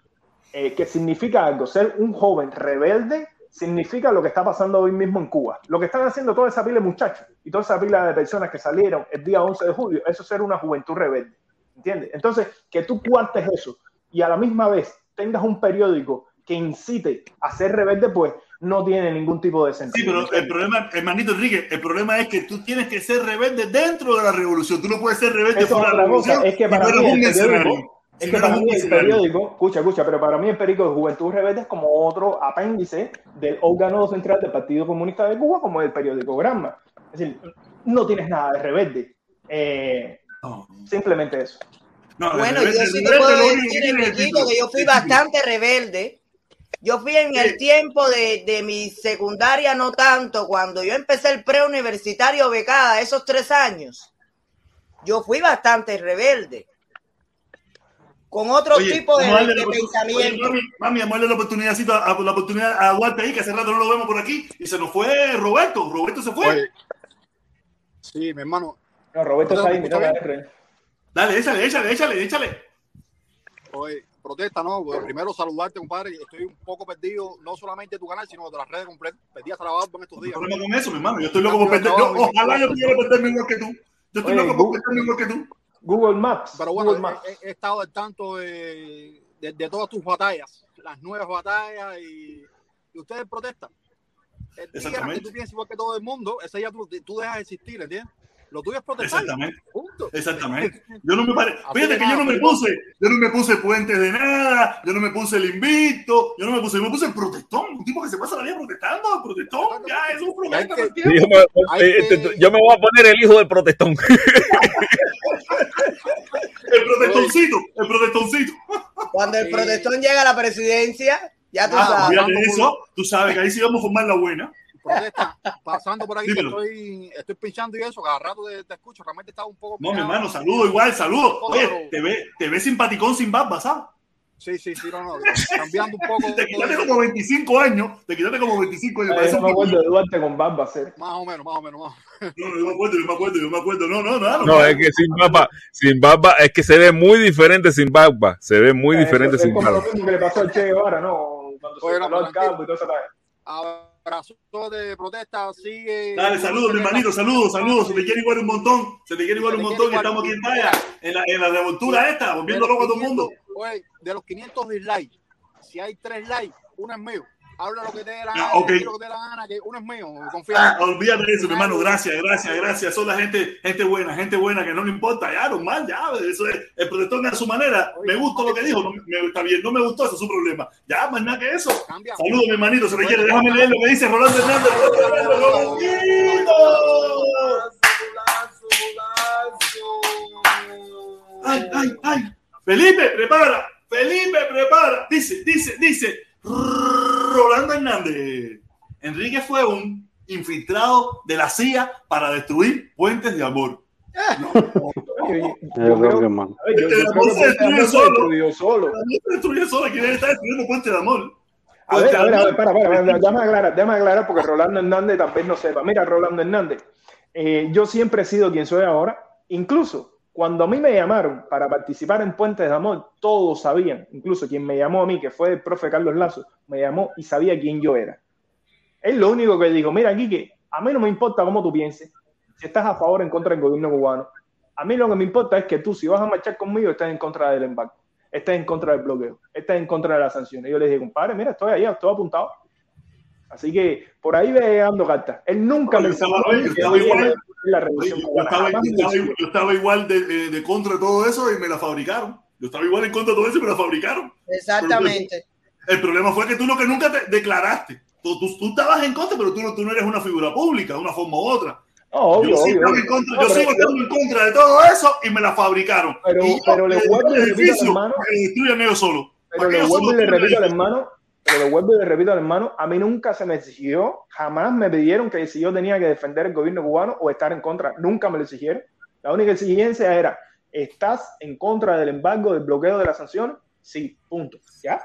eh, que significa algo. Ser un joven rebelde significa lo que está pasando hoy mismo en Cuba. Lo que están haciendo toda esa pila de muchachos y toda esa pila de personas que salieron el día 11 de julio, eso es ser una juventud rebelde. ¿Entiendes? Entonces, que tú cuartes eso y a la misma vez tengas un periódico que incite a ser rebelde, pues no tiene ningún tipo de Sí, sentido. pero el problema, hermanito Enrique, el problema es que tú tienes que ser rebelde dentro de la revolución. Tú no puedes ser rebelde Eso fuera de la otra cosa. revolución. Es que para mí el periódico, es que para mí el periódico, escucha, escucha, pero para mí el periódico de Juventud Rebelde es como otro apéndice del órgano central del Partido Comunista de Cuba, como el periódico Granma. Es decir, no tienes nada de rebelde. Eh, No, simplemente eso. no, Bueno, rebelde- yo sí te puedo decir, Enriquito, que yo fui bastante rebelde. Yo fui en el tiempo de, de mi secundaria, no tanto, cuando yo empecé el preuniversitario becada, esos tres años. Yo fui bastante rebelde. Con otro Oye, tipo de, pensamiento. Oye, mami, mami, vamos a darle la oportunidad, a, a- la oportunidad a Duarte ahí, que hace rato no lo vemos por aquí. Y se nos fue Roberto. Roberto se fue. Oye, sí, mi hermano. No, Roberto está ahí, ¿Está mira. Dale, échale, échale, échale, échale. Oye, protesta, ¿no? Pues primero saludarte, compadre. Estoy un poco perdido, no solamente de tu canal, sino de las redes completas. Perdí hasta la barba en estos No días. problema con eso, mi hermano. Yo estoy loco por perder. Yo, ojalá yo pudiera perderme igual que tú. Yo estoy Oye, loco por perderme igual que tú. Google Maps. Pero bueno, Google Maps. he, he estado al tanto de, de- de todas tus batallas, las nuevas batallas y, y ustedes protestan. El día que tú piensas igual que todo el mundo, ese día tú, tú dejas de existir, ¿entiendes? Lo tuyo es protestar. Exactamente. Punto. Exactamente. Yo no me pare... Fíjate que yo no me puse, yo no me puse puentes de nada, yo no me puse el invicto, yo no me puse, yo me puse el protestón, un tipo que se pasa la vida protestando, el protestón, ya es un problema. que-. Yo me, eh, que- yo me voy a poner el hijo del protestón. El protestoncito, el protestoncito. Cuando el protestón llega a la presidencia, ya tú Ah, sabes. Eso, tú sabes que ahí sí vamos a formar la buena. Protesta, pasando por Dímelo. estoy, estoy pinchando y eso, cada rato te, te escucho, realmente estaba un poco... No, mi hermano, saludo igual, saludo. Oye, te ve, te ve simpaticón sin barba, ¿sabes? Sí, sí, sí, no, no, cambiando un poco. Te quitaste como 25 años, te quitaste como 25 años. No un me acuerdo de Duarte con barba, ser. Más o menos, más o menos, más o menos. No, no, yo me acuerdo, yo me acuerdo, yo me acuerdo. No, no, no. No, es que sin barba, sin barba, es que se ve muy diferente sin barba. Se ve muy diferente Eso es sin como lo barba. mismo que le pasó al Che Guevara, ¿no? Cuando se Oye, no, tranquilo. campo y todo eso. ¿sabes? Abrazo de protesta, sigue. Dale, saludos, mi hermanito, saludos, saludos. Se te quiere igual un montón, se te quiere igual un montón. Quiere estamos aquí en Talla, en la, en la revoltura esta, volviendo loco a todo el mundo. Oye, de los 500 dislikes, si hay 3 likes, uno es mío. Habla lo que te dé la Ah, gana, lo que te dé la gana, que uno es mío. Confía Ah, olvídate de eso, mi hermano. Gracias, gracias, gracias. Son la gente, gente buena, gente buena que no le importa. Ya, normal, ya. Eso es. El protector a su manera. Me gustó lo que dijo. No, me, está bien, no me gustó, eso es su problema. Ya, más nada que eso. Cambia. Saludos, mi hermanito. Se requiere. Déjame leer lo que dice Rolando Hernández. Rolando Hernández, Rolandito. Ay, ay, ay. Felipe, prepara. Felipe, prepara. Dice, dice, dice. Rolando Hernández. Enrique fue un infiltrado de la CIA para destruir puentes de amor. Oye, Yo yo creo creo- que, hermano. a ver, yo- yo creo amor que se Puente destruye Amor se solo. destruyó solo. No se destruye solo, quiere estar destruyendo puentes de amor. A ver, a ver, a ver, para, para, para, déjame aclarar, déjame aclarar porque Rolando Hernández tal vez no sepa. Mira, Rolando Hernández, eh, yo siempre he sido quien soy ahora. Incluso cuando a mí me llamaron para participar en Puentes de Amor, todos sabían, incluso quien me llamó a mí, que fue el profe Carlos Lazo, me llamó y sabía quién yo era. Es lo único que digo, mira, Quique, a mí no me importa cómo tú pienses, si estás a favor o en contra del gobierno cubano. A mí lo que me importa es que tú, si vas a marchar conmigo, estás en contra del embargo, estás en contra del bloqueo, estás en contra de las sanciones. Yo le dije, compadre, mira, estoy allá, estoy apuntado. Así que por ahí ve dando cartas. Él nunca me yo estaba- oye, yo estaba igual. la Oye, revolución yo, cubana. estaba, Jamás yo me estaba- decía. yo estaba igual de, de- de contra de todo eso y me la fabricaron. Yo estaba igual en contra de todo eso y me la fabricaron. Exactamente. El problema fue que tú lo que nunca te declaraste. Tú, tú, tú estabas en contra, pero tú, no- tú no eres una figura pública, de una forma u otra. No, obvio, yo sí obvio, estaba obvio. en contra, No, yo pero- sigo estando en contra de todo eso y me la fabricaron. Pero- y yo pero le vuelvo y el le repito, hermano. destruyan ellos solos. Pero le vuelvo y le repito al hermano, pero le vuelvo y le repito al hermano, a mí nunca se me exigió, jamás me pidieron que si yo tenía que defender el gobierno cubano o estar en contra, nunca me lo exigieron. La única exigencia era, ¿estás en contra del embargo, del bloqueo de las sanciones? Sí, punto. ¿Ya?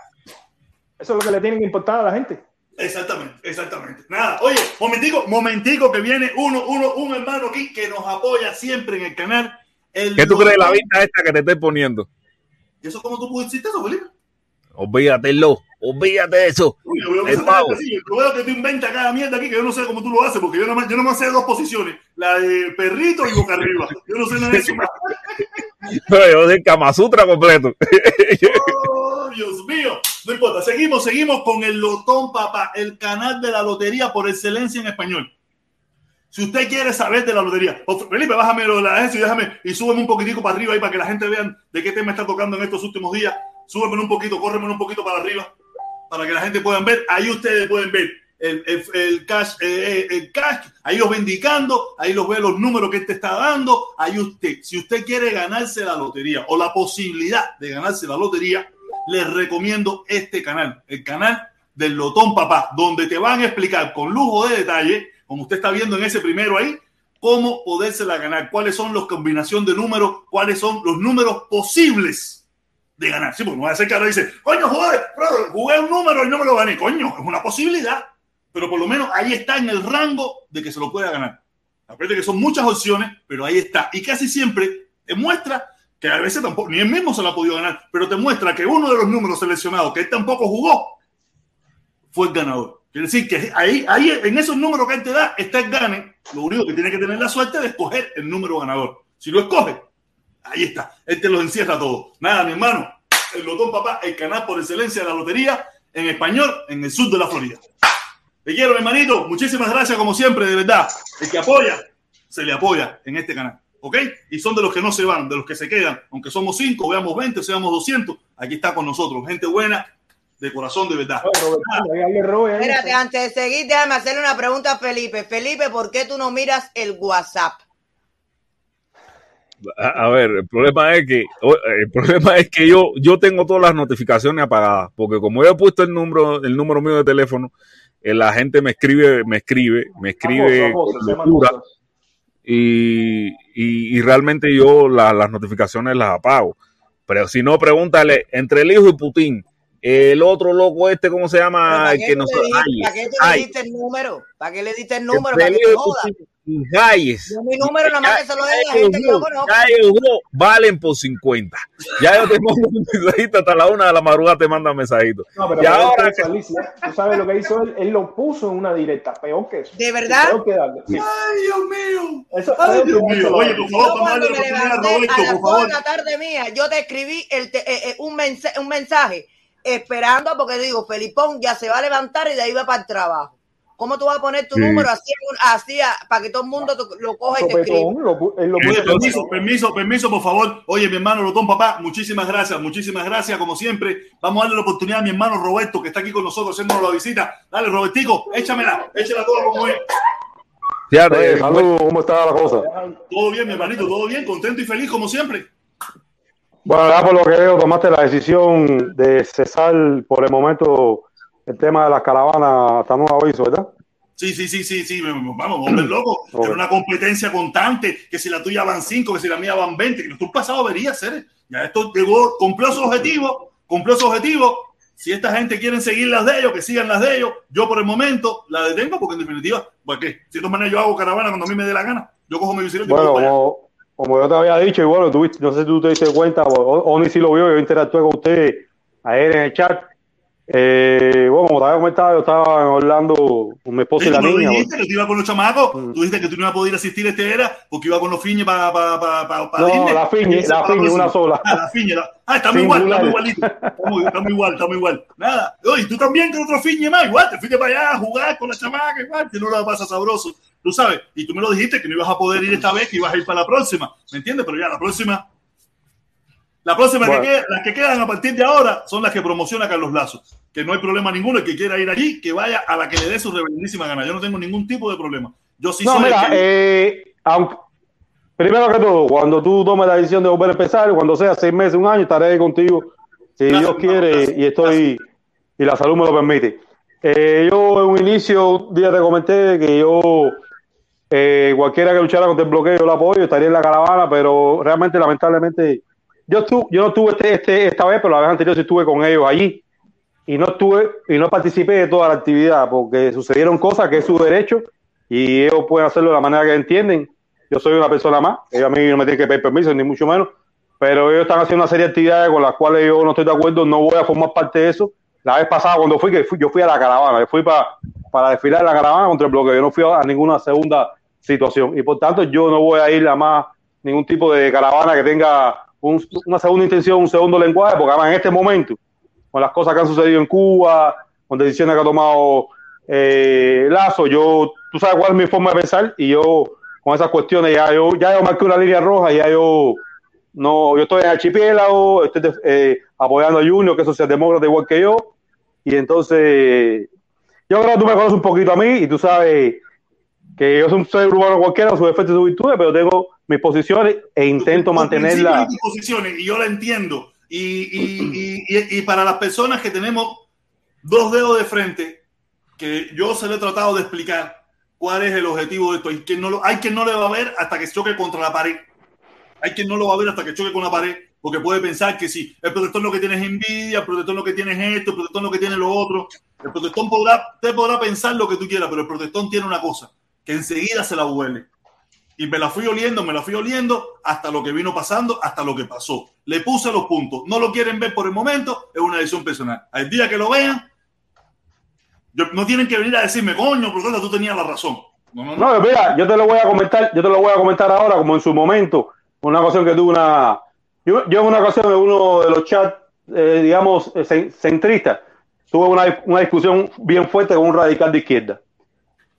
Eso es lo que le tiene que importar a la gente. Exactamente, exactamente. Nada, oye, momentico, momentico que viene uno, uno, un hermano aquí que nos apoya siempre en el canal. El ¿Qué tú crees de la vista esta que te estoy poniendo? ¿Y eso cómo tú pudiste eso, Felipe? Olvídatelo, olvídate de eso. Yo veo, El que pavo. así, yo veo que tú inventas cada mierda aquí que yo no sé cómo tú lo haces, porque yo no me, yo no me sé dos posiciones, la de perrito y boca arriba. Yo no sé nada de eso. Yo soy Kama Sutra completo. Oh, Dios mío. No importa, seguimos, seguimos con el Lotón Papá, el canal de la lotería por excelencia en español. Si usted quiere saber de la lotería, Felipe, bájame lo de la agencia y déjame y súbeme un poquitico para arriba ahí para que la gente vean de qué tema está tocando en estos últimos días. Súbeme un poquito, córreme un poquito para arriba para que la gente pueda ver. Ahí ustedes pueden ver el, el- el cash, eh, el cash, ahí los va indicando, ahí los ve los números que te está dando. Ahí usted, si usted quiere ganarse la lotería o la posibilidad de ganarse la lotería, les recomiendo este canal, el canal del Lotón Papá, donde te van a explicar con lujo de detalle, como usted está viendo en ese primero ahí, cómo podérsela ganar, cuáles son las combinaciones de números, cuáles son los números posibles de ganar. Sí, porque no va a ser que ahora dice, coño, jugué, brother, jugué un número y no me lo gané. Coño, es una posibilidad. Pero por lo menos ahí está en el rango de que se lo pueda ganar. Aparte que son muchas opciones, pero ahí está. Y casi siempre te muestra que a veces tampoco, ni él mismo se lo ha podido ganar, pero te muestra que uno de los números seleccionados que él tampoco jugó fue el ganador. Quiere decir que ahí, ahí en esos números que él te da está el gane. Lo único que tiene que tener la suerte de escoger el número ganador. Si lo escoge, ahí está. Él te los encierra todo. Nada, mi hermano. El Lotón Papá, el canal por excelencia de la lotería en español en el sur de la Florida. Te quiero, mi hermanito. Muchísimas gracias, como siempre, de verdad. El que apoya, se le apoya en este canal. ¿Ok? Y son de los que no se van, de los que se quedan. Aunque somos 5, veamos 20, seamos 200. Aquí está con nosotros. Gente buena, de corazón, de verdad. Espérate, antes de seguir, déjame hacerle una pregunta a Felipe. Felipe, ¿por qué tú no miras el WhatsApp? A, a ver, el problema es que el problema es que yo yo tengo todas las notificaciones apagadas porque como yo he puesto el número el número mío de teléfono, eh, la gente me escribe me escribe me escribe Famoso, y, y realmente yo la- las notificaciones las apago. Pero si no, pregúntale entre el hijo y Putin, el otro loco este, ¿cómo se llama? ¿Para El qué, que tú no le dijiste, Hayes, ¿Para qué tú le diste el número? ¿Para qué le diste el número? ¿Para que te de joda? Hayes. Yo mi número nada más que se lo a la gente que ellos conozco. valen por 50. Ya yo te mando un mensajito hasta la una de la madrugada te manda mensajito. No, pero y ahora que eso, Alicia, tú sabes lo que hizo él, él lo puso en una directa, peor que eso. ¿De verdad? Peor que darle, sí. Ay, Dios mío. Eso, Ay, Dios mío. Oye, por favor, cuando me la oportunidad a levanté Roberto, a las por 2 favor. de la tarde mía, yo te escribí el te- eh, eh, un, mensa- un mensaje esperando porque digo, Felipón ya se va a levantar y de ahí va para el trabajo. ¿Cómo tú vas a poner tu Sí. número así, así para que todo el mundo lo coja y te escriba? Permiso, permiso, permiso, por favor. Oye, mi hermano Lotón, papá, muchísimas gracias, muchísimas gracias, como siempre. Vamos a darle la oportunidad a mi hermano Roberto, que está aquí con nosotros haciéndonos la visita. Dale, Robertico, échamela, échala toda como es. Oye, saludos, ¿cómo está la cosa? Todo bien, mi hermanito, todo bien, contento y feliz, como siempre. Bueno, ya por lo que veo, tomaste la decisión de cesar por el momento el tema de las caravanas hasta nuevo aviso, ¿verdad? Sí, sí, sí, sí, sí, vamos, hombre loco. Era una competencia constante, que si la tuya van 5, que si la mía van 20, que tú pasado debería ser. Ya esto llegó, cumplió su objetivo, cumplió su objetivo. Si esta gente quiere seguir las de ellos, que sigan las de ellos. Yo por el momento la detengo porque en definitiva, pues que, si de todas maneras yo hago caravana cuando a mí me dé la gana. Yo cojo mi bicicleta y Bueno, voy para allá. Como, yo te había dicho, y bueno, no sé si tú te diste cuenta, o, o ni si lo vio, yo interactué con usted ayer en el chat. Eh, bueno, como te había comentado, yo estaba en Orlando con mi esposa y la niña. dijiste, que tú ibas con los chamacos, Mm. tú dijiste que tú no ibas a poder asistir este era porque iba con los fiñes para pa, pa, pa, pa No, Disney. la Fiñe, la Fiñe, una sola. Ah, la fiñe. la- Ah, estamos igual, Singular. estamos igualitos. Estamos, estamos igual, estamos igual. Nada. Oye, tú también que otro fiñe más, igual, te fuiste para allá a jugar con la chamaca, igual, que no la pasa sabroso. Tú sabes, y tú me lo dijiste que no ibas a poder ir esta vez, que ibas a ir para la próxima. ¿Me entiendes? Pero ya, la próxima. La próxima Bueno. que queda- las que quedan a partir de ahora son las que promociona Carlos Lazo. Que no hay problema ninguno. El que quiera ir allí, que vaya a la que le dé su reverendísima gana. Yo no tengo ningún tipo de problema. Yo sí No, soy. el mira, que- eh, aunque, primero que todo, cuando tú tomes la decisión de volver a empezar, cuando sea seis meses, un año, estaré ahí contigo, si Gracias, Dios quiere gracias, y estoy y la salud me lo permite. Eh, yo en un inicio, un día te comenté que yo, eh, cualquiera que luchara contra el bloqueo, yo lo apoyo, estaría en la caravana, pero realmente, lamentablemente, yo, estuve, yo no estuve este, este, esta vez, pero la vez anterior sí estuve con ellos allí y no estuve y no participé de toda la actividad porque sucedieron cosas que es su derecho y ellos pueden hacerlo de la manera que entienden. Yo soy una persona más, ellos a mí no me tienen que pedir permiso, ni mucho menos, pero ellos están haciendo una serie de actividades con las cuales yo no estoy de acuerdo, no voy a formar parte de eso. La vez pasada cuando fui, que fui, yo fui a la caravana, yo fui para, para desfilar la caravana contra el bloqueo, yo no fui a ninguna segunda situación y por tanto yo no voy a ir a más ningún tipo de caravana que tenga un- una segunda intención, un segundo lenguaje, porque además en este momento con las cosas que han sucedido en Cuba, con decisiones que ha tomado eh, Lazo, yo, tú sabes cuál es mi forma de pensar y yo con esas cuestiones ya yo, ya yo marqué una línea roja, ya yo no, yo estoy en archipiélago, estoy eh, apoyando a Junior, que es socialdemócrata igual que yo, y entonces yo creo que tú me conoces un poquito a mí y tú sabes que yo soy un ser humano cualquiera, sus defectos y sus virtudes, pero tengo mis posiciones e intento tus principios mantenerla. y tus posiciones, y yo la entiendo. Y, y- y- y- para las personas que tenemos dos dedos de frente, que yo se lo he tratado de explicar cuál es el objetivo de esto. Y que no lo, hay quien no le va a ver hasta que choque contra la pared. Hay quien no lo va a ver hasta que choque con la pared, porque puede pensar que si el protector lo que tiene es envidia, el protector lo que tiene es esto, el protector lo que tiene es lo otro. El protector podrá, usted podrá pensar lo que tú quieras, pero el protector tiene una cosa, que enseguida se la huele. Y me la fui oliendo, me la fui oliendo hasta lo que vino pasando, hasta lo que pasó. Le puse los puntos. No lo quieren ver por el momento, es una decisión personal. Al día que lo vean, yo- no tienen que venir a decirme, coño, protesta, tú tenías la razón. No, no, no. No, mira, yo te lo voy a comentar, yo te lo voy a comentar ahora, como en su momento, una ocasión que tuve una, yo, yo en una ocasión en uno de los chats, eh, digamos, eh, cen- centristas, tuve una, una discusión bien fuerte con un radical de izquierda.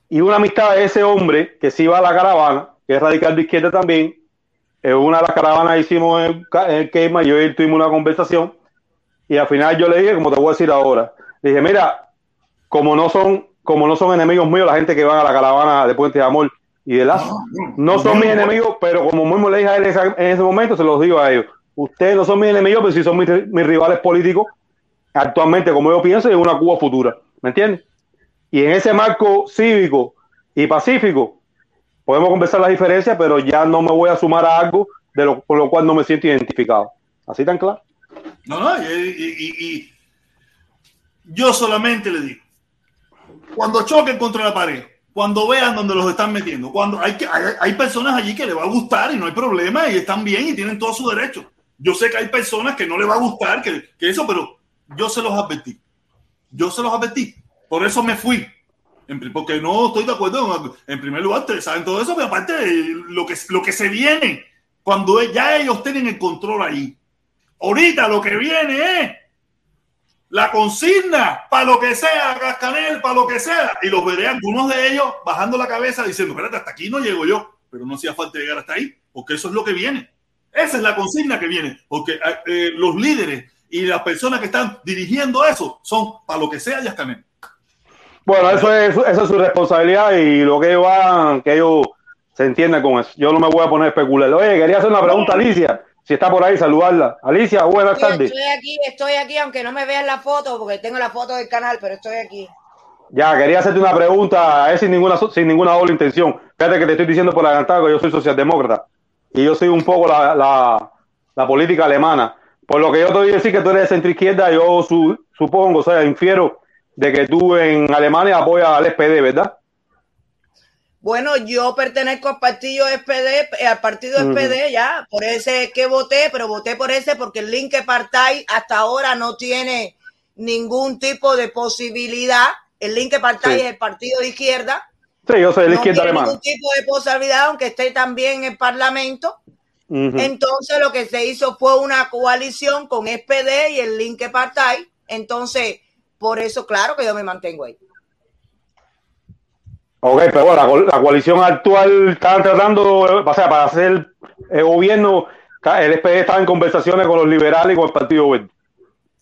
Y una amistad de ese hombre que se iba a la caravana, que es radical de izquierda también. En una de las caravanas hicimos en, en Quema, yo y él tuvimos una conversación y al final yo le dije, como te voy a decir ahora, dije, mira, como no son, como no son enemigos míos la gente que van a la caravana de Puente de Amor y de Lazo, no son mis enemigos, pero como mismo le dije a él en ese momento, se los digo a ellos, ustedes no son mis enemigos, pero sí son mis, rivales políticos actualmente, como yo pienso, en una Cuba futura, ¿me entiendes? Y en ese marco cívico y pacífico, podemos conversar las diferencias, pero ya no me voy a sumar a algo de lo, con lo cual no me siento identificado. Así tan claro. No, no, y, yo solamente le digo, cuando choquen contra la pared, cuando vean donde los están metiendo, cuando hay, que, hay, hay personas allí que le va a gustar y no hay problema y están bien y tienen todo su derecho. Yo sé que hay personas que no le va a gustar, que, que eso, pero yo se los advertí. Yo se los advertí. Por eso me fui. Porque no estoy de acuerdo. En, primer lugar, ustedes saben todo eso, pero aparte, lo que, lo que se viene, cuando ya ellos tienen el control ahí, Ahorita lo que viene es la consigna para lo que sea, Cascanel, para lo que sea. Y los veré algunos de ellos bajando la cabeza diciendo, espérate, hasta aquí no llego yo. Pero no hacía falta llegar hasta ahí, porque eso es lo que viene. Esa es la consigna que viene, porque eh, eh, los líderes y las personas que están dirigiendo eso son para lo que sea Yascanel. Bueno, eso es, eso es su responsabilidad y lo que ellos hagan, que ellos se entiendan con eso. Yo no me voy a poner a especular. Oye, quería hacer una pregunta a Alicia, si está por ahí, saludarla. Alicia, buenas tardes. estoy aquí, estoy aquí, aunque no me vean la foto, porque tengo la foto del canal, pero estoy aquí. Ya, quería hacerte una pregunta, es sin ninguna, sin ninguna doble intención. Fíjate que te estoy diciendo por adelantado que yo soy socialdemócrata y yo soy un poco la, la, la política alemana. Por lo que yo te voy a decir que tú eres de centro izquierda, yo su- supongo, o sea, infiero de que tú en Alemania apoyas al SPD, ¿verdad? Bueno, yo pertenezco al partido SPD, eh, al partido Ujú. SPD, ya, por ese es que voté, pero voté por ese porque el Linke Partei hasta ahora no tiene ningún tipo de posibilidad. El Linke Partei Sí. es el partido de izquierda, Sí, yo soy de la no izquierda tiene alemana. ningún tipo de posibilidad, aunque esté también en el Parlamento. Entonces lo que se hizo fue una coalición con SPD y el Linke Partei. Entonces, por eso, claro que yo me mantengo ahí. Ok, pero bueno, la, co- la coalición actual está tratando, o sea, para hacer el gobierno, el SPD está en conversaciones con los liberales y con el Partido Verde.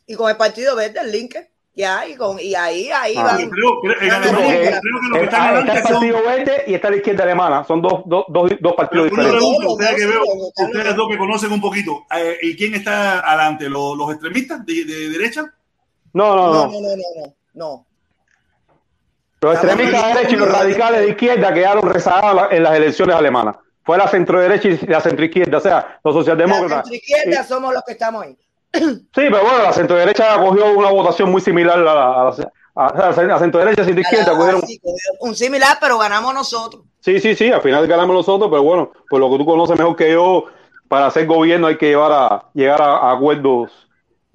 Y con el Partido Verde, el Linke, ya, y, con, y ahí, ahí Ah. van. Creo, creo- en van a Alemania, ver. creo que lo que Eh, están adelante está el son Partido Verde y está la izquierda alemana. Son dos, dos, dos, dos partidos diferentes. pregunta, ustedes dos, que veo, ustedes dos. dos que conocen un poquito, eh, ¿y quién está adelante? ¿Los, los extremistas de, de derecha? No, no, No, no. no, no, no, no. Los extremistas de derecha y los radicales de izquierda quedaron rezagados la- en las elecciones alemanas. Fue la centro derecha y la centro izquierda, o sea, los La socialdemócratas. centroizquierda somos los que estamos ahí. Sí, pero bueno, la centro derecha cogió una votación muy similar a la, a la, a la- la centro derecha y centro izquierda. A la- cogieron- un similar, pero ganamos nosotros. Sí, sí, sí, al final ganamos nosotros, pero bueno, por lo que tú conoces mejor que yo, para hacer gobierno hay que llevar a, llegar a acuerdos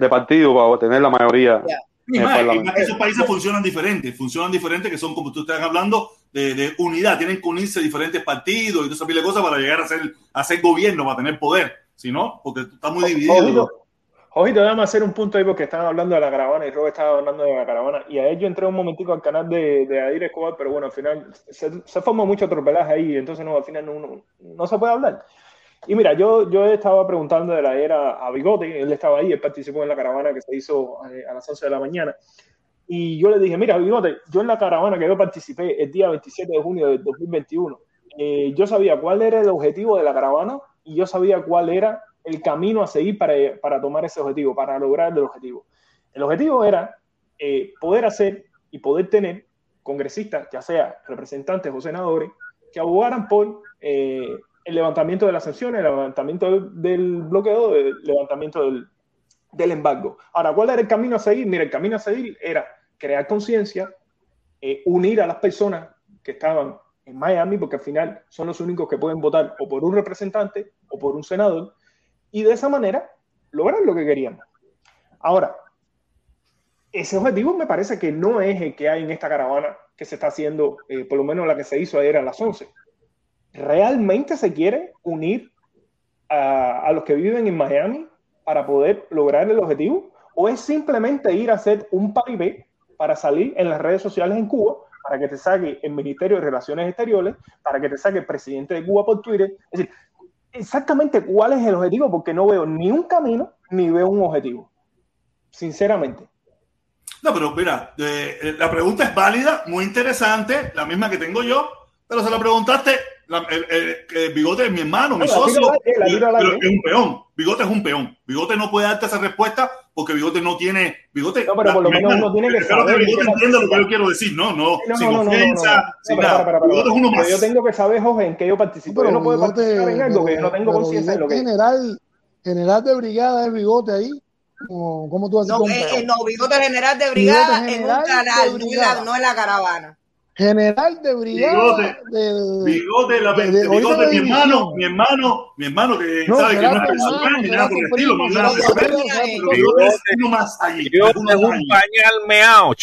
de partido para tener la mayoría Ya. Y en el más, esos países funcionan diferentes, funcionan diferentes, que son como tú estás hablando de, de unidad, tienen que unirse diferentes partidos y todas esas cosas para llegar a ser, a ser gobierno, para tener poder. Si no, porque está muy dividido. Ojito, ojito, déjame hacer un punto ahí porque estaban hablando de la caravana y Robert estaba hablando de la caravana. Y a ello entré un momentico al canal de, de Adir Escobar, pero bueno, al final se, se forma mucho tropelaje ahí, entonces no, al final no, no, no se puede hablar. Y mira, yo, yo estaba preguntando de la era a Bigote, él estaba ahí, él participó en la caravana que se hizo eh, a las 11 de la mañana. Y yo le dije, mira, Bigote, yo en la caravana que yo participé el día 27 de junio de 2021, eh, yo sabía cuál era el objetivo de la caravana y yo sabía cuál era el camino a seguir para, para tomar ese objetivo, para lograr el objetivo. El objetivo era eh, poder hacer y poder tener congresistas, ya sea representantes o senadores, que abogaran por eh, el levantamiento de las sanciones, el levantamiento del, bloqueo, el levantamiento del, del embargo. Ahora, ¿cuál era el camino a seguir? Mira, el camino a seguir era crear conciencia, eh, unir a las personas que estaban en Miami, porque al final son los únicos que pueden votar o por un representante o por un senador, y de esa manera lograr lo que queríamos. Ahora, ese objetivo me parece que no es el que hay en esta caravana que se está haciendo, eh, por lo menos la que se hizo ayer a las 11. ¿Realmente se quiere unir a, los que viven en Miami para poder lograr el objetivo? ¿O es simplemente ir a hacer un paribé para salir en las redes sociales en Cuba para que te saque el Ministerio de Relaciones Exteriores, para que te saque el presidente de Cuba por Twitter. Es decir, exactamente cuál es el objetivo, porque no veo ni un camino ni veo un objetivo. Sinceramente. No, pero mira, eh, eh, la pregunta es válida, muy interesante, la misma que tengo yo, pero se la preguntaste, la- el, el- el Bigote es mi hermano, mi la socio, la pero es un peón. Bigote es un peón. Bigote no puede darte esa respuesta porque Bigote no tiene. Bigote, No, pero por lo menos hermano, uno tiene que saber Bigote qué entienda lo que yo quiero decir, no, no, No, sin no, no, no, ofensa, no, no. sin No, para, nada. para, para, Bigote es uno Pero más. yo tengo que saber, Jorge, en qué yo participo. yo no puedo Bigote- participar en algo que yo no tengo pero conciencia de lo Bigote que es. general, general de brigada es bigote ahí. ¿Cómo, tú haces No, con eh, eh, no, bigote general de brigada Bigote en un canal, no en, la, brigada. no en la caravana. General de brigada Bigote. de, Bigote, la, de- de- Bigote, de mi hermano, mi hermano, mi hermano que No, sabe que no es personal ni nada por el estilo, ni será nada por el estilo, pero. Bigote es uno más allí. Bigote es es un pañal meao.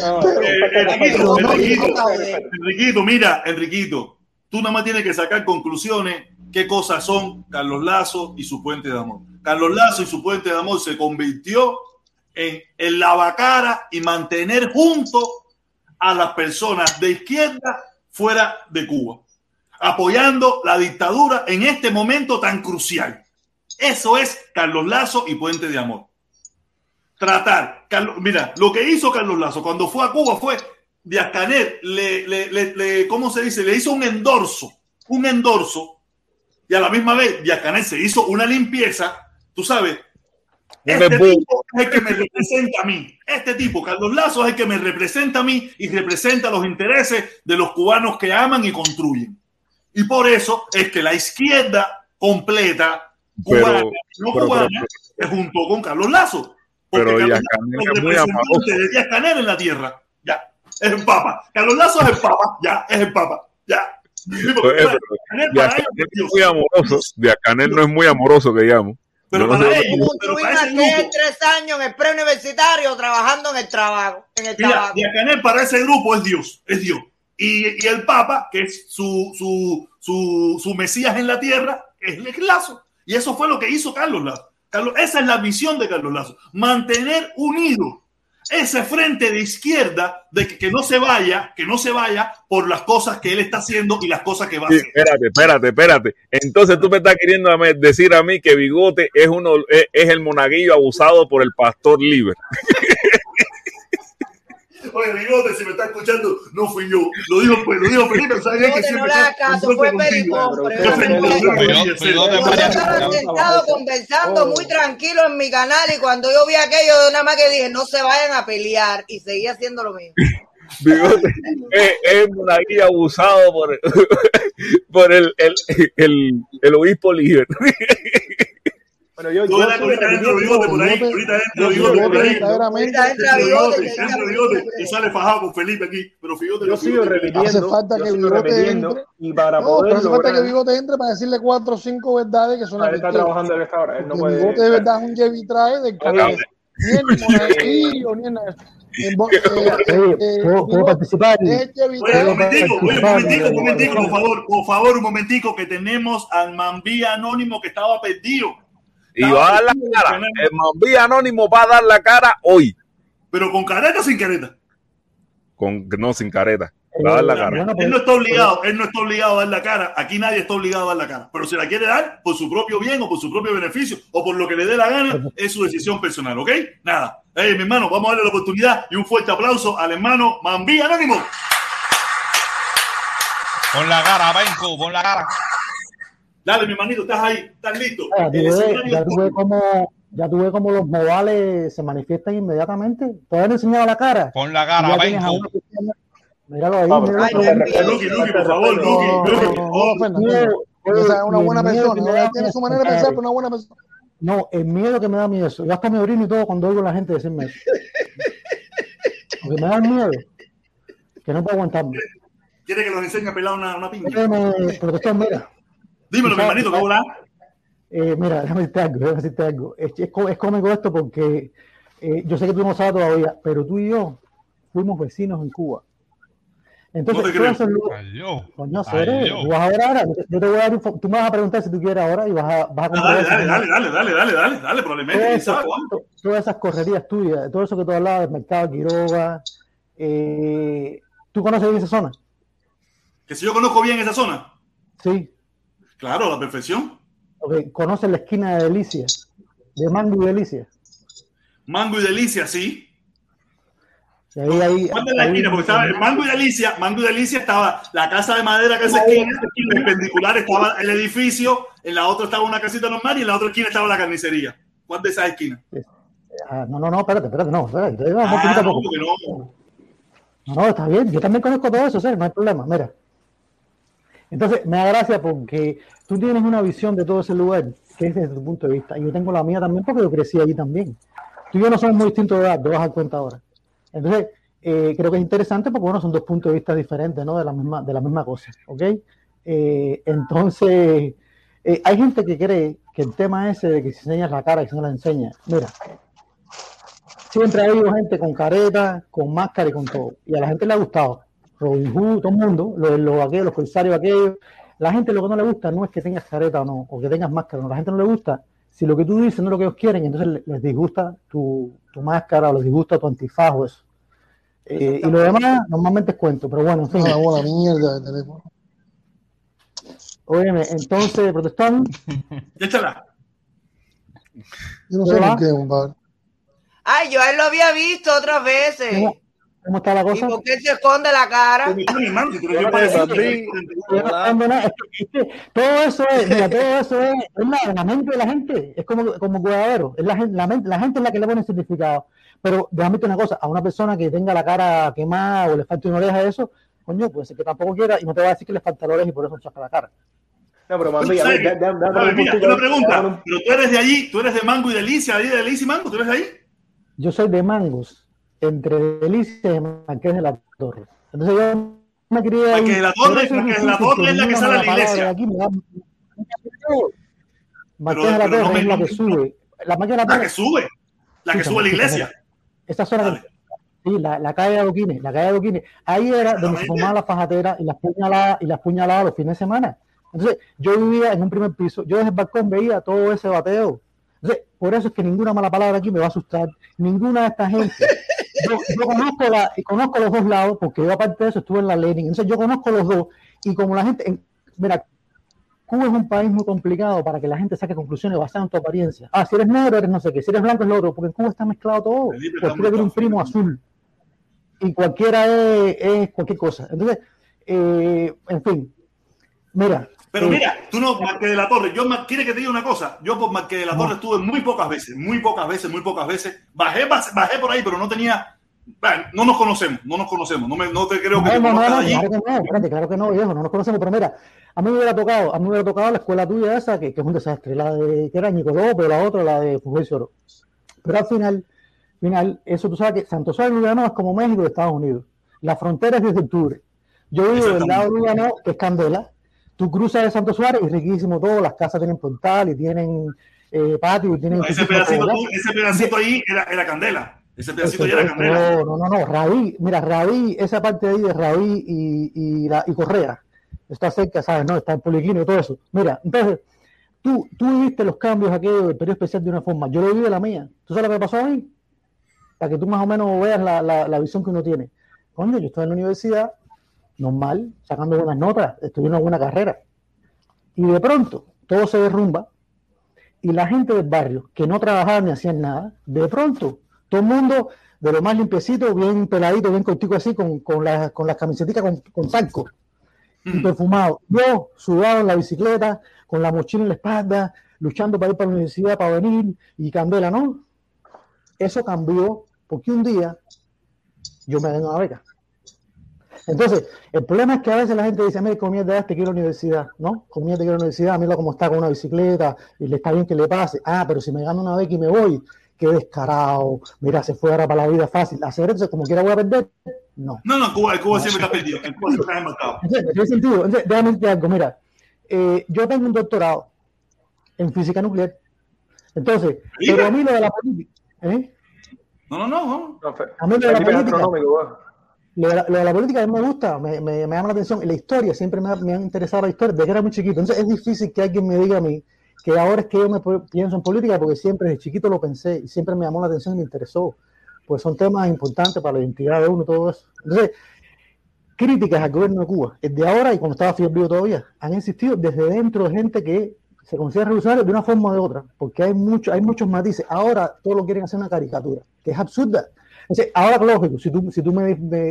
No, Eh, Enriquito, no, no, Enriquito, no, no. Enriquito, mira, Enriquito, tú nada más tienes que sacar conclusiones qué cosas son Carlos Lazo y su puente de amor. Carlos Lazo y su puente de amor se convirtió en el lavacara y mantener junto a las personas de izquierda fuera de Cuba, apoyando la dictadura en este momento tan crucial. Eso es Carlos Lazo y puente de amor tratar. Carlos, mira, lo que hizo Carlos Lazo cuando fue a Cuba fue Díaz Canel, le, le, le, ¿cómo se dice? Le hizo un endorso, un endorso, y a la misma vez Díaz Canel se hizo una limpieza, tú sabes. Este tipo es el que me representa a mí. Este tipo, Carlos Lazo, es el que me representa a mí y representa los intereses de los cubanos que aman y construyen. Y por eso es que la izquierda completa, Pero- cubana, no pero- cubana, pero- se juntó con Carlos Lazo. Porque Pero Carlos Lazo es representante amoroso. de Díaz Canel en la tierra. Ya, es el Papa. Carlos Lazo es el Papa. Ya, es el Papa. Ya. Porque, pero Canel para ellos Canel es muy amoroso. Díaz Canel no es muy amoroso, que llamo. Pero para ellos, pero para ese tres años en el preuniversitario trabajando en el trabajo. En el mira, trabajo. Díaz Canel para ese grupo es Dios, es Dios. Y, y el Papa, que es su, su, su, su Mesías en la tierra, es el Lazo. Y eso fue lo que hizo Carlos Lazo. Carlos, esa es la visión de Carlos Lazo. Mantener unido ese frente de izquierda de que, que no se vaya, que no se vaya por las cosas que él está haciendo y las cosas que va a hacer. espérate, espérate, espérate. Entonces tú me estás queriendo decir a mí que Bigote es uno es, es el monaguillo abusado por el pastor Liber. Oye, Bigote, si me está escuchando, no fui yo. Lo dijo, pues, lo dijo Felipe, ¿sabes qué? que no siempre está caso, fue. Pericón, Yo de estaba sentado conversando muy tranquilo en mi canal y cuando yo vi aquello, yo nada más que dije, no se vayan a pelear y seguía haciendo lo mismo. Bigote es, es el monaguillo abusado por, por el, el, el, el obispo Liber. Pero yo, yo que ahorita entra por ahí, ahorita entra yo Bigote sigo por ahí. verdaderamente Ahorita entra Entra Bigote, Bigote, que entra diga- Bigote y sale fajado con Felipe aquí. Pero Bigote Yo sigo repitiendo. Hace falta que Bigote entre. Y para poder hace falta que. Bigote entre para decirle cuatro o cinco verdades que son las él está trabajando en esta hora. Él no puede. Bigote de verdad es un Jevi trae de que Oye, ni el monaguillo, ni en ¿puedo, puedo Bigote participar? es el Jevi Oye, trae un momentico, oye, un participar, momentico, un momentico, por favor, por favor, un momentico, que tenemos al Mambí Anónimo que estaba perdido. Y va a dar la cara. El Mambí Anónimo va a dar la cara hoy. Pero con careta o sin careta. Con, no, sin careta. Va a dar la cara. Bueno, Él pues, no está obligado, él no está obligado a dar la cara. Aquí nadie está obligado a dar la cara. Pero si la quiere dar por su propio bien o por su propio beneficio o por lo que le dé la gana, es su decisión personal, ¿ok? Nada. Hey, mi hermano, vamos a darle la oportunidad y un fuerte aplauso al hermano Mambí Anónimo. Pon la cara, Benco, pon la cara. Dale, mi hermanito, estás ahí, estás listo. ya, El tú ves, escenario ya ves cómo, ya tú ves cómo los modales se manifiestan inmediatamente. Todavía no he enseñado la cara. Pon la cara, ya tienes a Benco. uno que tiene- Míralo ahí, No, míralo ahí. Luqui, Luqui, por favor, No, Luqui, no, una el buena miedo persona. que me ¿no? da Él tiene su manera de pensar, pero una buena persona. No, el miedo que me da a mí eso. Yo hasta me orino y todo cuando oigo a la gente decirme eso. Porque me da miedo. Que no puedo aguantarme. ¿Quiere que los enseñe a pelar una, una? Óyeme, protector, mira. Dímelo, mi hermanito, ¿cómo la? Eh, mira, déjame decirte algo, déjame decirte algo. Es, es, es cómico esto porque eh, yo sé que tú no sabes todavía, pero tú y yo fuimos vecinos en Cuba. Entonces, No te creo. Coño, Cere, tú vas a ver ahora, yo te voy a dar info- tú me vas a preguntar si tú quieres ahora y vas a, vas a Ah, Dale, dale, dale, dale, dale, dale, dale, dale, probablemente, eso, todas esas correrías tuyas, todo eso que tú hablabas del mercado de Quiroga, Eh, ¿Tú conoces bien esa zona? Que si yo conozco bien esa zona. Sí. Claro, a la perfección. Ok, ¿Conoces la esquina de Delicia? De Mango y Delicia. Mango y Delicia, sí. Y ahí, ahí, ¿Cuál es la ahí- esquina? Porque estaba en Mango y Delicia, Mango y Delicia estaba la casa de madera que es esquina, perpendicular estaba el edificio, en la otra estaba una casita normal y en la otra esquina estaba la carnicería. ¿Cuál de esas esquinas? Ah, no, no, no, espérate, espérate, no, espérate. Vamos Ah, no, no. No, está bien. Yo también conozco todo eso. No hay problema. Mira. Entonces, me da gracia porque tú tienes una visión de todo ese lugar que es desde tu punto de vista. Y yo tengo la mía también porque yo crecí allí también. Tú y yo no somos muy distintos de edad, te vas a dar cuenta ahora. Entonces, eh, creo que es interesante porque, bueno, son dos puntos de vista diferentes, ¿no? De la misma, de la misma cosa, ¿ok? Eh, entonces, eh, hay gente que cree que el tema ese de que si enseñas la cara y si no la enseñas, mira, siempre ha habido gente con careta, con máscara y con todo. Y a la gente le ha gustado. Robin Hood, todo el mundo, los, los, aquellos, los corsarios aquellos. La gente lo que no le gusta no es que tengas careta o no, o que tengas máscara. No, la gente no le gusta. Si lo que tú dices no es lo que ellos quieren, entonces le- les disgusta tu, tu máscara o les disgusta tu antifaz o eso. Eh, y lo demás normalmente es cuento, pero bueno, en fin. Una bola mierda de teléfono. Óyeme, entonces, protestón, Échala. Yo no sé por qué, compadre. Ay, yo a él lo había visto otras veces. ¿cómo, cómo está la ¿Y cosa? por qué se esconde la cara? Todo eso es, mira, todo eso es, es la, la mente de la gente, es como, como cuidadero, es la gente, la, mente, la gente es la que le pone significado. Pero déjame decirte una cosa, a una persona que tenga la cara quemada o le falte una oreja de eso, coño, puede ser que tampoco quiera y no te va a decir que le falta la oreja y por eso chasca la cara. No, pero mami, a ver, ¿sabes? da- da- da- A ver, un mira, puntico- una pregunta. un- Pero tú eres de allí, tú eres de Mango y Delicia, ahí de Delicia y Mango, ¿tú eres de ahí? Yo soy de Mangos, entre Delicia y Marqués de la Torre. Entonces yo me crié ahí. Marqués de la Torre, eso es Marqués de la Torre es la que sale a la iglesia. de aquí me da- Marqués de la no Torre me- es la que sube. La Marqués de la La Torre que sube, la que sube a la iglesia. Esta zona, Dale. sí, la, la calle de Adoquines, la calle de Adoquines, ahí era donde se fumaban las fajateras y las puñaladas y las puñaladas los fines de semana. Entonces, yo vivía en un primer piso, yo desde el balcón veía todo ese bateo. Entonces, por eso es que ninguna mala palabra aquí me va a asustar, ninguna de esta gente. Yo, yo conozco, la, conozco los dos lados, porque yo aparte de eso estuve en la Lenin, entonces yo conozco los dos, y como la gente, en- mira, Cuba es un país muy complicado para que la gente saque conclusiones basadas en tu apariencia. Ah, si eres negro, eres no sé qué, si eres blanco es lo otro, porque en Cuba está mezclado todo. Cualquiera tiene un primo azul y cualquiera es, es cualquier cosa. Entonces, eh, en fin, mira. Pero mira, tú no, Marqués de la Torre, yo quiere que te diga una cosa, yo por Marqués de la Torre estuve muy pocas veces, muy pocas veces, muy pocas veces, bajé, bajé por ahí, pero no tenía, bueno, no nos conocemos, no nos conocemos, no, me, no te creo que No, te no, no, no, allí. claro que no, espérate, claro que no, viejo, no nos conocemos, pero mira, a mí me hubiera tocado, a mí me hubiera tocado la escuela tuya esa, que, que es un desastre, la de, que era Nico López, la otra, la de Oro. Pero al final, final, eso tú sabes que Santo Suárez Lugano es como México de Estados Unidos. La frontera es desde octubre. Yo vivo del lado de Lugano, que es Candela, tú cruzas de Santo Suárez y riquísimo todo, las casas tienen portal y tienen eh, patio y tienen... Ese pedacito, tú- ese pedacito ahí era, era candela, ese pedacito ya era candela. No, no, no, no, Rabí, mira, Rabí, esa parte ahí de Rabí y, y, la, y Correa, está cerca, ¿sabes? No, está el policlínico y todo eso. Mira, entonces, tú, tú viviste los cambios aquellos del periodo especial de una forma, yo lo viví de la mía. ¿Tú sabes lo que pasó a mí? Para que tú más o menos veas la, la, la visión que uno tiene. Coño, yo estoy en la universidad, normal, sacando buenas notas, estudié una buena carrera. Y de pronto, todo se derrumba y la gente del barrio, que no trabajaba ni hacían nada, de pronto, todo el mundo de lo más limpiecito, bien peladito, bien cortico así, con, con, la- con las camisetas con, con talco y perfumado. Yo, sudado en la bicicleta, con la mochila en la espalda, luchando para ir para la universidad, para venir, y candela, ¿no? Eso cambió porque un día yo me gané una beca. Entonces, el problema es que a veces la gente dice, mira, con mierda este quiero la universidad, ¿no? Con mierda quiero la universidad, mira cómo está con una bicicleta, y le está bien que le pase. Ah, pero si me gano una beca y me voy, qué descarado, mira, se fue ahora para la vida fácil. Hacer eso como quiera voy a perder. No. No, no, en Cuba, en Cuba siempre está perdido, en Cuba siempre está embarcado. Entonces, tiene sentido. Entonces, déjame decirte algo, mira, eh, yo tengo un doctorado en física nuclear. Entonces, pero a mí lo de la política, ¿eh? No, no, no, no. No, A mí lo de la política. Lo de la, política a mí me gusta, me, me, llama la atención. Y la historia, siempre me ha, interesado la historia, desde que era muy chiquito. Entonces es difícil que alguien me diga a mí que ahora es que yo me pienso en política, porque siempre desde chiquito lo pensé y siempre me llamó la atención y me interesó. pues son temas importantes para la identidad de uno todo eso. Entonces, críticas al gobierno de Cuba, el de ahora y cuando estaba Fidel Vivo todavía, han existido desde dentro de gente que se considera revolucionario de una forma o de otra, porque hay, mucho, hay muchos matices. Ahora todos lo quieren hacer una caricatura, que es absurda. Ahora, lógico, si tú, si tú me, me,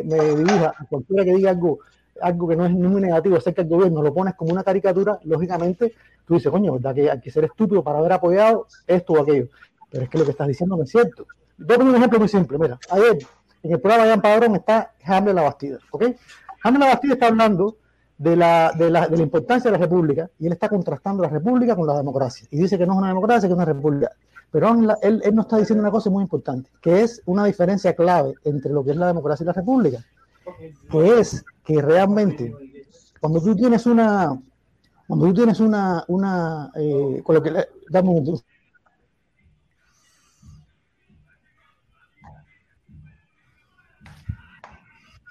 a cualquiera que diga algo, algo que no es muy negativo acerca del gobierno, lo pones como una caricatura, lógicamente tú dices, coño, ¿verdad que hay que ser estúpido para haber apoyado esto o aquello? Pero es que lo que estás diciendo no es cierto. Voy a poner un ejemplo muy simple. Mira, ayer en el programa de Jan Padrón está Jaime La Bastida, ¿ok? Jaime La Bastida está hablando de la, de, la, de la importancia de la república y él está contrastando la república con la democracia y dice que no es una democracia, que es una república. Pero él, él, nos está diciendo una cosa muy importante, que es una diferencia clave entre lo que es la democracia y la república, que es que realmente cuando tú tienes una, cuando tú tienes una, una eh, con lo que, dame un.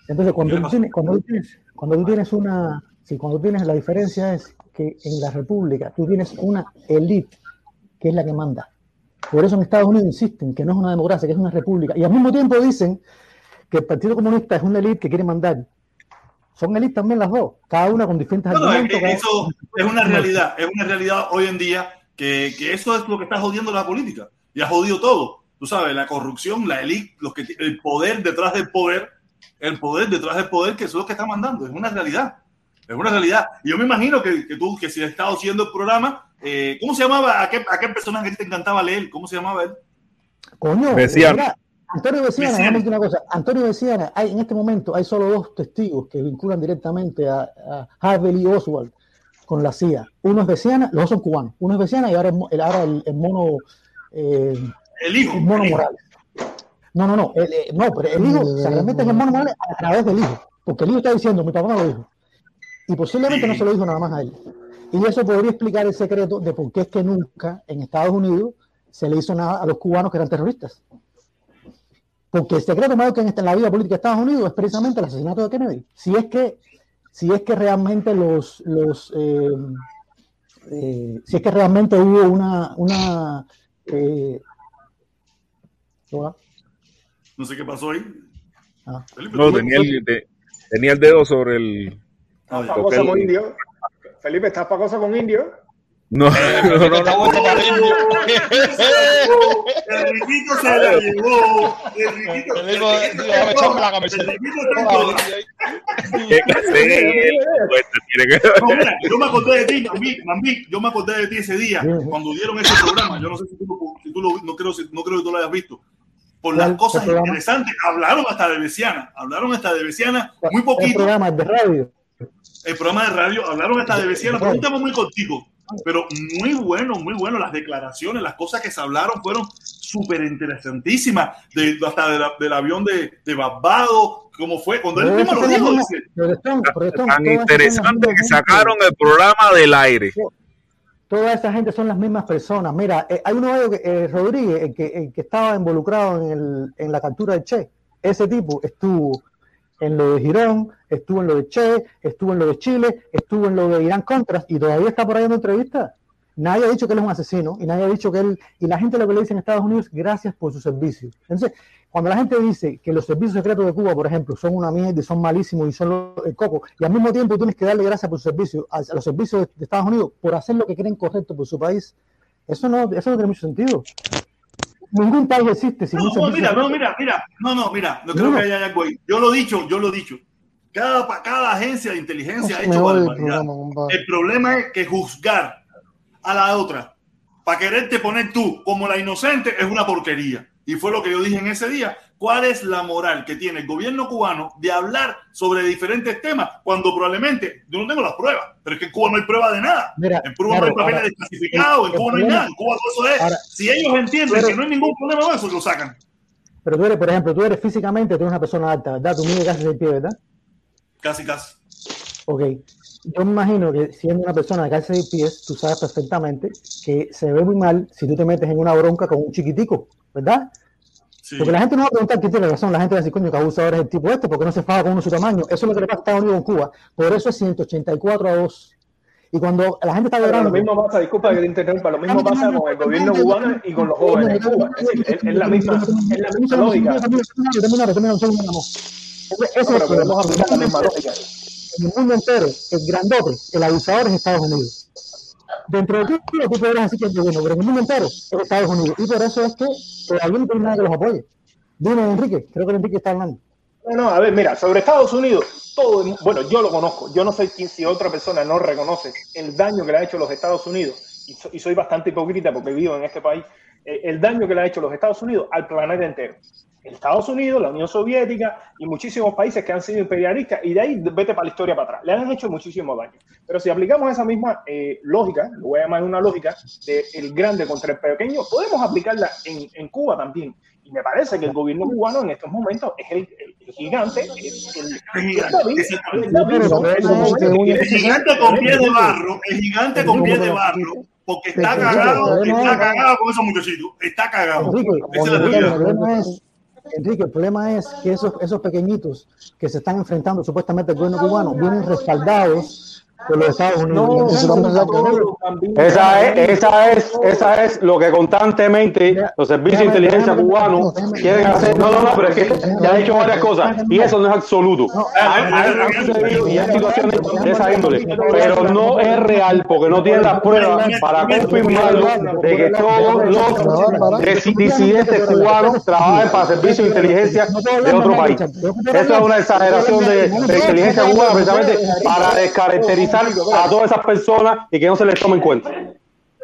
Entonces, cuando tú tienes, cuando tú tienes, cuando tú tienes una, sí, cuando tienes, la diferencia es que en la república tú tienes una élite que es la que manda. Por eso en Estados Unidos insisten que no es una democracia, que es una república. Y al mismo tiempo dicen que el Partido Comunista es una élite que quiere mandar. Son élites también las dos, cada una con diferentes No, no, es, cada- eso es una realidad, es una realidad hoy en día que, que eso es lo que está jodiendo la política y ha jodido todo. Tú sabes, la corrupción, la élite, los que, el poder detrás del poder, el poder detrás del poder, que eso es lo que está mandando, es una realidad. Es una realidad. Y yo me imagino que, que tú, que si has estado haciendo el programa, eh, ¿cómo se llamaba? ¿A qué, ¿A qué personaje que te encantaba leer? ¿Cómo se llamaba él? Coño, Antonio Veciana, decirte una cosa. Antonio Veciana, hay, en este momento hay solo dos testigos que vinculan directamente a, a Harvey Lee Oswald con la CIA. Uno es Veciana, los dos son cubanos. Uno es Veciana y ahora, el, ahora el, el mono, eh, El hijo. el mono el hijo. Morales. No, no, no, el, eh, no, pero el hijo se realmente es el mono Morales a través del hijo. Porque el hijo está diciendo, mi papá me lo dijo. Y posiblemente no se lo dijo nada más a él. Y eso podría explicar el secreto de por qué es que nunca en Estados Unidos se le hizo nada a los cubanos que eran terroristas. Porque el secreto mayor que en, esta- en la vida política de Estados Unidos es precisamente el asesinato de Kennedy. Si es que, si es que realmente los, los eh, eh, si es que realmente hubo una, una eh. No sé qué pasó ahí. Ah. Felipe, No, tenía el, te- tenía el dedo sobre el. ¿Estás para cosa con indio? Felipe, ¿estás para cosa con indio? No, no, no, no. Está bueno para el. El riquito se la llevó. El riquito. El riquito está en todas. ¿Qué clase de- pues, No, yo me acordé de ti, Mambí, yo me acordé de ti ese día cuando dieron ese programa. Yo no sé si tú, lo- si tú lo, no creo, si- no creo que tú lo hayas visto. Por las cosas interesantes, hablaron hasta de Besiana, hablaron hasta de Besiana, muy El poquito. programa de radio. El programa de radio, hablaron hasta de un tema muy cortico, pero muy bueno, muy bueno. Las declaraciones, las cosas que se hablaron fueron súper interesantísimas. De, hasta de la- del avión de, de Barbados, cómo fue, cuando él mismo lo dijo, dice, Tan interesante que sacaron el programa del aire. Toda esa gente son las mismas personas. Mira, eh, hay uno de ellos, eh, Rodríguez, el que, el que estaba involucrado en, el, en la captura de Che. Ese tipo estuvo en lo de Girón, estuvo en lo de Che, estuvo en lo de Chile, estuvo en lo de Irán Contras y todavía está por ahí dando entrevistas. Nadie ha dicho que él es un asesino y nadie ha dicho que él. Y la gente lo que le dice en Estados Unidos, gracias por su servicio. Entonces, cuando la gente dice que los servicios secretos de Cuba, por ejemplo, son una mierda y son malísimos y son lo- el coco, y al mismo tiempo tienes que darle gracias por su servicio a, a los servicios de, de Estados Unidos por hacer lo que creen correcto por su país, eso no, eso no tiene mucho sentido. Ningún país existe No, mira, no, mira, mira, no, no, mira, no creo que haya algo ahí. Yo lo he dicho, yo lo he dicho. Cada, cada agencia de inteligencia ha hecho barbaridad. programa, compadre. El problema es que juzgar a la otra para quererte poner tú como la inocente es una porquería. Y fue lo que yo dije en ese día. ¿Cuál es la moral que tiene el gobierno cubano de hablar sobre diferentes temas cuando probablemente yo no tengo las pruebas? Pero es que en Cuba no hay prueba de nada. Mira, En Cuba no hay papeles desclasificados, en el Cuba no hay nada. En Cuba todo eso es. ahora, si ellos entienden pero- que no hay ningún problema con eso, lo sacan. Pero tú eres, por ejemplo, tú eres físicamente, tú eres una persona alta, ¿verdad? Tú mides casi seis pies, ¿verdad? Casi, casi. Ok. Yo me imagino que siendo una persona de casi seis pies, tú sabes perfectamente que se ve muy mal si tú te metes en una bronca con un chiquitico, ¿verdad? Sí. Porque la gente no va a preguntar quién tiene razón, la gente va a decir, coño, que abusador es el tipo este, porque no se faga con uno su tamaño. Eso es lo que le pasa a Estados Unidos con Cuba. Por eso es 184 a 2. Y cuando la gente está llorando, lo mismo pasa, disculpa que te interrumpa, lo mismo pasa con el gobierno cubano y con los jóvenes de Cuba. Es decir, es, la misma, es la misma lógica. Ese es el problema. podemos aplicar la misma lógica. En el mundo entero, el grandote, el abusador es Estados Unidos. Dentro de Cuba tú podrás decir que es bueno, pero en el mundo entero es Estados Unidos. Y por eso es que todavía no nada que los apoye. Dime, Enrique, creo que Enrique está hablando. No, no, a ver, mira, sobre Estados Unidos, todo, bueno, yo lo conozco, yo no sé si otra persona no reconoce el daño que le ha hecho los Estados Unidos, y soy bastante hipócrita porque vivo en este país, eh, el daño que le ha hecho los Estados Unidos al planeta entero. Estados Unidos, la Unión Soviética y muchísimos países que han sido imperialistas, y de ahí vete para la historia para atrás. Le han hecho muchísimo daño. Pero si aplicamos esa misma eh, lógica, lo voy a llamar una lógica, de el grande contra el pequeño, podemos aplicarla en, en Cuba también. Y me parece que el gobierno cubano en estos momentos es el, el- el gigante, el, gigante con pie de barro, el gigante con pie de barro, porque está cagado, está cagado con esos muchachitos, está cagado. Esa es la realidad. Enrique, el problema es que esos, esos pequeñitos que se están enfrentando supuestamente al gobierno cubano vienen respaldados por los Estados Unidos. Esa es, esa es, esa es lo que constantemente los servicios de inteligencia cubanos quieren hacer. No, no, no, pero es que ya ha dicho varias cosas y eso no es absoluto. Hay, han situaciones de esa índole, pero no es real porque no tienen las pruebas para confirmarlo de que todos los dis- disidentes cubanos trabajan para servicios de inteligencia de otro país. Eso es una exageración de, de inteligencia cubana precisamente para descaracterizar a todas esas personas y que no se les tome en cuenta.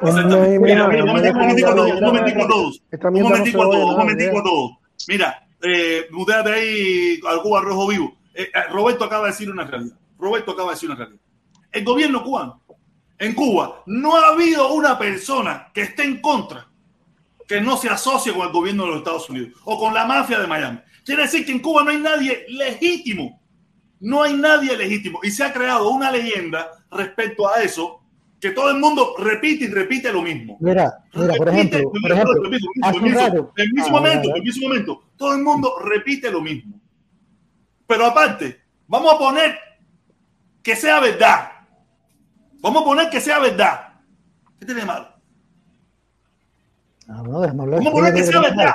Mira, mira, un momentico, a todos, un momentico a todos, un momentico a todos, un momentico a todos. Mira, eh, muteate ahí al Cuba Rojo Vivo. Eh, eh, Roberto acaba de decir una realidad. Roberto acaba de decir una realidad. El gobierno cubano, en Cuba, no ha habido una persona que esté en contra que no se asocie con el gobierno de los Estados Unidos o con la mafia de Miami. Quiere decir que en Cuba no hay nadie legítimo. No hay nadie legítimo. Y se ha creado una leyenda respecto a eso que todo el mundo repite y repite lo mismo. Mira, mira, por ejemplo, por ejemplo, un permiso, rato- permiso un Ah, momento, ya, ya. permiso un momento. Todo el mundo repite lo mismo. Pero aparte, vamos a poner que sea verdad. Vamos a poner que sea verdad. ¿Qué tiene de malo? Ah, no, déjame hablar. Vamos a poner que ¿Quieres sea verdad.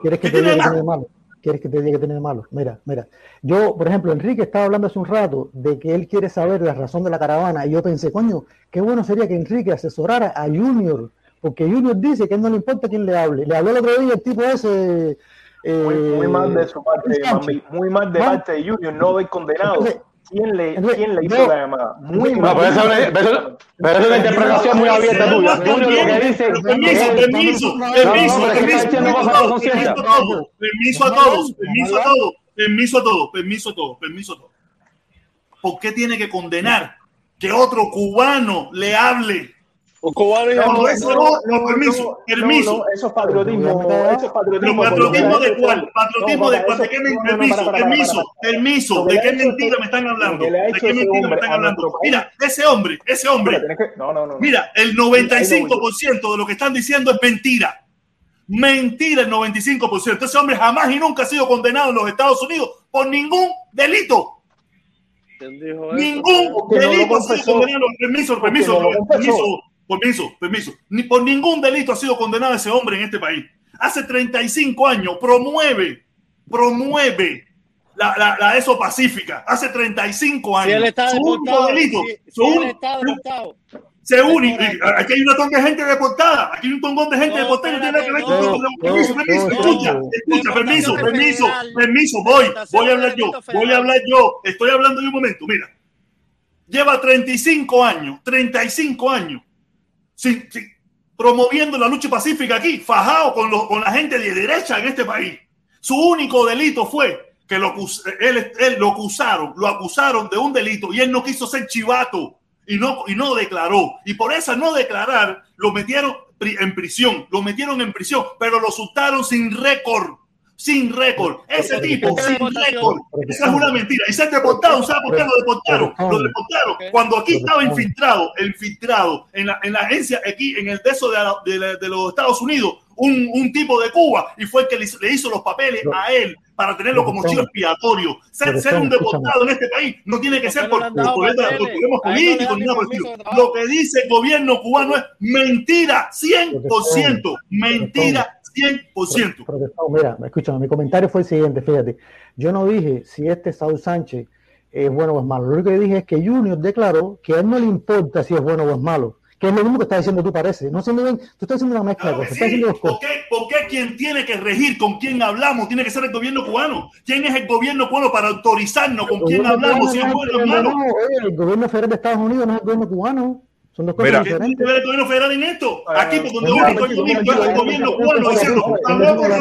¿Quieres que ¿Qué te tiene de malo? ¿Quieres que te diga que tiene de malo? Mira, mira. Yo, por ejemplo, Enrique estaba hablando hace un rato de que él quiere saber la razón de la caravana y yo pensé, coño, qué bueno sería que Enrique asesorara a Junior, porque Junior dice que no le importa quién le hable. Le habló el otro día el tipo ese... eh, Muy, muy mal de su parte, mami, muy mal de ¿No? parte de Junior, no doy condenado. Entonces, ¿Quién le, entonces, quién le hizo yo- la llamada? Muy No, mal. pero esa es una, pero eso- pero eso es una interpretación muy abierta tuya. Lo que dice permiso, permiso, No, no, permiso, permiso, permiso a todos, permiso a todos, permiso a todos, permiso a todos, permiso a todos. ¿Por qué tiene que condenar que otro cubano le hable? Cubano y No, no, eso no, no, permiso, permiso. No, eso es patriotismo, eso es ¿Pero patriotismo. patriotismo de cuál? ¿Patriotismo de cuál? ¿De qué permiso? Permiso, permiso. ¿De qué mentira me están hablando? ¿De qué ese mentira me hombre están hablando? Mira, ese hombre, ese hombre. No, no, no. Mira, el 95% de lo que están diciendo es mentira. Mentira el 95%. Ese hombre jamás y nunca ha sido condenado en los Estados Unidos por ningún delito. ¿Quién dijo eso? Ningún delito ha sido confesó. condenado. Permiso, permiso, permiso, permiso, permiso. Ni por ningún delito ha sido condenado ese hombre en este país. Hace 35 años promueve, promueve la, la, la ESO Pacífica. Hace 35 años. Si él está deportado, delito, si, él está deportado. se une. Correcto. Aquí hay un montón de gente deportada. Aquí hay un montón de gente No, deportada. No tiene nada que ver con espérate, con- no, Permiso, no, permiso, no, escucha, no. escucha, permiso, permiso, permiso. Voy, voy a hablar yo. Voy a hablar yo. Estoy hablando de un momento. Mira, lleva 35 años, 35 años, sin- sin- promoviendo la lucha pacífica aquí, fajado con, los- con la gente de derecha en este país. Su único delito fue que lo, él, él lo acusaron, lo acusaron de un delito y él no quiso ser chivato y no, y no declaró. Y por esa no declarar, lo metieron en prisión, lo metieron en prisión, pero lo soltaron sin récord. Sin récord. Ese tipo, sin récord. Esa es una mentira. Y se ha deportado, ¿sabe por qué lo deportaron? Lo deportaron cuando aquí estaba infiltrado, infiltrado en la, en la agencia, aquí en el de eso de, la- de la- de los Estados Unidos, un, un tipo de Cuba, y fue el que le hizo, le hizo los papeles a él para tenerlo como chivo expiatorio. Ser, ser un deportado en este país no tiene que ser por, por, por- por problemas políticos ni nada por el estilo. Lo que dice el gobierno cubano es mentira, 100%, mentira, 100%. Protestado, mira, escúchame, mi comentario fue el siguiente, fíjate. Yo no dije si este Saúl Sánchez es bueno o es malo. Lo único que dije es que Junior declaró que a él no le importa si es bueno o es malo. Que es lo mismo que estás diciendo tú, parece. No siendo bien, tú estás haciendo una mezcla de cosas. Estás Sí, haciendo dos ¿por qué, por qué quien tiene que regir, con quién hablamos, tiene que ser el gobierno cubano? ¿Quién es el gobierno cubano para autorizarnos con quién hablamos, si es no bueno o malo? oye, el gobierno federal de Estados Unidos no es el gobierno cubano. Son dos cosas Mira. ¿Qué tiene que diferentes. ver el gobierno federal en esto? Aquí, por donde un uno momentito, estoy un viendo, es el gobierno cubano diciendo, un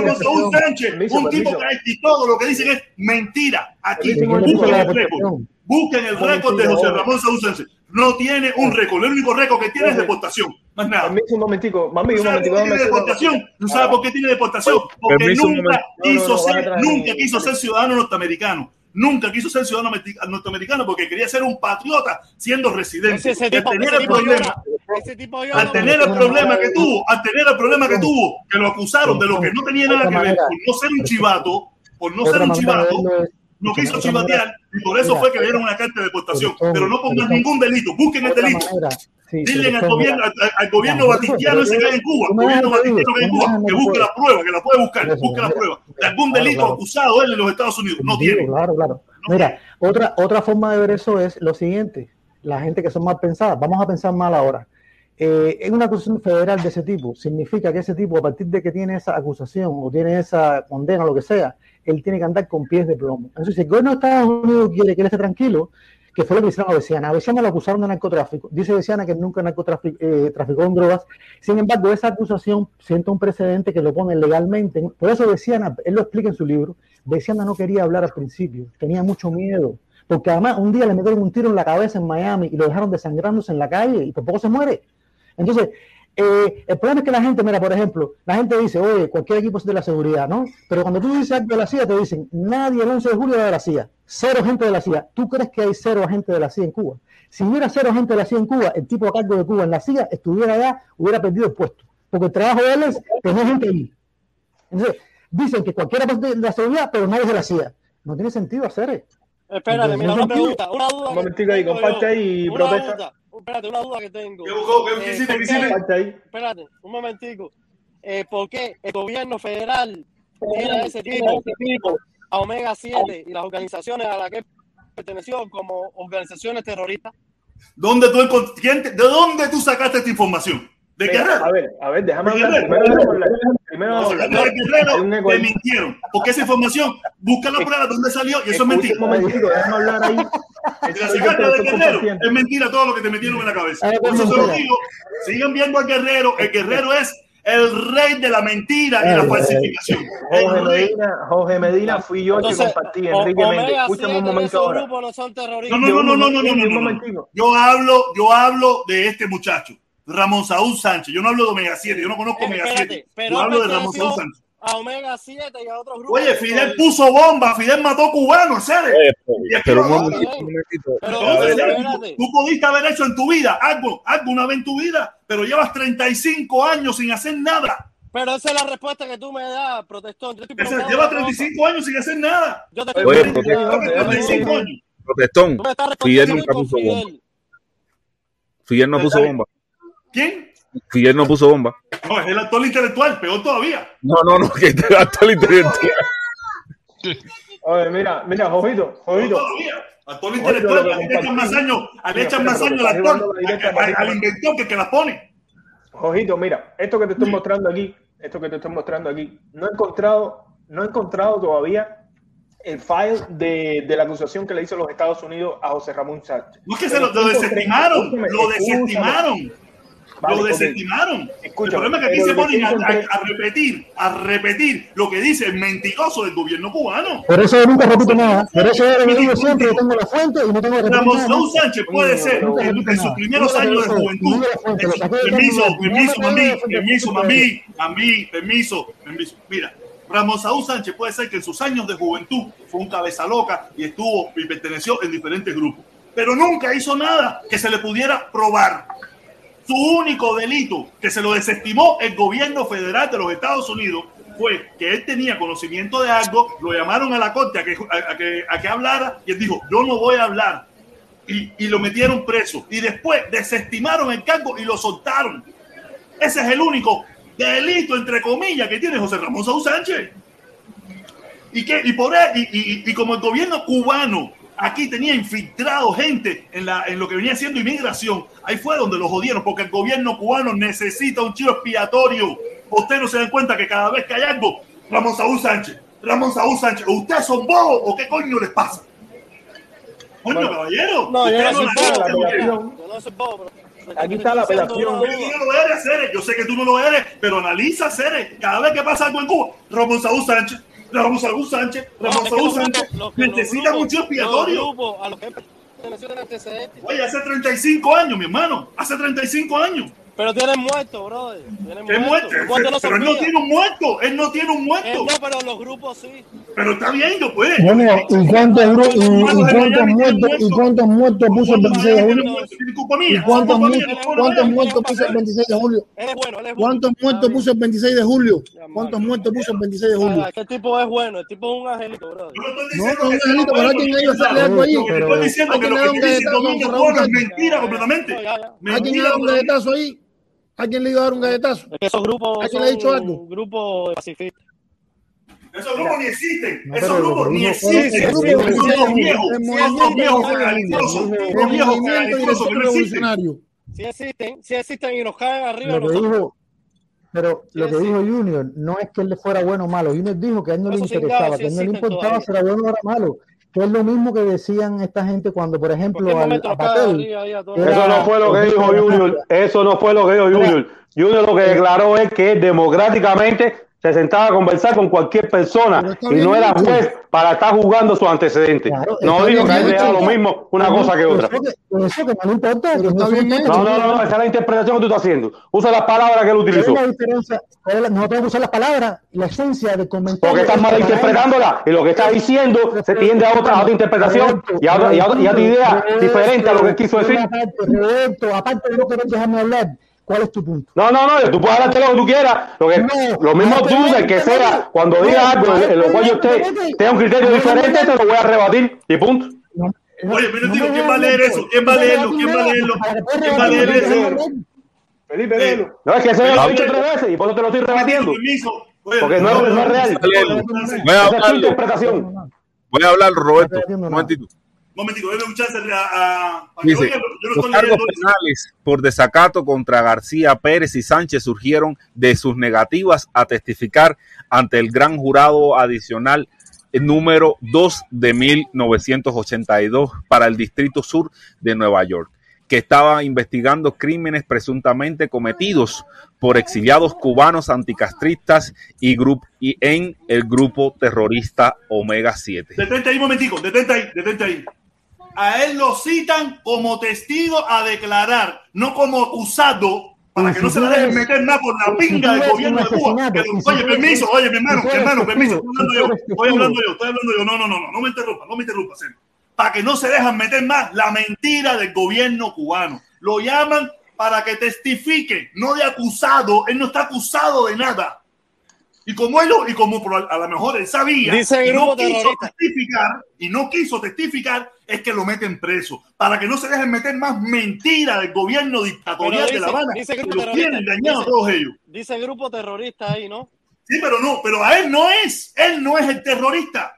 con Saúl un Sánchez, un tipo que y todo lo que dicen es mentira. Aquí, ¿De quién le dice busquen el récord. Busquen el Un récord de José. Ramón Saúl Sánchez. No tiene un récord. El único récord que tiene es deportación. Más nada. Permiso un momentico, mami, ¿Tú un sabes momentico. tiene deportación? ¿Tú sabes Ah, por qué tiene deportación? Porque nunca. No, no, quiso no, ser, nunca quiso ser ciudadano norteamericano. Nunca quiso ser ciudadano norteamericano porque quería ser un patriota siendo residente. Ese, ese Y al tipo, tener ese el tipo problema, tipo al tener el problema que tuvo, al tener el problema que tuvo, que lo acusaron de lo que no tenía nada que ver por no ser un chivato, por no ser un chivato, no quiso chivatear y por eso fue que le dieron una carta de deportación. Pero no pongan ningún delito, busquen el delito. Sí, Dile al gobierno, al, al gobierno batistiano ese que hay en Cuba, me gobierno batistiano que hay en Cuba, que busque la prueba, que la puede buscar, busque la prueba. De algún delito acusado él en los Estados Unidos. No tiene. Claro, claro. Mira, otra, otra forma de ver eso es lo siguiente. La gente que son mal pensadas, vamos a pensar mal ahora. Eh, en una acusación federal de ese tipo, significa que ese tipo, a partir de que tiene esa acusación o tiene esa condena, lo que sea, él tiene que andar con pies de plomo. Entonces, si el gobierno de Estados Unidos quiere que él esté tranquilo, que fue lo que hicieron a Besiana. A Besiana lo acusaron de narcotráfico. Dice Besiana que nunca narcotraficó eh, traficó en drogas. Sin embargo, esa acusación sienta un precedente que lo pone legalmente. Por eso Besiana, él lo explica en su libro, Besiana no quería hablar al principio, tenía mucho miedo. Porque además un día le metieron un tiro en la cabeza en Miami y lo dejaron desangrándose en la calle y por poco se muere. Entonces, eh, el problema es que la gente, mira, por ejemplo, la gente dice, oye, cualquier equipo es de la seguridad, ¿no? Pero cuando tú dices algo de la CIA, te dicen, nadie el 11 de julio va de la CIA, cero gente de la CIA. ¿Tú crees que hay cero agentes de la CIA en Cuba? Si hubiera cero agentes de la CIA en Cuba, el tipo a cargo de Cuba en la CIA estuviera allá, hubiera perdido el puesto. Porque el trabajo de él es tener gente allí. Entonces, dicen que cualquiera es de la seguridad, pero nadie es de la CIA. No tiene sentido hacer eso. Espérate, mira, una pregunta, una duda. Un que momentico ahí, comparte yo. ahí y protesta. duda, espérate, una duda que tengo. ¿Qué buscó? ¿Qué- qué Eh, ¿Qué qué- hiciste? Espérate, un momentico. Eh, ¿Por qué el gobierno federal tiene a ese tipo, a Omega 7 y las organizaciones a las que perteneció como organizaciones terroristas? ¿Dónde tú ¿De dónde tú sacaste esta información? ¿De Guerrero? a ver, a ver, déjame. Primero No, Guerrero, te mintieron. Porque esa información, busca la prueba de dónde salió y eso es mentira. un momentico, déjame hablar ahí. Si Eso la es de Guerrero, mentira todo lo que te metieron en la cabeza. Por es eso se lo mentira. digo. Sigan viendo al Guerrero. El Guerrero es el rey de la mentira y la falsificación. Jorge. Medina, Jorge Medina fui yo que compartí, Enrique Méndez. Escúchame 7 un momento ahora. no son No, no, no, no, no, no, no. Yo hablo, yo hablo de este muchacho, Ramón Saúl Sánchez. Yo no hablo de Omega 7, yo no conozco Omega espérate, 7. pero Yo hablo de Ramón Saúl Sánchez. a Omega 7 y a otros grupos. Oye, Fidel puso bomba, Fidel mató cubanos, ¿sabes? Pero un momentito, un Entonces, tú pudiste haber hecho en tu vida algo, algo una vez en tu vida, pero llevas 35 años sin hacer nada. Pero esa es la respuesta que tú me das, protestón. Yo Lleva una cosa. 35 años sin hacer nada. Yo te estoy Oye, protestón, una cosa. déjame 35 decir. años. protestón. Fidel nunca puso bomba. Fidel. No puso bomba. ¿Quién? Fidel no puso bomba. No, es el actor intelectual, peor todavía. No, no, no, que el intelectual. Oye, mira, mira, Jojito, Peor Jojito. todavía. Actor intelectual, le echan más años, le Mira, echan más años al actor, al- inventor que que las pone. Jojito, mira, esto que te estoy mostrando aquí, esto que te estoy mostrando aquí, no he encontrado, no he encontrado todavía el file de, de la acusación que le hizo los Estados Unidos a José Ramón Sánchez. No es que se lo, lo desestimaron, lo escúchame. desestimaron. Vale, lo desestimaron. El problema es que aquí se ponen a, a- a repetir, a repetir lo que dice el mentiroso del gobierno cubano. Por eso yo nunca repito nada. Por eso yo lo digo siempre, yo tengo la fuente y no tengo que repetir Ramón nada. Saúl Sánchez puede ser en, sus primeros años de juventud. Permiso, permiso, mami, permiso, mami, mami, permiso, permiso. Mira, Ramón Saúl Sánchez puede ser que en sus años de juventud fue un cabeza loca y estuvo y perteneció en diferentes grupos, pero nunca hizo nada que se le pudiera probar. Su único delito que se lo desestimó el gobierno federal de los Estados Unidos fue que él tenía conocimiento de algo, lo llamaron a la corte a que, a, que, a que hablara y él dijo, yo no voy a hablar. Y, y lo metieron preso. Y después desestimaron el cargo y lo soltaron. Ese es el único delito, entre comillas, que tiene José Ramón Sánchez. Y, que, y, por, él- y, y- y como el gobierno cubano aquí tenía infiltrado gente en, la, en lo que venía siendo inmigración, ahí fue donde lo jodieron, porque el gobierno cubano necesita un chivo expiatorio. Ustedes no se dan cuenta que cada vez que hay algo, Ramón Saúl Sánchez, Ramón Saúl Sánchez, ¿ustedes son bobos o qué coño les pasa? Coño, caballero. No, yo no soy bobo. Yo no soy bobo. pero- Aquí está la apelación. no lo eres, Cere. Yo sé que tú no lo eres, pero analiza, Cere. Cada vez que pasa algo en Cuba, Ramón Saúl Sánchez, Ramón Saúl Sánchez, Ramón Saúl Sánchez, necesita mucho expiatorio. Oye, hace 35 años, mi hermano. Hace 35 años. Pero tienen muerto, brother. Tienen ¿Qué muerto? No se Pero él no tiene un muerto. Él no tiene un Eh, muerto. no, pero los grupos sí. Pero está bien, yo pues. Bueno, ¿y cuántos, gru- y, y cuántos muertos, y cuántos muertos puso el 26 de julio? Tiene ¿Y cuántos, muertos puso el 26 de julio? Él es bueno, él es bueno. ¿Cuántos muertos puso el 26 de julio? ¿Cuántos muertos puso el 26 de julio? Este tipo es bueno, el tipo es un angelito, brother. No No, que sea Angelito, pero alguien iba a hacerle algo ahí. Que estoy diciendo es que lo le da que un dice Domingo es mentira completamente. ¿Alguien da un galletazo ahí? ¿Alguien le iba a dar un galletazo? Es que esos grupos ¿Alguien le ha dicho algo? un grupo pacifista. Esos grupos ni existen. No, Esos grupos ni existen. Sí, sí, viejos. movimiento viejos cagalizosos. El Dos viejos movimiento cagalizosos que no existen. revolucionario. Sí existen, sí existen y nos caen arriba Lo que nosotros. dijo, pero lo que sí. dijo Junior no es que él le fuera bueno o malo. Junior dijo que a él no le Esos interesaba, que a él no le importaba si era bueno o era malo. Que es lo mismo que decían esta gente cuando, por ¿Por ejemplo, al, a Patel? Era- Eso no fue lo que dijo Junior. Eso no fue lo que dijo Junior. Junior lo que declaró es que democráticamente se sentaba a conversar con cualquier persona y no era dicho. juez para estar jugando sus antecedentes. Claro, No bien que a él le dicho. daba lo mismo una cosa que otra. Eso que, eso que no le importa. Pero que está no bien se hecho. No, no, no, no, esa es la interpretación que tú estás haciendo. Usa las palabras que él ¿Cuál es utilizó. vamos a usar las palabras, la esencia del comentario. Porque estás malinterpretándola y lo que estás diciendo se tiende a otra, a otra interpretación y a otra, y a otra- y a otra idea diferente a lo que quiso decir. Aparte, Roberto, aparte de no querer dejarme hablar, ¿cuál es tu punto? No, no, no, tú puedes hablarte lo que tú quieras. Lo, que, No, lo mismo no, tú, no, del que sea, cuando no, diga algo en lo cual yo esté, tenga un criterio no, diferente, no, te lo voy a rebatir y punto. No, no, Oye, pero no digo, ¿quién va a leer pues. eso? ¿Quién va a leerlo? ¿Quién va a leerlo? ¿Quién va a leer eso? Felipe, Eh, léelo. No, es que ese lo he dicho tres veces y por eso te lo estoy rebatiendo. Porque no, es- no es real. Voy a Esa es tu hablarle. interpretación. Voy a hablar, Roberto. Un momentito. Momentico, déme un chance a, a, a que Dice, oiga, yo no los cargos penales por desacato contra García Pérez y Sánchez surgieron de sus negativas a testificar ante el gran jurado adicional número 2 de 1982 para el Distrito Sur de Nueva York, que estaba investigando crímenes presuntamente cometidos por exiliados cubanos anticastristas y, y en el grupo terrorista Omega 7. Detente ahí momentico, detente ahí, detente ahí. A él lo citan como testigo a declarar, no como acusado, para que si no se le dejen meter nada por la si pinga del gobierno de Cuba. Que si oye, permiso, eres- oye, mi hermano, hermano, permiso, estoy hablando yo, estoy hablando yo, estoy hablando yo. No, no, no, no, no me interrumpa, no me interrumpa, señor. Para que no se dejan meter más la mentira del gobierno cubano. Lo llaman para que testifique, no de acusado. Él no está acusado de nada. Y como él lo- y como a lo mejor él sabía Dice y no quiso terrorista. testificar y no quiso testificar, es que lo meten preso para que no se dejen meter más mentira del gobierno dictatorial de La Habana. dice que grupo los tienen engañados todos ellos. Dice grupo terrorista ahí, ¿no? Sí, pero no, pero a él no es, él no es el terrorista.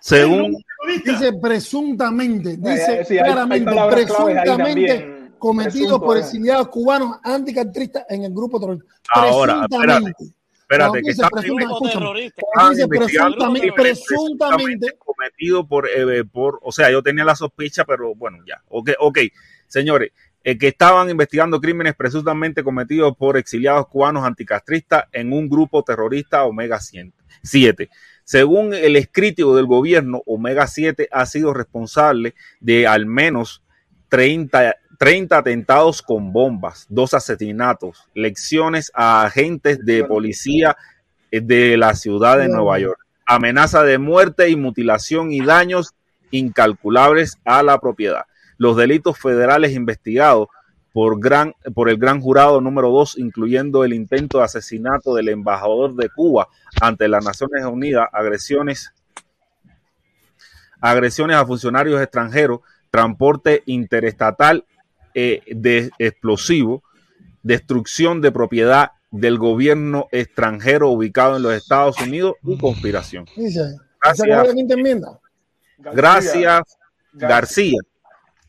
Según no terrorista. Dice presuntamente, dice sí, hay- claramente, presuntamente cometido Presunto, por eh. exiliados cubanos anticastristas en el grupo terrorista. Ahora, Presuntamente. espérate, Cuando que está presuntamente, presuntamente, cometido por, eh, por, o sea, yo tenía la sospecha, pero bueno, ya, ok, ok, señores, eh, que estaban investigando crímenes presuntamente cometidos por exiliados cubanos anticastristas en un grupo terrorista Omega 7. Según el escrítico del gobierno, Omega 7 ha sido responsable de al menos 30, 30 atentados con bombas, dos asesinatos, lecciones a agentes de policía eh, de la ciudad de Nueva York, amenaza de muerte y mutilación y daños incalculables a la propiedad. Los delitos federales investigados por, gran, por el gran jurado número 2, incluyendo el intento de asesinato del embajador de Cuba ante las Naciones Unidas, agresiones, agresiones a funcionarios extranjeros, transporte interestatal eh, de explosivos, destrucción de propiedad del gobierno extranjero ubicado en los Estados Unidos y conspiración. Gracias. García.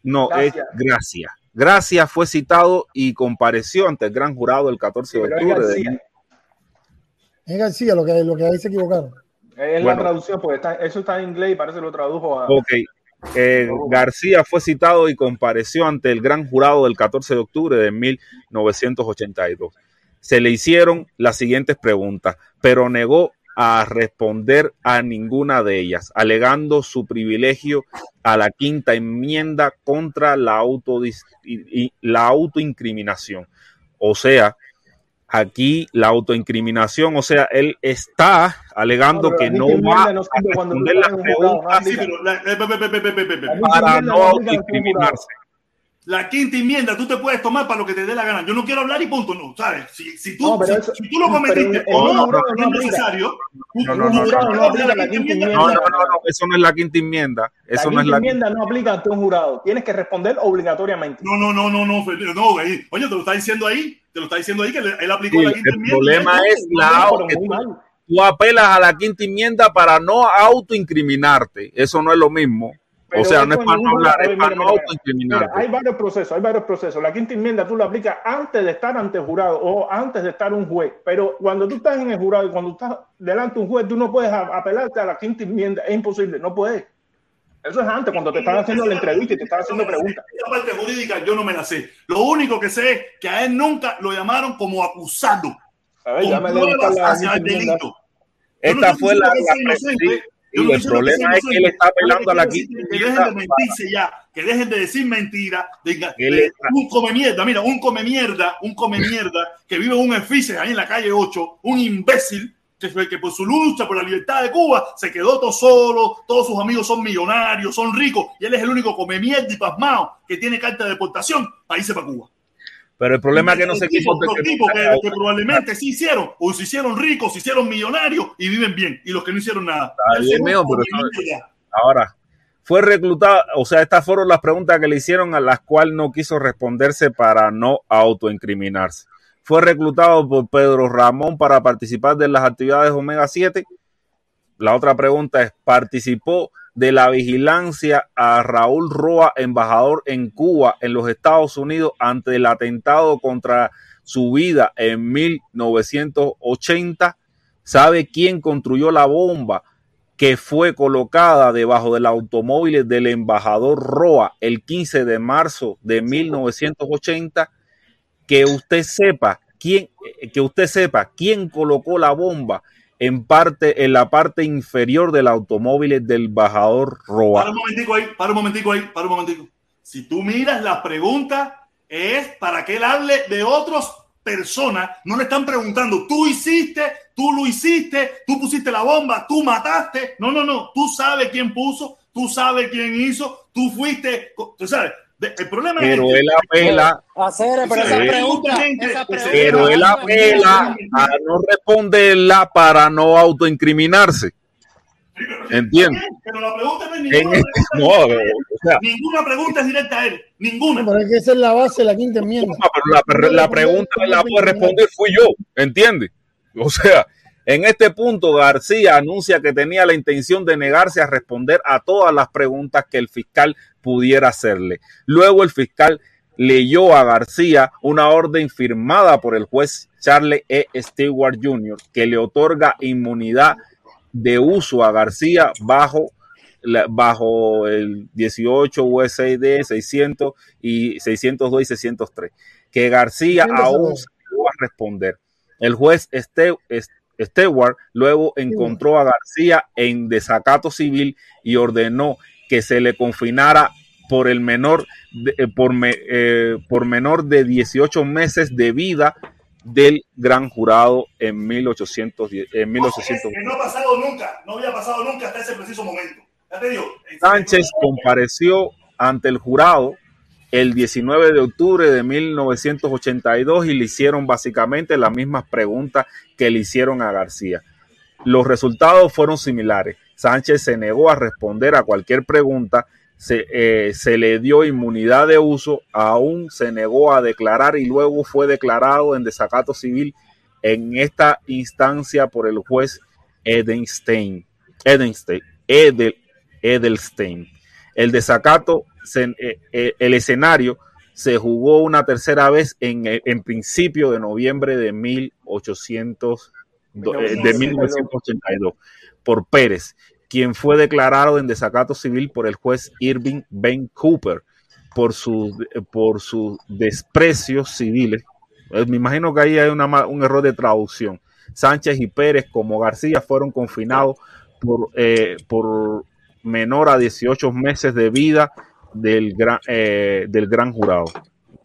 No, es Gracias. Gracias fue citado y compareció ante el gran jurado el 14 de octubre. de-. Es García lo que, lo que ahí se equivocaron. Es Bueno. la traducción, porque está- eso está en inglés y parece que lo tradujo a. Ok. Eh, García fue citado y compareció ante el gran jurado del 14 de octubre de 1982. Se le hicieron las siguientes preguntas, pero negó a responder a ninguna de ellas, alegando su privilegio a la quinta enmienda contra la, autodis- y- y- la autoincriminación. O sea, aquí la autoincriminación, o sea, él está alegando No, que no va no a responder las preguntas eh, para no autoincriminarse. La quinta enmienda, tú te puedes tomar para lo que te dé la gana. Yo no quiero hablar y punto, no, ¿sabes? Si, si tú, No, si, eso- si tú lo cometiste o no, jurado no no es necesario. No, no, no, no, hablar no de aplica la quinta No, enmienda. no, no, no, eso no es la quinta enmienda. Eso la no es la enmienda no aplica ante un jurado. Tienes que responder obligatoriamente. No, no, no, no, no, Felipe, no, güey. Oye, te lo está diciendo ahí, te lo está diciendo ahí que él aplicó Sí, la quinta el enmienda. problema No, es la tú apelas a la quinta enmienda para no autoincriminarte. Eso no es lo mismo. Pero o sea, no es para no hablar, es para mira, no mira, mira. autoincriminarte. Mira, hay varios procesos, hay varios procesos. La quinta enmienda tú la aplicas antes de estar ante el jurado o antes de estar un juez. Pero cuando tú estás en el jurado y cuando estás delante de un juez, tú no puedes apelarte a la quinta enmienda. Es imposible, no puedes. Eso es antes, cuando te están haciendo la entrevista y te están haciendo preguntas. Esa parte jurídica yo no me la sé. Lo único que sé es que a él nunca lo llamaron como acusado. A ver, ya me la delito. No Esta fue la, la- sí, Yo el problema es que él está apelando a la quinta Que dejen de mentirse ya, que dejen de decir mentiras, de, está- un come mierda, mira, un come mierda, un come mierda que vive en un edificio ahí en la calle 8, un imbécil que, que por su lucha por la libertad de Cuba se quedó todo solo, todos sus amigos son millonarios, son ricos, y él es el único come mierda y pasmado que tiene carta de deportación para irse para Cuba. Pero el problema es que no tipos- quiso los tipos que, que probablemente sí hicieron, o se hicieron ricos, se hicieron millonarios y viven bien, y los que no hicieron nada. Bien, fue pero mierda. Ahora, fue reclutado, o sea, estas fueron las preguntas que le hicieron a las cuales no quiso responderse para no autoincriminarse. Fue reclutado por Pedro Ramón para participar de las actividades Omega 7. La otra pregunta es, ¿participó de la vigilancia a Raúl Roa, embajador en Cuba, en los Estados Unidos, ante el atentado contra su vida en 1980? ¿Sabe quién construyó la bomba? que fue colocada debajo del automóvil del embajador Roa el 15 de marzo de 1980, que usted sepa quién, que usted sepa quién colocó la bomba en parte, en la parte inferior del automóvil del embajador Para Roa. un momentico ahí, para un momentico ahí, para un momentico. Si tú miras la pregunta, es para que él hable de otras personas. No le están preguntando, tú hiciste, tú lo hiciste, tú pusiste la bomba, tú mataste. No, no, no. Tú sabes quién puso, tú sabes quién hizo, tú fuiste. Tú sabes. De- El problema Pero es. él apela, Hacer, pero esa pregunta, esa que pero él apela a no responderla para no autoincriminarse. ¿Entiendes? Pero la pregunta no es En ninguna. no, o sea, Ninguna pregunta es directa a él. Ninguna. Pero es que esa es la base de la quinta enmienda. Pero la, la pregunta la puede responder fui yo, ¿entiendes? O sea, en este punto García anuncia que tenía la intención de negarse a responder a todas las preguntas que el fiscal pudiera hacerle. Luego el fiscal leyó a García una orden firmada por el juez Charles E. Stewart Jr. que le otorga inmunidad de uso a García bajo bajo el 18 USD 600 y 602 y 603 que García 602. aún se negó a responder. El juez Stewart luego encontró a García en desacato civil y ordenó que se le confinara por el menor de, eh, por, me- eh, por menor de 18 meses de vida del gran jurado en 1810 en 1800 Que no ha pasado nunca. No había pasado nunca hasta ese preciso momento. Ya te digo. Sánchez compareció ante el jurado el 19 de octubre de 1982 y le hicieron básicamente las mismas preguntas que le hicieron a García. Los resultados fueron similares. Sánchez se negó a responder a cualquier pregunta, se, eh, se le dio inmunidad de uso, aún se negó a declarar y luego fue declarado en desacato civil en esta instancia por el juez Edenstein. Edenstein Edel, Edelstein. El desacato, se, eh, eh, el escenario se jugó una tercera vez en, en principio de noviembre de 1800, do- eh, de 1982 por Pérez, quien fue declarado en desacato civil por el juez Irving Ben Cooper por sus por sus desprecios civiles. Eh, Me imagino que ahí hay un error de traducción. Sánchez y Pérez, como García, fueron confinados por, eh, por menor a 18 meses de vida del gran, eh, del gran jurado.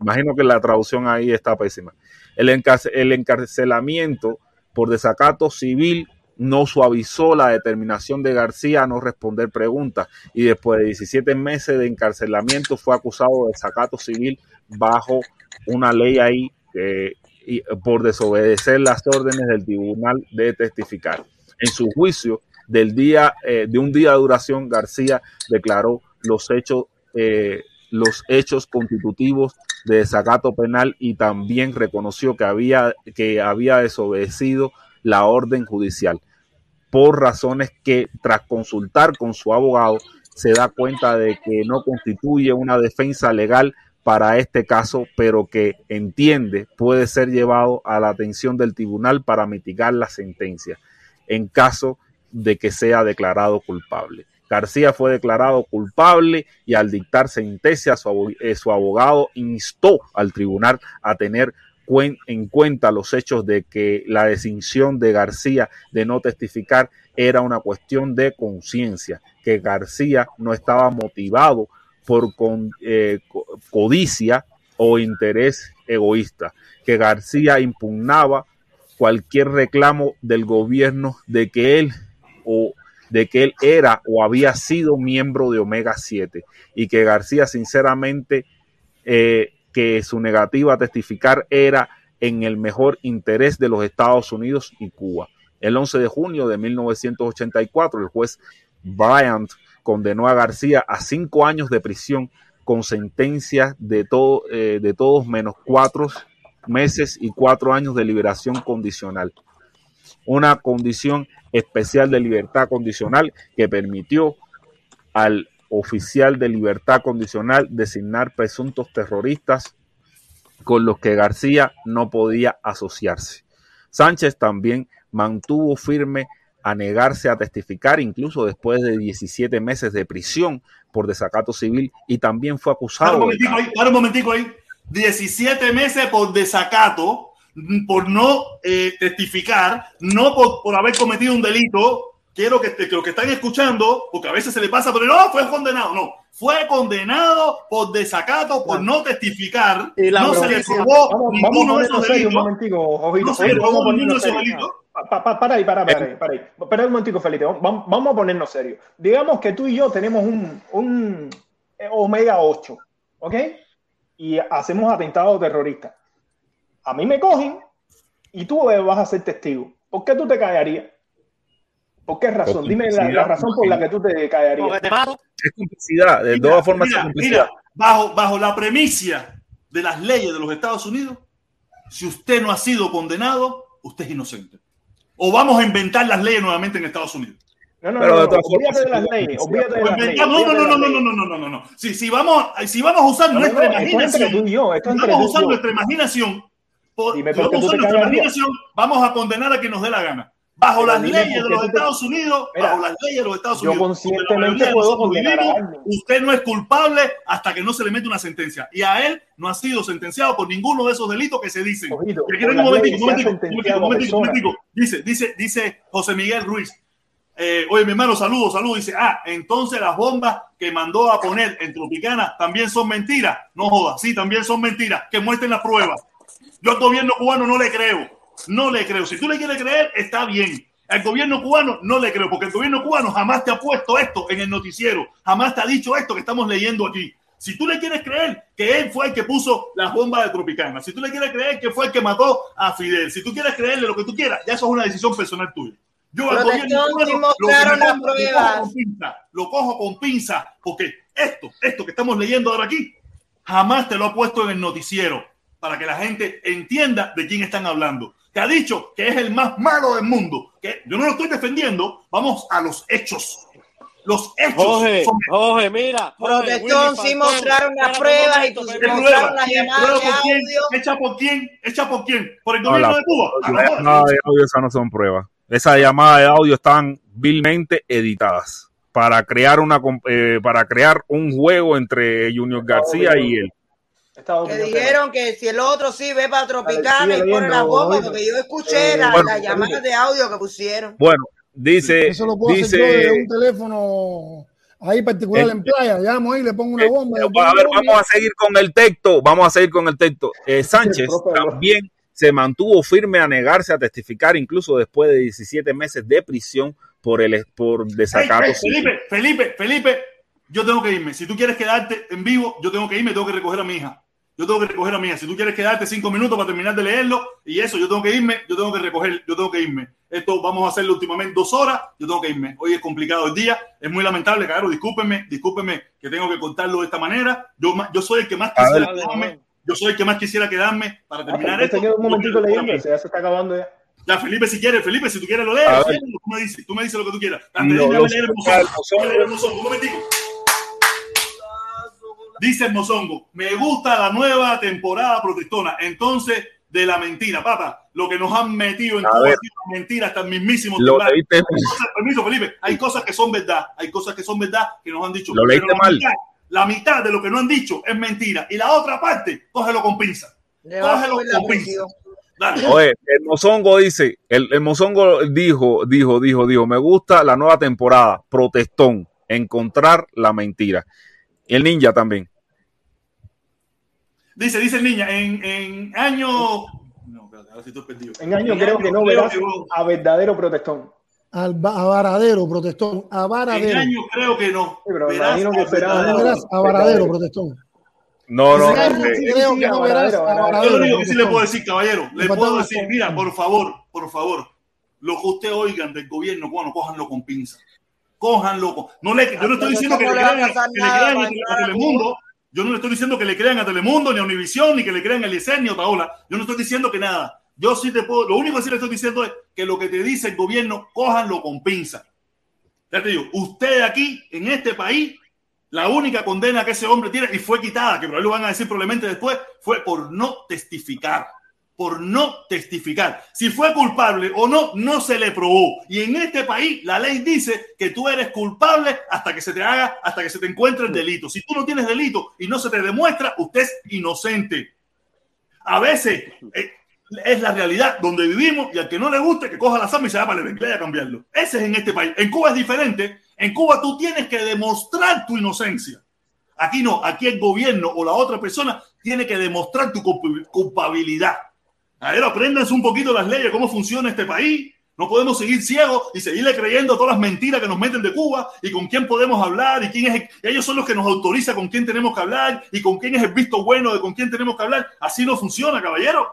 Imagino que la traducción ahí está pésima. El, el encarcelamiento por desacato civil no suavizó la determinación de García a no responder preguntas y después de 17 meses de encarcelamiento fue acusado de desacato civil bajo una ley ahí eh, por desobedecer las órdenes del tribunal de testificar. En su juicio del día eh, de un día de duración, García declaró los hechos eh, los hechos constitutivos de desacato penal y también reconoció que había que había desobedecido la orden judicial por razones que tras consultar con su abogado se da cuenta de que no constituye una defensa legal para este caso, pero que entiende puede ser llevado a la atención del tribunal para mitigar la sentencia en caso de que sea declarado culpable. García fue declarado culpable y al dictar sentencia su, eh, abogado instó al tribunal a tener en cuenta los hechos de que la decisión de García de no testificar era una cuestión de conciencia, que García no estaba motivado por eh, co- codicia o interés egoísta, que García impugnaba cualquier reclamo del gobierno de que él o de que él era o había sido miembro de Omega 7 y que García sinceramente eh, que su negativa a testificar era en el mejor interés de los Estados Unidos y Cuba. El 11 de junio de 1984, el juez Bryant condenó a García a cinco años de prisión con sentencias de, todo, eh, de todos menos cuatro meses y cuatro años de liberación condicional. Una condición especial de libertad condicional que permitió al oficial de libertad condicional designar presuntos terroristas con los que García no podía asociarse. Sánchez también mantuvo firme a negarse a testificar incluso después de 17 meses de prisión por desacato civil y también fue Para acusado un momentico ahí, para un momentico ahí. 17 meses por desacato, por no eh, testificar, no por, por haber cometido un delito. Quiero que, que los que están escuchando, porque a veces se le pasa, pero no, fue condenado. No, fue condenado por desacato, por no testificar. Y no se le probó Vamos, vamos a ninguno de esos delitos. No se le probó ninguno de esos delitos. Pa- pa- pa- para ahí, para, para ahí, para ahí. Espera un momentico, Felipe. Vamos, vamos a ponernos serios. Digamos que tú y yo tenemos un, un eh, Omega 8, ¿ok? Y hacemos atentados terroristas. A mí me cogen y tú eh, vas a ser testigo. ¿Por qué tú te callarías? ¿Por qué razón? Por Dime la, razón por la que tú te callarías. Porque te mato. Es complicidad, de Mira, todas formas es mira, complicidad. mira, bajo, bajo la premisa de las leyes de los Estados Unidos, si usted no ha sido condenado, usted es inocente. O vamos a inventar las leyes nuevamente en Estados Unidos. No, no, Pero no, no, todas olvídate formas, de las sí, leyes, sí, olvídate de O las leyes. inventamos- no, no, no, no, no, no, no, no, no. Si, si vamos, si vamos a usar No, nuestra no, imaginación, tú y yo, vamos a usar nuestra imaginación, por- si vamos a usar nuestra imaginación, vamos a condenar a quien nos dé la gana. Bajo Pero las leyes de los te- Estados Unidos, Mira, bajo las leyes de los Estados Unidos, conscientemente puedo condenar a alguien. usted no es culpable hasta que no se le mete una sentencia. Y a él no ha sido sentenciado por ninguno de esos delitos que se dicen. Un momentico. Dice, dice, dice José Miguel Ruiz. Eh, oye, mi hermano, saludos, saludos. Dice, ah, entonces las bombas que mandó a poner en Tropicana también son mentiras. No jodas, sí, también son mentiras. Que muestren las pruebas. Yo al gobierno cubano no le creo. No le creo. Si tú le quieres creer, está bien. Al gobierno cubano no le creo, porque el gobierno cubano jamás te ha puesto esto en el noticiero. Jamás te ha dicho esto que estamos leyendo aquí. Si tú le quieres creer que él fue el que puso las bombas de Tropicana, si tú le quieres creer que fue el que mató a Fidel, si tú quieres creerle lo que tú quieras, ya eso es una decisión personal tuya. Yo al gobierno cubano, lo, pruebas. cojo con pinza, lo cojo con pinza, porque esto, esto que estamos leyendo ahora aquí, jamás te lo ha puesto en el noticiero para que la gente entienda de quién están hablando. Te ha dicho que es el más malo del mundo. Que yo no lo estoy defendiendo. Vamos a los hechos. Los hechos Jorge, son Jorge, mira. Willy sí mostraron las pruebas y momento, pues, ¿Qué Pepe. mostraron prueba? las llamadas ¿Prueba de por quién? audio. ¿Hecha por quién? ¿Hecha por quién? ¿Por el No, gobierno la- de Cuba? Las llamadas de audio esas no son pruebas. Esas llamadas de audio están vilmente editadas para crear una comp- eh, para crear un juego entre Junior García y él. Estados Que dijeron que si el otro sí ve para Tropicana sigue y pone la bomba, porque yo escuché Eh, la- bueno, llamadas de audio que pusieron. Bueno, dice, Eso lo puedo hacer yo desde dice, un teléfono ahí particular El- en playa. Llamo ahí, le pongo una eh, bomba. a ver, bomba. vamos a seguir con el texto, vamos a seguir con el texto. Eh, Sánchez también se mantuvo firme a negarse a testificar, incluso después de 17 meses de prisión por el por desacato. ey, civil. Felipe, Felipe, Felipe, yo tengo que irme. Si tú quieres quedarte en vivo, yo tengo que irme, tengo que recoger a mi hija. Yo tengo que recoger a mi hija. Si tú quieres quedarte cinco minutos para terminar de leerlo y eso, yo tengo que irme, yo tengo que recoger, yo tengo que irme. Esto vamos a hacerlo últimamente dos horas, yo tengo que irme. Hoy es complicado el día, es muy lamentable, claro, discúlpenme, discúlpenme que tengo que contarlo de esta manera. Yo, yo soy el que más quisiera ver. quedarme, yo soy el que más quisiera quedarme para Ah, terminar esto. te queda un momentito Yo- leyendo, ya se está acabando ya. Ya, Felipe, si quieres, Felipe, si tú quieres lo lees, tú me dices, tú me dices lo que tú quieras. Antes, déjame los- leer el Déjame leer el mozongo, un momentico. Dice el mozongo, me gusta la nueva temporada protestona. Entonces, de la mentira, papá, lo que nos han metido en mentira hasta el mismísimo Lo leíste, cosas- permiso, Felipe, hay cosas que son verdad, hay cosas que son verdad que nos han dicho. Lo leíste Pero la mal. mitad- la mitad de lo que no han dicho es mentira. Y la otra parte, cógelo con pinza. Cógelo con pinza. Dale. Oye, el Mozongo dice, el, el Mozongo dijo, dijo, dijo, dijo, me gusta la nueva temporada, protestón, encontrar la mentira. Y el ninja también. Dice, dice el niña, en, en año. No, espérate, ahora sí estoy perdido. En año creo que no verás que- a verdadero protestón. Al a Varadero, protestón. A En Varadero. año creo que no. Sí, pero me Verás imagino que a será- verdadero. No verás a Varadero, protestón. No, no, no. Yo lo único que sí le puedo decir, caballero, le puedo decir, mira, por favor, por favor, lo que usted oigan del gobierno cubano, cójanlo con pinza. Cójanlo. No le, yo no estoy diciendo que ¿cómo le a crean, pasar que le crean a, a a Telemundo. Yo no le estoy diciendo que le crean a Telemundo, ni a Univisión, ni que le crean a Eliezer, ni a Otaola. Yo no estoy diciendo que nada. Yo sí te puedo. Lo único que sí le estoy diciendo es que lo que te dice el gobierno, cójanlo con pinza. Ya te digo, usted aquí, en este país, la única condena que ese hombre tiene, y fue quitada, que por ahí lo van a decir probablemente después, fue por no testificar. Por no testificar. Si fue culpable o no, no se le probó. Y en este país, la ley dice que tú eres culpable hasta que se te haga, hasta que se te encuentre el delito. Si tú no tienes delito y no se te demuestra, usted es inocente. A veces eh, es la realidad donde vivimos y al que no le guste que coja la samba y se va para el a cambiarlo. Ese es en este país. En Cuba es diferente. En Cuba tú tienes que demostrar tu inocencia. Aquí no, aquí el gobierno o la otra persona tiene que demostrar tu culp- culpabilidad. A ver, apréndanse un poquito las leyes, cómo funciona este país. No podemos seguir ciegos y seguirle creyendo todas las mentiras que nos meten de Cuba y con quién podemos hablar y quién es. el- ellos son los que nos autorizan con quién tenemos que hablar y con quién es el visto bueno de con quién tenemos que hablar. Así no funciona, caballero.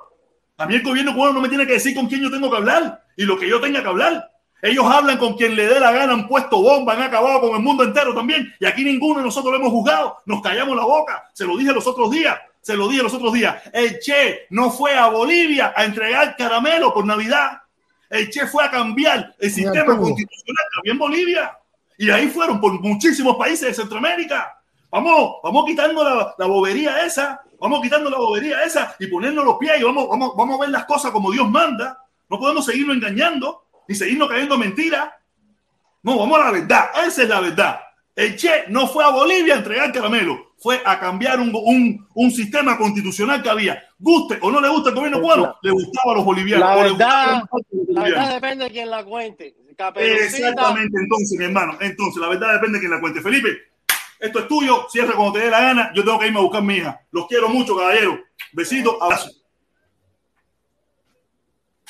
A mí el gobierno cubano no me tiene que decir con quién yo tengo que hablar y lo que yo tenga que hablar. Ellos hablan con quien le dé la gana, han puesto bomba, han acabado con el mundo entero también. Y aquí ninguno de nosotros lo hemos juzgado. Nos callamos la boca. Se lo dije los otros días. Se lo dije los otros días. El Che no fue a Bolivia a entregar caramelo por Navidad. El Che fue a cambiar el sistema constitucional había en Bolivia. Y ahí fueron por muchísimos países de Centroamérica. Vamos, vamos quitando la, la bobería esa. Vamos quitando la bobería esa y ponernos los pies y vamos, vamos, vamos a ver las cosas como Dios manda. No podemos seguirnos engañando ni seguirnos cayendo en mentiras. No, vamos a la verdad. Esa es la verdad. El Che no fue a Bolivia a entregar caramelo, fue a cambiar un, un, un sistema constitucional que había. Guste o no le gusta el gobierno cubano, le gustaba a los bolivianos. La o le verdad, La verdad depende de quien la cuente. Caperucita, Exactamente, entonces, mi hermano. Entonces, la verdad depende de quien la cuente. Felipe, esto es tuyo. Cierra cuando te dé la gana. Yo tengo que irme a buscar a mi hija. Los quiero mucho, caballero. Besitos, abrazos.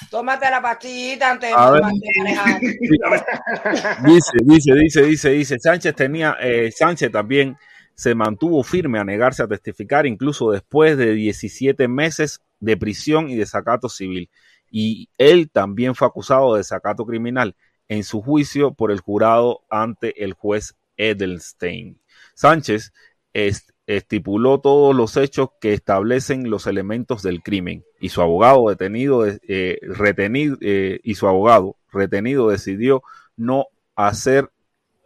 Tómate la pastillita antes de. Dice, dice, dice, dice, dice. Sánchez tenía, eh, Sánchez también se mantuvo firme a negarse a testificar incluso después de 17 meses de prisión y desacato civil. Y él también fue acusado de desacato criminal en su juicio por el jurado ante el juez Edelstein. Sánchez est- estipuló todos los hechos que establecen los elementos del crimen y su abogado detenido eh, retenido eh, y su abogado retenido decidió no hacer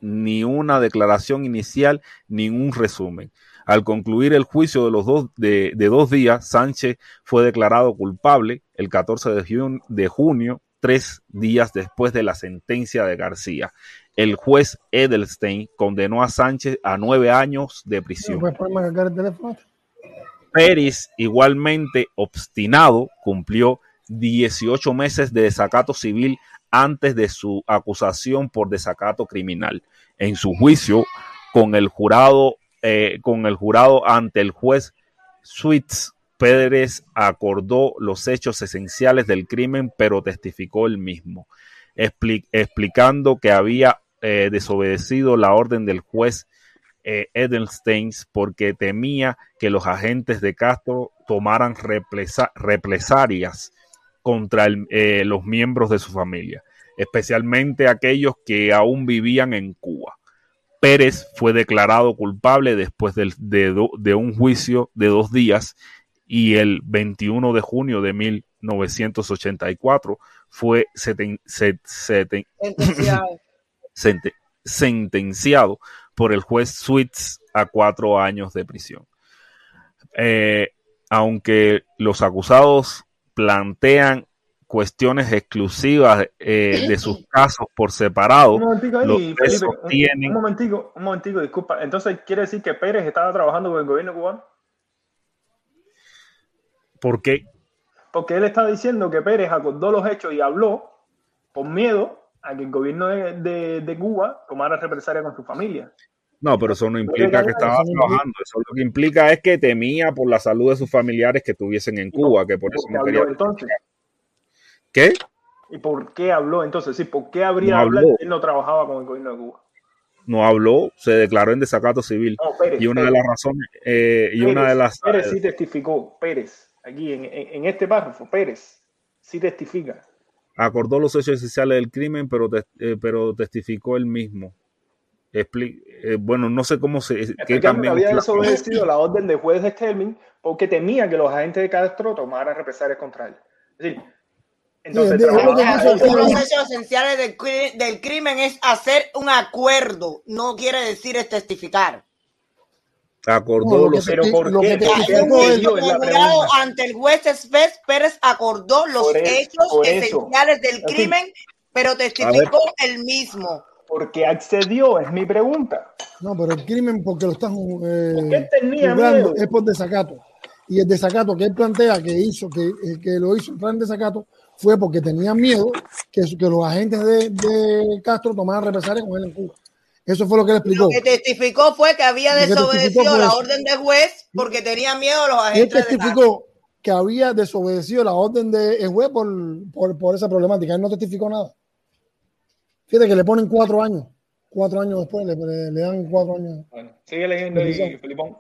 ni una declaración inicial ni un resumen. Al concluir el juicio de los dos de, dos días, Sánchez fue declarado culpable el 14 de, jun- de junio, tres días después de la sentencia de García. El juez Edelstein condenó a Sánchez a nueve años de prisión. ¿Puedes ponerme a cargar el teléfono? Pérez, igualmente obstinado, cumplió 18 meses de desacato civil antes de su acusación por desacato criminal. En su juicio, con el jurado, eh, con el jurado ante el juez Switz, Pérez acordó los hechos esenciales del crimen, pero testificó el mismo, expli- explicando que había eh, desobedecido la orden del juez eh, Edelstein porque temía que los agentes de Castro tomaran represa- represalias contra el- eh, los miembros de su familia, especialmente aquellos que aún vivían en Cuba. Pérez fue declarado culpable después de, de un juicio de dos días y el 21 de junio de 1984 fue seten- se- seten- Sentenciado. sente- sentenciado por el juez Switz a cuatro años de prisión. Eh, aunque los acusados plantean cuestiones exclusivas eh, de sus casos por separado, Un momentico los ahí, Felipe. Un, sostienen un momentico, un momentico, disculpa. Entonces, ¿quiere decir que Pérez estaba trabajando con el gobierno cubano? porque Porque él está diciendo que Pérez acordó los hechos y habló por miedo a que el gobierno de, de- de Cuba tomara represalia con su familia. no, pero eso no implica que estaba trabajando, eso lo que implica es que temía por la salud de sus familiares que estuviesen en Cuba, que por eso ¿Por qué no quería. entonces? ¿Qué? ¿Y por qué habló entonces? Sí, ¿por qué habría No hablado él no trabajaba con el gobierno de Cuba? No habló, se declaró en desacato civil. No, Pérez, y una de las razones, eh, y una de las Pérez sí testificó, Pérez, aquí en, en- en este párrafo, Pérez sí testifica. Acordó los hechos esenciales del crimen, pero, tes- eh, pero testificó él mismo. Expli- eh, bueno, no sé cómo se. que también había la- desobedecido la orden del juez de Sterling porque temía que los agentes de Castro tomaran represalias contra él. Es decir, entonces Sí, los hechos esenciales del, del crimen es hacer un acuerdo, no quiere decir es testificar. Acordó No, lo que los Pero ante el juez Pérez acordó los eso, hechos esenciales del crimen, pero testificó el mismo. ¿Por qué accedió? Es mi pregunta. No, pero el crimen porque lo están eh, ¿Por qué tenía miedo? es por desacato. Y el desacato que él plantea que hizo, que, eh, que lo hizo entrar en desacato, fue porque tenía miedo que, que los agentes de, de Castro tomaran represalias con él en Cuba. Eso fue lo que él explicó. Lo que testificó fue que había desobedecido la orden del juez porque tenía miedo a los Él agentes de Castro. testificó que había desobedecido la orden del juez por, por, por esa problemática. Él no testificó nada. Fíjate que le ponen cuatro años. Cuatro años después le, le- le dan cuatro años. Bueno, sigue leyendo ahí, Felipón.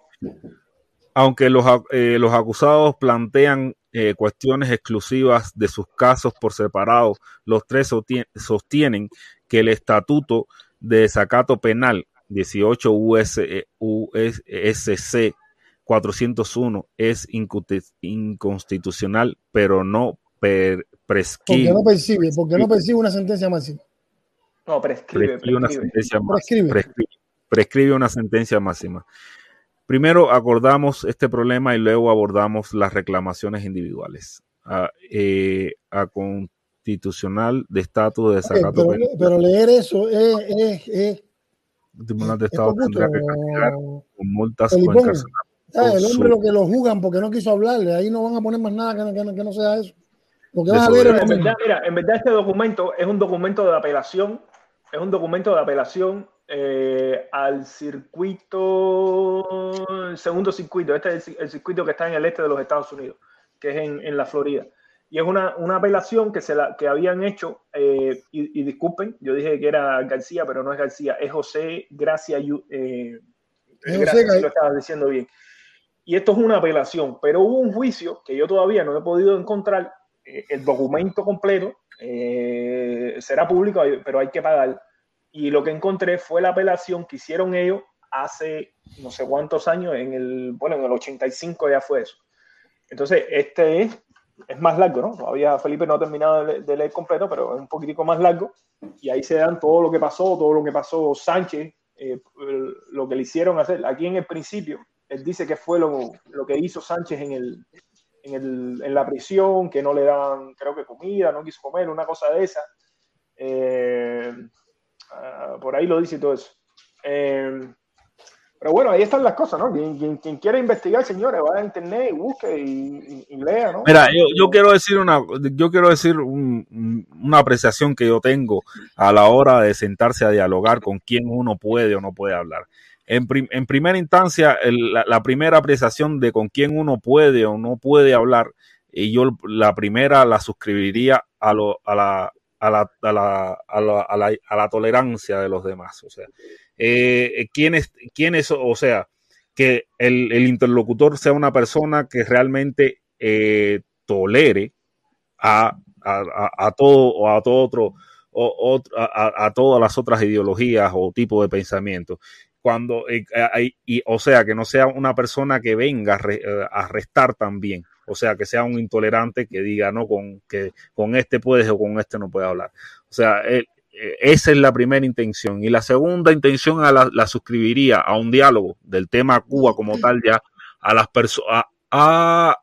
Aunque los, eh, los acusados plantean eh, cuestiones exclusivas de sus casos por separado, los tres sostien- sostienen que el estatuto de desacato penal 18 US, USC 401 es inconstitucional, pero no per- Porque prescribe, no percibe, porque no percibe una sentencia máxima. No, prescribe, prescribe una prescribe. sentencia máxima. Prescribe. prescribe, prescribe una sentencia máxima. Primero acordamos este problema y luego abordamos las reclamaciones individuales. A, eh, a constitucional de estatus de desacato pero, penal. pero leer eso es, es, es, El Tribunal de es Estado tendrá que castigar con multas El su- hombre lo que lo juzgan porque no quiso hablarle, ahí no van a poner más nada que no, que no- que no sea eso. Lo que vas a leer es Pero lo en verdad, mira, en verdad este documento es un documento de apelación, es un documento de apelación eh, al circuito, el segundo circuito, este es el, el circuito que está en el este de los Estados Unidos, que es en, en la Florida. Y es una, una apelación que, se la, que habían hecho, eh, y, y disculpen, yo dije que era García, pero no es García, es José Gracia eh, Yo Gracias, sé que- sí lo estabas diciendo bien. Y esto es una apelación, pero hubo un juicio que yo todavía no he podido encontrar eh, el documento completo, eh, será público, pero hay que pagar. Y lo que encontré fue la apelación que hicieron ellos hace no sé cuántos años, en el, bueno, en el 85 ya fue eso. Entonces, este es, es más largo, ¿no? Todavía Felipe no ha terminado de, leer completo, pero es un poquitico más largo. Y ahí se dan todo lo que pasó, todo lo que pasó Sánchez, eh, lo que le hicieron hacer. Aquí en el principio, él dice que fue lo, lo que hizo Sánchez en, el, en, el, en la prisión, que no le daban, creo que comida, no quiso comer, una cosa de esa. Eh, ah, por ahí lo dice todo eso. Eh, pero bueno, ahí están las cosas, ¿no? Quien, quien, quien quiera investigar, señores, va a internet y busque y, lea, ¿no? Mira, yo, yo quiero decir una, yo quiero decir un- un- una apreciación que yo tengo a la hora de sentarse a dialogar con quién uno puede o no puede hablar. En, prim- en primera instancia, el- la, la primera apreciación de con quién uno puede o no puede hablar, y yo la primera la suscribiría a, lo, a, la, a, la, a, la, a, la, a la- a la tolerancia de los demás. O sea, eh, ¿quiénes, quiénes, o sea, que el, el interlocutor sea una persona que realmente eh, tolere a, a, todo o a todo otro o, otro- a, todas las otras ideologías o tipos de pensamiento cuando eh, y, o sea que no sea una persona que venga a restar también o sea que sea un intolerante que diga no con que con este puedes o con este no puedes hablar o sea él- eh, esa es la primera intención. Y la segunda intención a la, la suscribiría a un diálogo del tema Cuba como tal ya a las personas, a,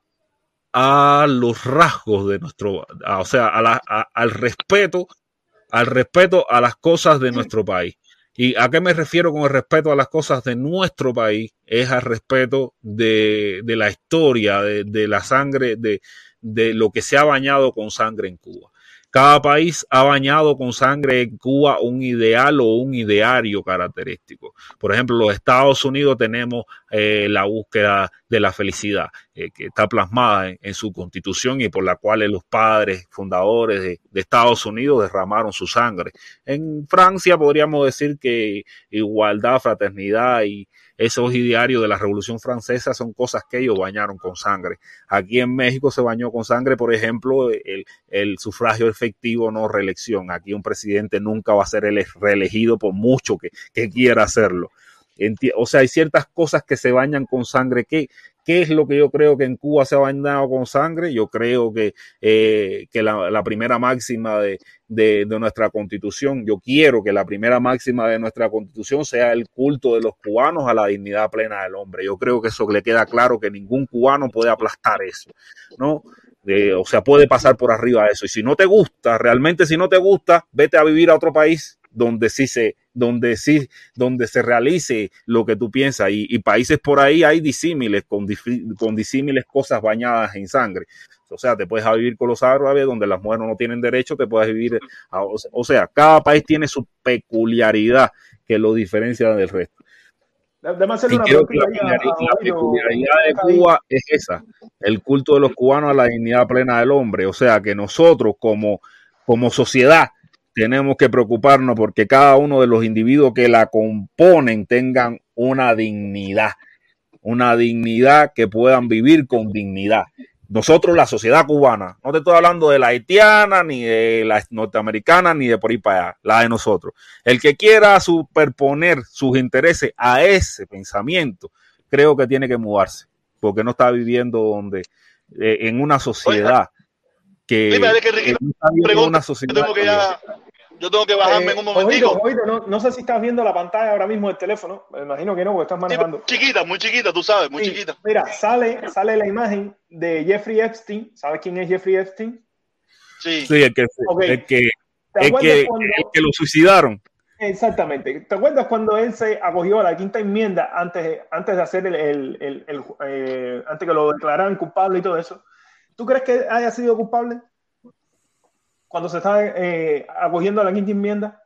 a los rasgos de nuestro, a- o sea, a la- a- al respeto, al respeto a las cosas de nuestro país. ¿Y a qué me refiero con el respeto a las cosas de nuestro país? Es al respeto de, de la historia, de, de la sangre, de, de lo que se ha bañado con sangre en Cuba. Cada país ha bañado con sangre en Cuba un ideal o un ideario característico. Por ejemplo, los Estados Unidos tenemos eh, la búsqueda de la felicidad, eh, que está plasmada en, su constitución y por la cual los padres fundadores de Estados Unidos derramaron su sangre. En Francia podríamos decir que igualdad, fraternidad y esos idearios de la Revolución Francesa son cosas que ellos bañaron con sangre. Aquí en México se bañó con sangre, por ejemplo, el, sufragio efectivo, no reelección. Aquí un presidente nunca va a ser ele- reelegido por mucho que, que quiera hacerlo. O sea, hay ciertas cosas que se bañan con sangre. ¿Qué, ¿Qué es lo que yo creo que en Cuba se ha bañado con sangre? Yo creo que, eh, que la, primera máxima de, de, nuestra constitución, yo quiero que la primera máxima de nuestra constitución sea el culto de los cubanos a la dignidad plena del hombre. Yo creo que eso le queda claro que ningún cubano puede aplastar eso, ¿no? O sea, puede pasar por arriba de eso. Y si no te gusta, realmente si no te gusta, vete a vivir a otro país donde sí se, donde sí, donde se realice lo que tú piensas. Y, y países por ahí hay disímiles, con, disímiles cosas bañadas en sangre. O sea, te puedes vivir con los árabes, donde las mujeres no tienen derecho, te puedes vivir, a- o sea- cada país tiene su peculiaridad que lo diferencia del resto. Déjame hacerle Y una creo que la, peculiaridad- la peculiaridad de Cuba es esa, el culto de los cubanos a la dignidad plena del hombre. O sea, que nosotros como, como sociedad tenemos que preocuparnos porque cada uno de los individuos que la componen tengan una dignidad, una dignidad que puedan vivir con dignidad. Nosotros, la sociedad cubana, no te estoy hablando de la haitiana, ni de la norteamericana, ni de por ahí para allá, la de nosotros. El que quiera superponer sus intereses a ese pensamiento, creo que tiene que mudarse, porque no está viviendo donde, eh, en una sociedad que, Dime, Alex, que Ricky, que no pregunta, una yo sociedad tengo que ya, yo tengo que bajarme en un momentico. Oído, oído, no, no sé si estás viendo la pantalla ahora mismo del teléfono. Me imagino que no, porque estás manejando. Chiquita, muy chiquita, tú sabes, muy Sí, chiquita. Mira, sale, sale la imagen de Jeffrey Epstein. ¿Sabes quién es Jeffrey Epstein? Sí. Sí, el que, el que, ¿Te el que, cuando- el que lo suicidaron. Exactamente. ¿Te acuerdas cuando él se acogió a la quinta enmienda antes, antes de hacer el, el- el- el- eh, antes que lo declararan culpable y todo eso? ¿Tú crees que haya sido culpable cuando se está eh, acogiendo a la quinta enmienda?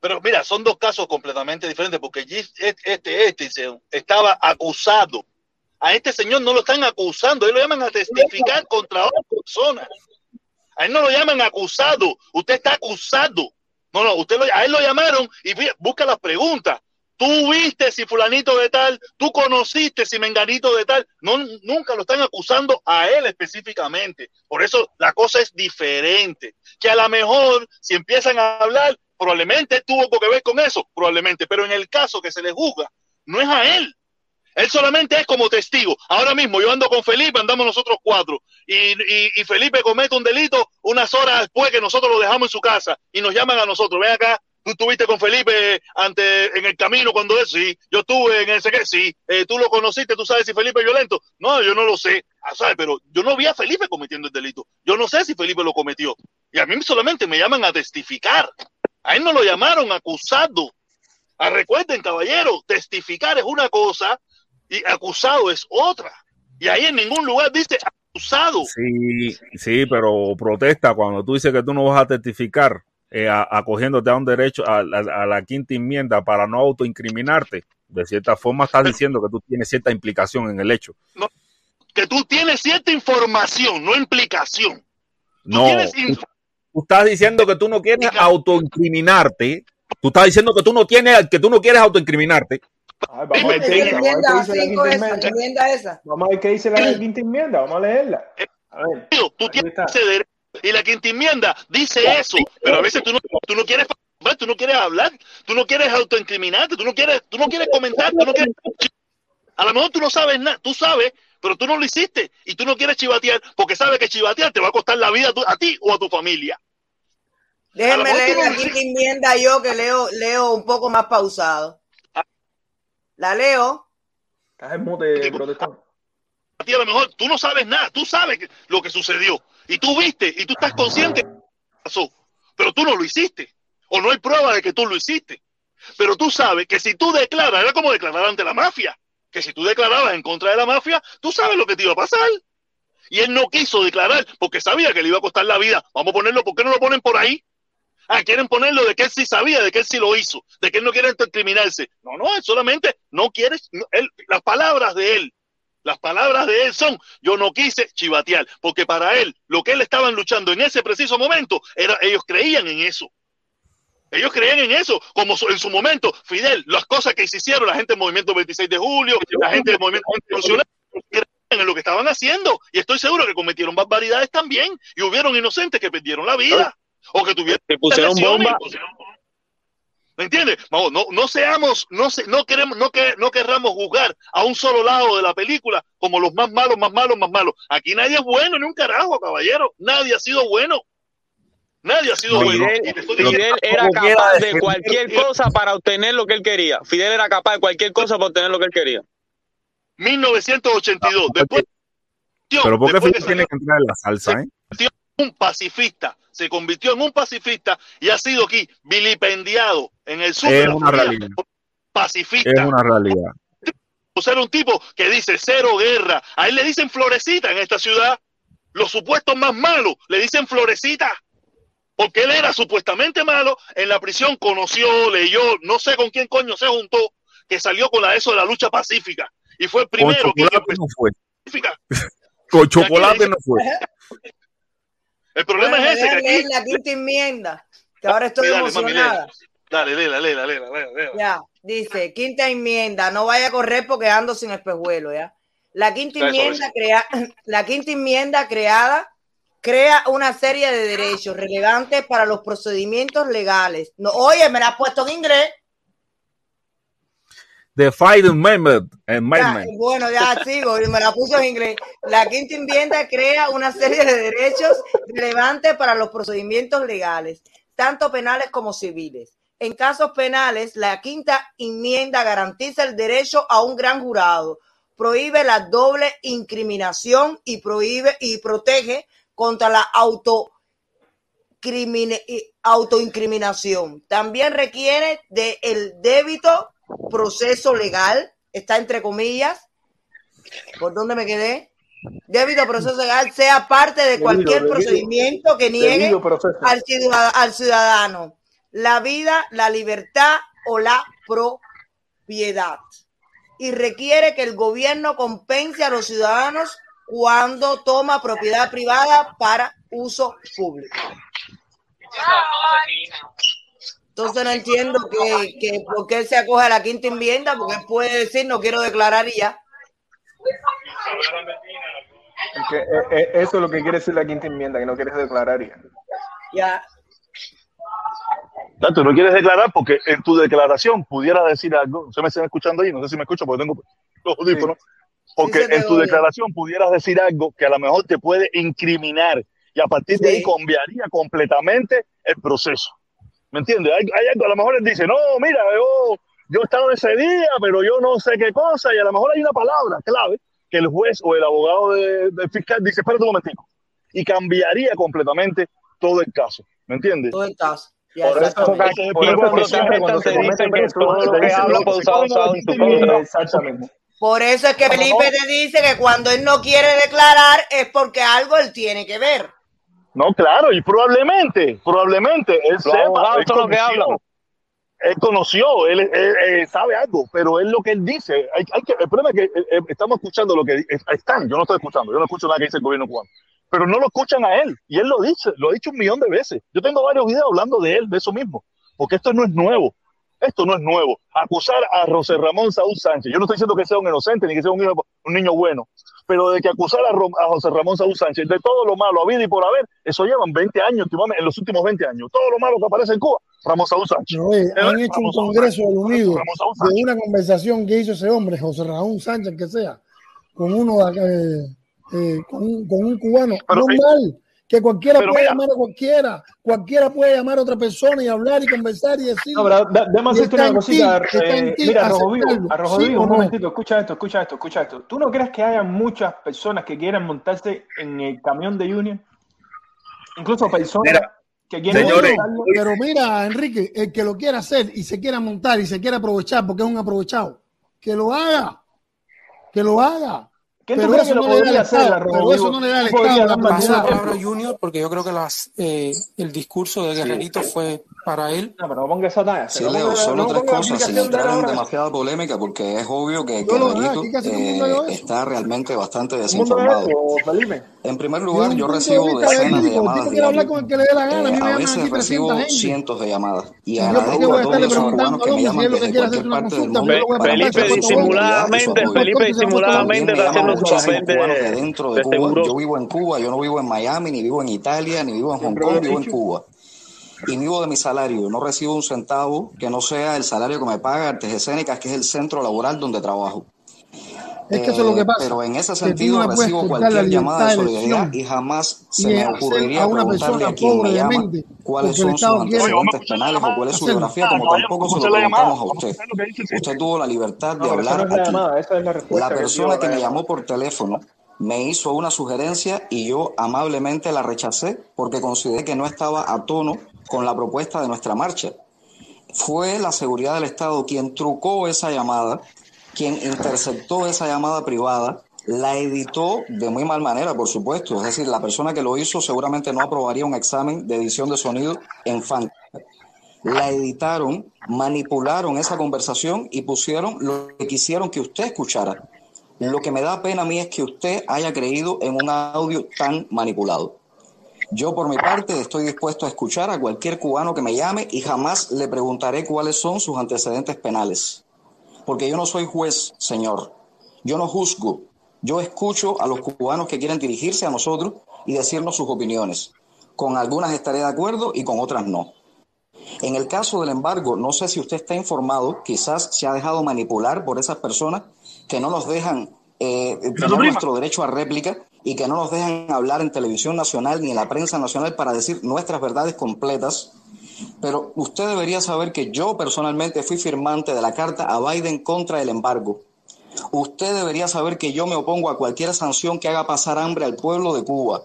Pero mira, son dos casos completamente diferentes porque este, este, se- estaba acusado. A este señor no lo están acusando, él lo llaman a testificar contra otra persona. A él no lo llaman acusado, usted está acusado. No, no, usted lo- a él lo llamaron y busca las preguntas. Tú viste si fulanito de tal, tú conociste si menganito de tal, no, nunca lo están acusando a él específicamente. Por eso la cosa es diferente. Que a lo mejor si empiezan a hablar, probablemente tuvo que ver con eso, probablemente, pero en el caso que se le juzga, no es a él. Él solamente es como testigo. Ahora mismo yo ando con Felipe, andamos nosotros cuatro, y, y- Felipe comete un delito unas horas después que nosotros lo dejamos en su casa y nos llaman a nosotros. Ven acá, tú estuviste con Felipe ante, en el camino cuando es, sí, yo estuve en ese que sí, Eh, tú lo conociste, tú sabes si Felipe es violento. No, yo no lo sé, Ah, ¿sabes? pero yo no vi a Felipe cometiendo el delito. Yo no sé si Felipe lo cometió. Y a mí solamente me llaman a testificar. A él no lo llamaron acusado. Ah, recuerden, caballero, testificar es una cosa y acusado es otra. Y ahí en ningún lugar dice acusado. Sí, sí, pero protesta cuando tú dices que tú no vas a testificar, eh, a- acogiéndote a un derecho, a, a- a la quinta enmienda para no autoincriminarte. De cierta forma estás diciendo que tú tienes cierta implicación en el hecho. Que tú tienes cierta información, no implicación. No, tienes tú, inf- tú estás diciendo que tú no quieres autoincriminarte. Tú estás diciendo que tú no tienes, que tú no quieres autoincriminarte. Ay, vamos a ver qué dice, vamos a ver Enmienda qué dice la quinta esa, enmienda. Vamos a ver qué dice la quinta enmienda, vamos a leerla. A ver, Tú tienes ese derecho. Y la quinta enmienda dice eso, pero a veces tú no, tú no quieres tú no quieres hablar, tú no quieres autoincriminarte, tú no quieres, tú no quieres comentar, tú no quieres a lo mejor tú no sabes nada, tú sabes, pero tú no lo hiciste y tú no quieres chivatear porque sabes que chivatear te va a costar la vida a, tu- a ti o a tu familia. Déjenme leer la quinta enmienda yo que leo, leo un poco más pausado. La leo. estás en mute, protestón. a ti a lo mejor tú no sabes nada, tú sabes lo que sucedió y tú viste y tú estás consciente que pasó, pero tú no lo hiciste o no hay prueba de que tú lo hiciste. Pero tú sabes que si tú declaras, era como declarar ante la mafia, que si tú declarabas en contra de la mafia, tú sabes lo que te iba a pasar. Y él no quiso declarar porque sabía que le iba a costar la vida. Vamos a ponerlo, ¿por qué no lo ponen por ahí? Ah, quieren ponerlo de que él sí sabía, de que él sí lo hizo, de que él no quiere incriminarse. No, no, él solamente no quiere, las palabras de él, las palabras de él son, yo no quise chivatear, porque para él, lo que él estaban luchando en ese preciso momento, era, ellos creían en eso. Ellos creían en eso, como en su momento, Fidel, las cosas que se hicieron, la gente del movimiento 26 de julio, la gente del movimiento constitucional, creían en lo que estaban haciendo. Y estoy seguro que cometieron barbaridades también, y hubieron inocentes que perdieron la vida, o que tuvieron Te pusieron bomba. ¿Me entiendes? Vamos, no, no seamos, no, se, no queremos, no, que, no querramos juzgar a un solo lado de la película como los más malos, más malos, más malos. Aquí nadie es bueno ni un carajo, caballero. Nadie ha sido bueno. Nadie ha sido No, bueno. Fidel, era capaz de cualquier cosa para obtener lo que él quería. Fidel era capaz de cualquier cosa para obtener lo que él quería. 1982. Después, Pero ¿por qué después Fidel tiene que entrar en la salsa, eh? un pacifista, se convirtió en un pacifista y ha sido aquí vilipendiado en el sur Es una Florida. realidad. Pacifista. Es una realidad. O sea, era un tipo que dice cero guerra. A él le dicen florecita en esta ciudad. Los supuestos más malos le dicen florecita. Porque él era supuestamente malo. En la prisión conoció, leyó, no sé con quién coño se juntó, que salió con la eso de la lucha pacífica. Y fue el primero que no fue. pacífica. Con chocolate no fue. El problema Bueno, es ese. Que aquí, la quinta enmienda, que ahora estoy Dale, emocionada. Dale, léela, léela, léela, léela, léela. Ya, dice, quinta enmienda, no vaya a correr porque ando sin espejuelo, ¿ya? La quinta enmienda, crea, la quinta enmienda creada crea una serie de derechos relevantes para los procedimientos legales. No, oye, me la has puesto en inglés. The Fight Amendment. Ya, Amendment. bueno, ya sigo, me la puso en inglés. La quinta enmienda crea una serie de derechos relevantes para los procedimientos legales, tanto penales como civiles. En casos penales, la quinta enmienda garantiza el derecho a un gran jurado, prohíbe la doble incriminación y prohíbe y protege contra la auto autoincriminación. También requiere de el débito proceso legal, está entre comillas. ¿Por dónde me quedé? Débito proceso legal sea parte de cualquier debido. procedimiento que niegue al ciudad- al ciudadano la vida, la libertad o la propiedad. Y requiere que el gobierno compense a los ciudadanos cuando toma propiedad privada para uso público. Entonces no entiendo que, que por qué él se acoge a la quinta enmienda, porque él puede decir no quiero declarar y ya. Eh, eh, eso es lo que quiere decir la quinta enmienda, que no quieres declarar ya. Ya. Tanto no quieres declarar porque en tu declaración pudieras decir algo. ¿Se me está escuchando ahí? No sé si me escucho porque tengo los audífonos. Porque Sí en tu oye. declaración pudieras decir algo que a lo mejor te puede incriminar y a partir de ahí cambiaría completamente el proceso. ¿Me entiendes? Hay, hay algo, a lo mejor él dice, no, mira, yo, yo estaba ese día, pero yo no sé qué cosa, y a lo mejor hay una palabra clave que el juez o el abogado de- del fiscal dice, espérate un momentico, y cambiaría completamente todo el caso. ¿Me entiendes? Todo el caso. Por eso, que siempre cuando se dice que todo lo que habla usado en contra. Exactamente. Por eso es que Felipe te dice que cuando él no quiere declarar es porque algo él tiene que ver. No, claro, y probablemente, probablemente él sepa, él que conoció, él conoció, él, él- él sabe algo, pero es lo que él dice. Hay, hay que, el problema es que eh, eh, estamos escuchando lo que están, yo no estoy escuchando, yo no escucho nada que dice el gobierno cubano, pero no lo escuchan a él, y él lo dice, lo ha dicho un millón de veces. Yo tengo varios videos hablando de él, de eso mismo, porque esto no es nuevo. Esto no es nuevo. Acusar a José Ramón Saúl Sánchez, yo no estoy diciendo que sea un inocente ni que sea un niño, un niño bueno, pero de que acusar a, a José Ramón Saúl Sánchez de todo lo malo, habido y por haber, eso llevan 20 años, en los últimos 20 años. Todo lo malo que aparece en Cuba, Ramón Saúl Sánchez. Oye, Eh, han hecho un Ramón congreso del Unido de una conversación que hizo ese hombre, José Ramón Sánchez, que sea, con uno de eh, eh, con, un, con un cubano. Pero, Normal, que cualquiera puede mira. llamar a cualquiera, cualquiera puede llamar a otra persona y hablar y conversar y decir. No, pero déjame está una cosita. eh, ti mira, Rojo Vivo, a Rojo ¿sí Vivo, o un no? momentito, escucha esto, escucha esto, escucha esto. ¿Tú no crees que haya muchas personas que quieran montarse en el camión de Union? Incluso personas Mira, que quieren señores. Pero mira, Enrique, el que lo quiera hacer y se quiera montar y se quiera aprovechar porque es un aprovechado, que lo haga, que lo haga. ¿Quién tú Pero crees eso que lo no le da podría el hacer, Estado, Rojo pero eso no le da el ¿Quién podría Estado la Paso la palabra Junior porque yo creo que las, eh, el discurso de Guerrerito fue para él. No, pero no ponga esa talla. Sí, Leo, ponga- solo no tres cosas sin entrar en demasiada polémica porque es obvio que mundo hago eh, está realmente bastante ¿El mundo es desinformado. En primer lugar, yo recibo decenas de llamadas diarias. que. A Eh, a veces aquí 300 recibo cientos de llamadas y Y yo, ¿por qué agradezco a todos esos cubanos que me llaman que desde cualquier parte del mundo Felipe disimuladamente, Felipe que disimuladamente está haciendo su papel de de, dentro de de Cuba. Yo vivo en Cuba, yo no vivo en Miami, ni vivo en Italia, ni vivo en Hong Kong, vivo en. Cuba. Y vivo de mi salario. No recibo un centavo que no sea el salario que me paga Artes Escénicas, que es el centro laboral donde trabajo. Es que eso es lo Eh, que pasa. pero en ese Que no sentido puedes recibo cualquier llamada de solidaridad y jamás se y me ocurriría a una preguntarle persona a quien pobre me llama mente cuáles son sus antecedentes penales o cuál es su biografía, como tampoco se lo preguntamos a usted. que Usted tuvo la libertad de No, esa no hablar es la aquí. llamada, esa es la La que persona que la me llamó por teléfono me hizo una sugerencia y yo amablemente la rechacé porque consideré que no estaba a tono con la propuesta de nuestra marcha. Fue la seguridad del Estado quien trucó esa llamada, quien interceptó esa llamada privada, la editó de muy mal manera, por supuesto. Es decir, la persona que lo hizo seguramente no aprobaría un examen de edición de sonido en FAN. La editaron, manipularon esa conversación y pusieron lo que quisieron que usted escuchara. Lo que me da pena a mí es que usted haya creído en un audio tan manipulado. Yo por mi parte estoy dispuesto a escuchar a cualquier cubano que me llame y jamás le preguntaré cuáles son sus antecedentes penales. Porque yo no soy juez, señor. Yo no juzgo. Yo escucho a los cubanos que quieren dirigirse a nosotros y decirnos sus opiniones. Con algunas estaré de acuerdo y con otras no. En el caso del embargo, no sé si usted está informado, quizás se ha dejado manipular por esas personas que no nos dejan eh, tener nuestro derecho a réplica y que no nos dejan hablar en televisión nacional ni en la prensa nacional para decir nuestras verdades completas. Pero usted debería saber que yo personalmente fui firmante de la carta a Biden contra el embargo. Usted debería saber que yo me opongo a cualquier sanción que haga pasar hambre al pueblo de Cuba.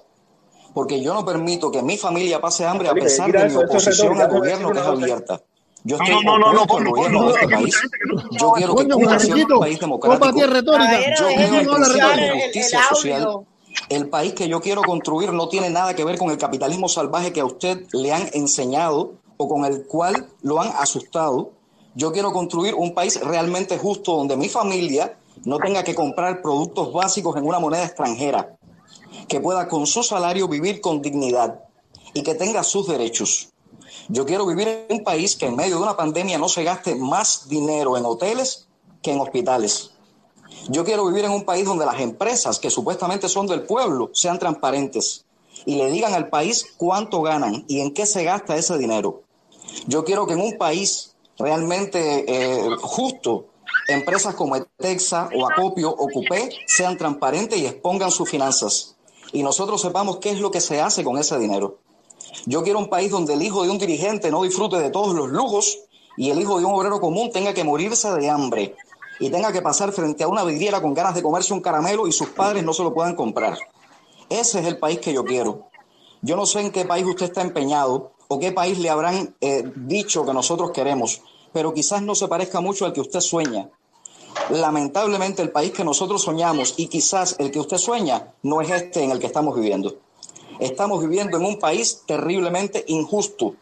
Porque yo no permito que mi familia pase hambre a pesar de mi oposición al gobierno que es abierta. Yo No, estoy no, no, no, al ponlo, gobierno de este Es que país. que Yo quiero que Cuba sea un país democrático. Yo el el, retórica. el- el justicia social. El país que yo quiero construir no tiene nada que ver con el capitalismo salvaje que a usted le han enseñado o con el cual lo han asustado. Yo quiero construir un país realmente justo donde mi familia no tenga que comprar productos básicos en una moneda extranjera, que pueda con su salario vivir con dignidad y que tenga sus derechos. Yo quiero vivir en un país que en medio de una pandemia no se gaste más dinero en hoteles que en hospitales. Yo quiero vivir en un país donde las empresas que supuestamente son del pueblo sean transparentes y le digan al país cuánto ganan y en qué se gasta ese dinero. Yo quiero que en un país realmente eh, justo, empresas como Etexa o Acopio o Cupé sean transparentes y expongan sus finanzas. Y nosotros sepamos qué es lo que se hace con ese dinero. Yo quiero un país donde el hijo de un dirigente no disfrute de todos los lujos y el hijo de un obrero común tenga que morirse de hambre y tenga que pasar frente a una vidriera con ganas de comerse un caramelo y sus padres no se lo puedan comprar. Ese es el país que yo quiero. Yo no sé en qué país usted está empeñado o qué país le habrán eh, dicho que nosotros queremos, pero quizás no se parezca mucho al que usted sueña. Lamentablemente el país que nosotros soñamos y quizás el que usted sueña no es este en el que estamos viviendo. Estamos viviendo en un país terriblemente injusto,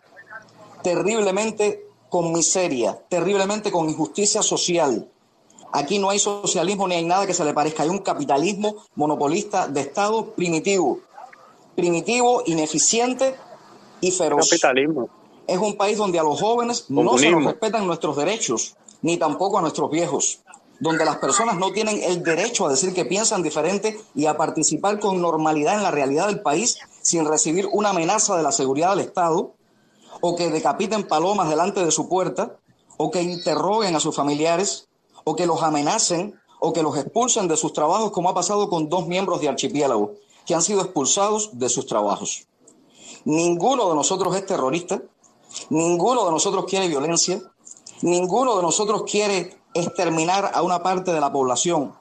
terriblemente con miseria, terriblemente con injusticia social. Aquí no hay socialismo ni hay nada que se le parezca. Hay un capitalismo monopolista de Estado primitivo, primitivo, ineficiente y feroz. Capitalismo. Es un país donde a los jóvenes no se nos respetan nuestros derechos, ni tampoco a nuestros viejos, donde las personas no tienen el derecho a decir que piensan diferente y a participar con normalidad en la realidad del país sin recibir una amenaza de la seguridad del Estado, o que decapiten palomas delante de su puerta, o que interroguen a sus familiares, o que los amenacen, o que los expulsen de sus trabajos, como ha pasado con dos miembros de Archipiélago, que han sido expulsados de sus trabajos. Ninguno de nosotros es terrorista, ninguno de nosotros quiere violencia, ninguno de nosotros quiere exterminar a una parte de la población.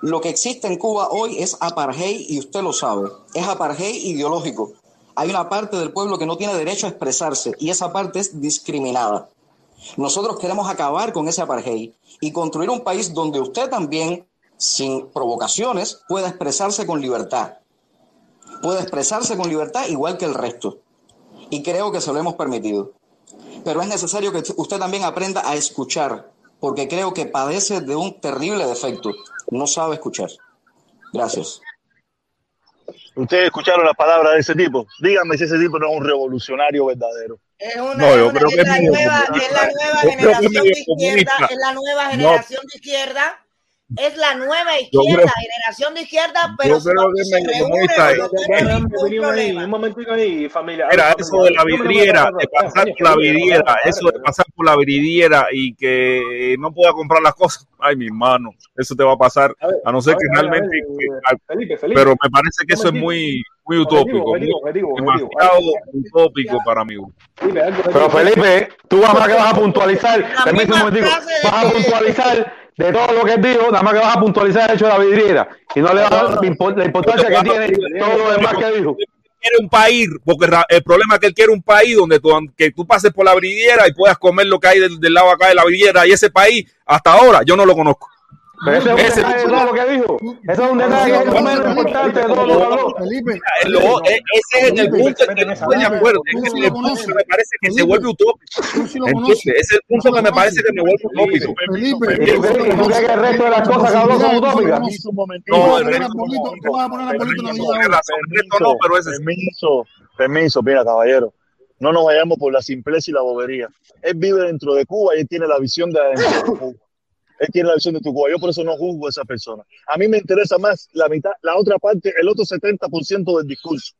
Lo que existe en Cuba hoy es apartheid y usted lo sabe, es apartheid ideológico. Hay una parte del pueblo que no tiene derecho a expresarse y esa parte es discriminada. Nosotros queremos acabar con ese apartheid y construir un país donde usted también, sin provocaciones, pueda expresarse con libertad. Pueda expresarse con libertad igual que el resto. Y creo que se lo hemos permitido. Pero es necesario que usted también aprenda a escuchar, porque creo que padece de un terrible defecto. No sabe escuchar. Gracias. Ustedes escucharon las palabras de ese tipo. Díganme si ese tipo no es un revolucionario verdadero. Es una, No, yo una- creo es que la es nueva, es la nueva generación de izquierda, comunista. es la nueva No. generación de izquierda, es la nueva izquierda, creo- generación de izquierda, pero Yo creo que se no eh. ahí, un momentico ahí, familia. Mira, Ahora, eso de la vidriera, de pasar, por la vidriera, eso de pasar por la vidriera y que no pueda comprar las cosas, ay, mi hermano, eso te va a pasar, a no ser que realmente, Felipe. pero me parece que eso es Momentito. muy, muy utópico, muy- demasiado utópico para mí. Pero Felipe, tú nada más que vas a puntualizar, permíteme un momentico, vas a puntualizar de todo lo que él dijo, nada más que vas a puntualizar el hecho de la vidriera. Y no le vas a dar la impo- la importancia que tiene todo lo demás que dijo. quiere un país, porque el problema es que él quiere un país donde tú, que tú pases por la vidriera y puedas comer lo que hay del, del lado acá de la vidriera. Y ese país, hasta ahora, yo no lo conozco. Pero ese es un detalle de todo lo que dijo. Eso es un detalle que es lo menos importante de todo lo que habló. Felipe, lo- ese es el punto en que no estoy de acuerdo. Es el punto que me parece que se vuelve utópico. conoces. Ese es el punto que me parece que me vuelve utópico. Felipe, ¿Y tú crees que el resto de las cosas que habló son utópicas? No, el resto no, pero ese. Permiso, permiso, mira, caballero. No nos vayamos por la simpleza y la bobería. Él vive dentro de Cuba y él tiene la visión de adentro de Cuba. Él tiene la visión de tu Cuba. Yo por eso no juzgo a esa persona. A mí me interesa más la mitad, la otra parte, el otro 70% del discurso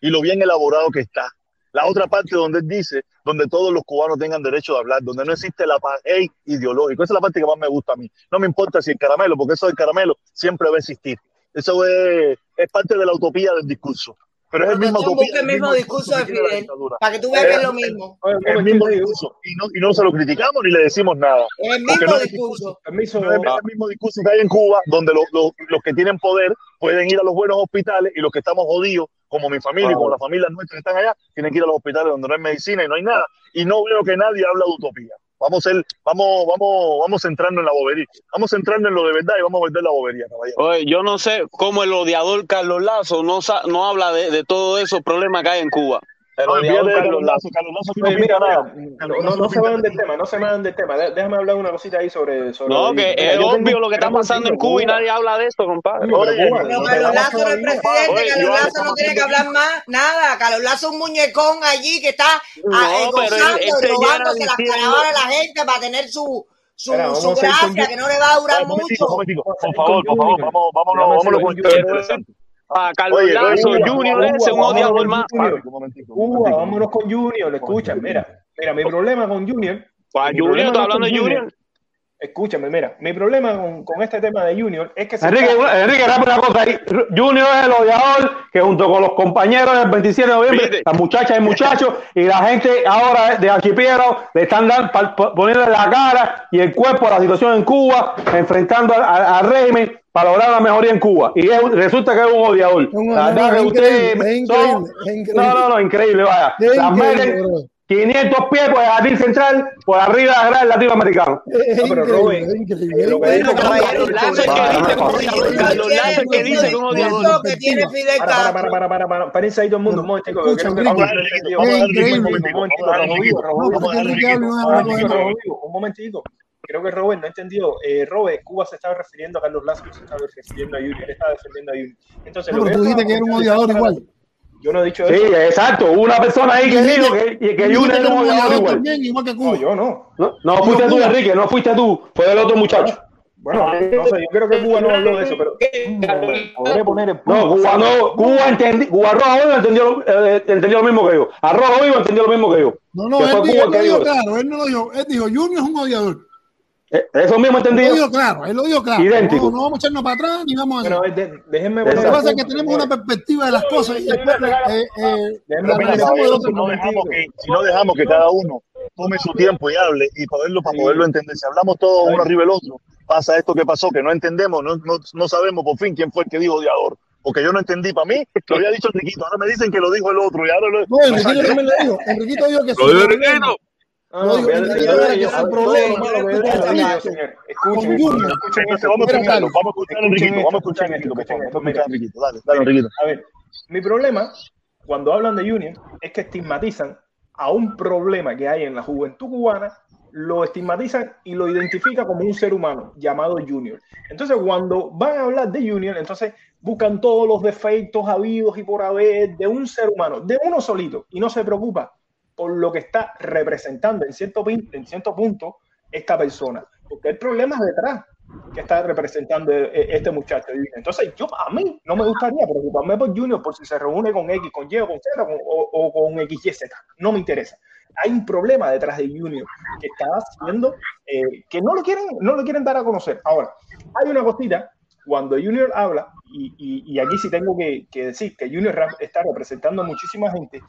y lo bien elaborado que está. La otra parte donde él dice, donde todos los cubanos tengan derecho de hablar, donde no existe el apartheid ideológico. Esa es la parte que más me gusta a mí. No me importa si el caramelo, porque eso del caramelo siempre va a existir. Eso es, es parte de la utopía del discurso. Pero es el mismo busca el mismo discurso de Fidel, para que tú veas que es lo mismo. El mismo discurso. Y no, y no se lo criticamos ni le decimos nada. Es el mismo no es discurso. no es el mismo discurso que hay en Cuba, donde los, los, los que tienen poder pueden ir a los buenos hospitales y los que estamos jodidos, como mi familia y como las familias nuestras que están allá, tienen que ir a los hospitales donde no hay medicina y no hay nada. Y no veo que nadie habla de utopía. Vamos ser, vamos, vamos, vamos centrarnos en la bobería. Vamos centrarnos en lo de verdad y vamos a volver la bobería, caballero. Oye, yo no sé cómo el odiador Carlos Lazo no, no habla de, de todos esos problemas que hay en Cuba. No, odiador olvídate de Carlos Carlos Lazo. Carlos Lazo no mira, nada. Carlos no, no no se vayan del tema, no se vayan del tema. Déjame hablar una cosita ahí sobre, sobre No, que es obvio lo que está pasando en Cuba y nadie habla de esto, compadre. coño, pero Oye, Cuba, Pero no Carlos Lazo no es presidente, Carlos Lazo no tiene que hablar más nada. Carlos Lazo es un muñecón allí que está ah, eh, No, pero gozando y robándose las caravanas de la gente para tener su, su, su a gracia, que no le va a durar Ay, un momentico, un mucho. a Por favor, por favor, vamos, vámonos, vámonos con esto interesante. A Carlos Oye, Lazo, Cuba, Junior Cuba, ese es un odiador más. Junior. Un momentico, un Cuba, momentico, un vámonos con. Junior. Momentico. mira, mira, mi problema con Junior, ¿Cuál mi Junior? ¿Estás hablando de Junior. Junior? Escúchame, mira, mi problema con, con este tema de Junior es que se Enrique, está. Enrique, rápido una cosa ahí. Junior es el odiador que junto con los compañeros del 27 de noviembre, ¿Viste? las muchachas y muchachos, y la gente ahora de Archipiélago le están dando, pa- pa- poniendo la cara y el cuerpo a la situación en Cuba, enfrentando al, al- al régimen para lograr la mejoría en Cuba. Y es resulta que es un odiador. La no, verdad es que ustedes son-. No, no, no, increíble, vaya. Es Las increíble, meten bro. 500 pies por el jardín central, por arriba del gran latinoamericano. Es No, pero lo que dice para, que dice un odiador. Para, para, para, para, para, para, espérense ahí todo el mundo, un. Vamos a darle momentico. Momentico, No, no. Creo que Robert no entendió. Eh, Robert, Cuba se estaba refiriendo a Carlos Lazo y se estaba refiriendo a Junior. Él estaba defendiendo a Junior. Entonces, No, lo pero que tú yo dijiste que era un odiador igual. Yo no he dicho Sí, eso. exacto. Hubo una persona ahí que dijo que, que era era un odiador odiador igual. también, igual que No, Cuba. yo no. No, no Digo fuiste tú, Cuba. Enrique, no fuiste tú, fue el otro muchacho. Bueno, no sé, yo creo que Cuba no habló de eso, pero podré poner el punto. No, Cuba no, Cuba entendí, Cuba Rojo Vivo entendió, lo- eh, entendió lo mismo que yo. A Rojo Vivo entendió lo mismo que yo. No, no, él, dijo, Cuba él que lo dijo dijo eso. claro, él no lo dijo. Él dijo, Junior es un odiador. Eh, Eso mismo Él lo entendido. dijo claro, él lo dijo claro. Idéntico. No, no vamos a echarnos para atrás ni vamos a hacer. Bueno, de- déjenme Lo que pasa es que tenemos una perspectiva de las cosas y después eh, eh, si no dejamos que, si no dejamos que cada uno tome su tiempo y hable y poderlo para poderlo entender, si hablamos todos uno arriba del otro, pasa esto que pasó, que no entendemos, no, no, no sabemos por fin quién fue el que dijo odiador. Porque yo no entendí, para mí lo había dicho Enriquito, ahora me dicen que lo dijo el otro y ahora lo... No, Enriquito también lo dijo. Enriquito dijo que Lo dijo Enriquito. No, no, digo, con Escuchen, vamos a vamos escuchar Enriquito, vamos a escuchar Enriquito, por favor, vamos a escuchar Enriquito, dale, dale Enriquito. A ver, mi problema cuando hablan de Junior es que estigmatizan a un problema que hay en la juventud cubana, lo estigmatizan y lo identifican como un ser humano llamado Junior. Entonces, cuando van a hablar de Junior, entonces buscan todos los defectos habidos y por haber de un ser humano, de uno solito, y no se preocupa por lo que está representando en cierto, en cierto punto esta persona. Porque hay problemas detrás que está representando eh, este muchacho. Entonces, yo a mí no me gustaría preocuparme por Junior por si se reúne con X, con Y o con Z o, o con XYZ. No me interesa. Hay un problema detrás de Junior que está haciendo eh, que no lo quieren, no lo quieren dar a conocer. Ahora, hay una cosita cuando Junior habla, y, y- y aquí sí tengo que, que decir que Junior está representando a muchísima gente.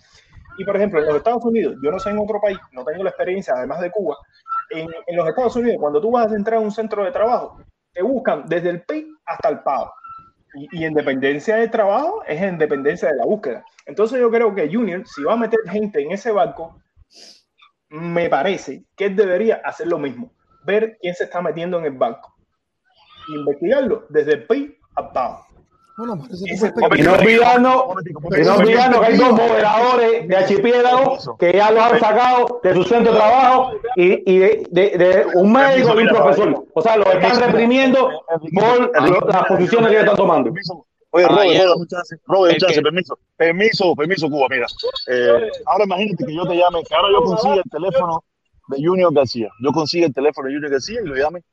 Y por ejemplo, en los Estados Unidos, yo no sé en otro país, no tengo la experiencia, además de Cuba, en, los Estados Unidos, cuando tú vas a entrar a un centro de trabajo, te buscan desde el PIB hasta el PAO. Y, en dependencia del trabajo es en dependencia de la búsqueda. Entonces yo creo que Junior, si va a meter gente en ese barco, me parece que él debería hacer lo mismo. Ver quién se está metiendo en el barco. Investigarlo desde el PIB al PAO. Bueno, parece que Ese- fue Y no olvidando, y no olvidando que hay dos moderadores de archipiélago que ya los han sacado de su centro de trabajo y, y de, de- de un médico y un profesor. O sea, los están reprimiendo por las posiciones que están tomando. Oye, Robert, Caballero, Robert, Robert, chance, que- permiso, permiso, permiso, Cuba, mira. Eh, ahora imagínate que yo te llame, que ahora yo consiga el teléfono de Junior García. Yo consigo el teléfono de Junior García y lo llame.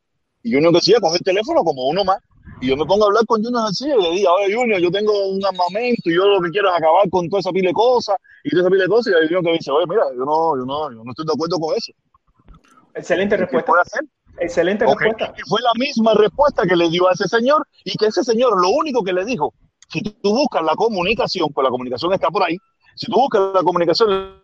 Y Junior García coge el teléfono como uno más. Y yo me pongo a hablar con Junior García y le diga, oye, Junior, yo tengo un armamento y yo lo que quiero es acabar con toda esa pila de cosas y toda esa pila de cosas. Y el Junior que dice, oye, mira, yo no, yo no, yo no estoy de acuerdo con eso. Excelente ¿Qué respuesta. puede hacer? Excelente respuesta. Y fue la misma respuesta que le dio a ese señor y que ese señor lo único que le dijo, si tú buscas la comunicación, pues la comunicación está por ahí, si tú buscas la comunicación,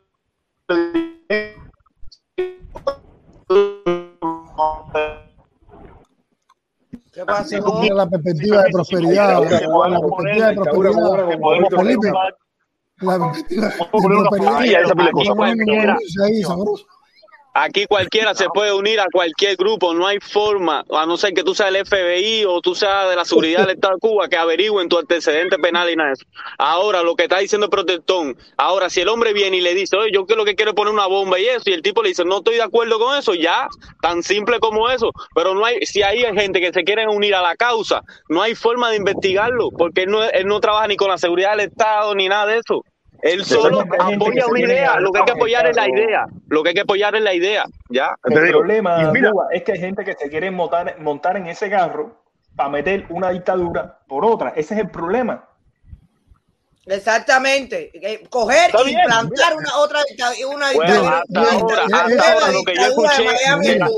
¿Qué pasó? Mira la perspectiva de prosperidad, la, la perspectiva de prosperidad. Felipe, la perspectiva de prosperidad. Aquí cualquiera se puede unir a cualquier grupo, no hay forma, a no ser que tú seas el FBI o tú seas de la seguridad del Estado de Cuba, que averigüen tu antecedente penal y nada de eso. Ahora, lo que está diciendo el protectón, ahora, si el hombre viene y le dice, oye, yo lo que quiero es poner una bomba y eso, y el tipo le dice, no estoy de acuerdo con eso, ya, tan simple como eso, pero no hay, si hay gente que se quiere unir a la causa, no hay forma de investigarlo, porque él no, él no trabaja ni con la seguridad del Estado ni nada de eso. Él solo apoya una idea, lo que hay que apoyar es la idea, lo que hay que apoyar es la idea, ya. El problema, Cuba, es que hay gente que se quiere montar, montar en ese carro para meter una dictadura por otra. Ese es el problema. Exactamente. Eh, Coger bien, implantar una otra una Bueno, dictadura. hasta ahora, una hasta ahora lo que yo escuché, mira.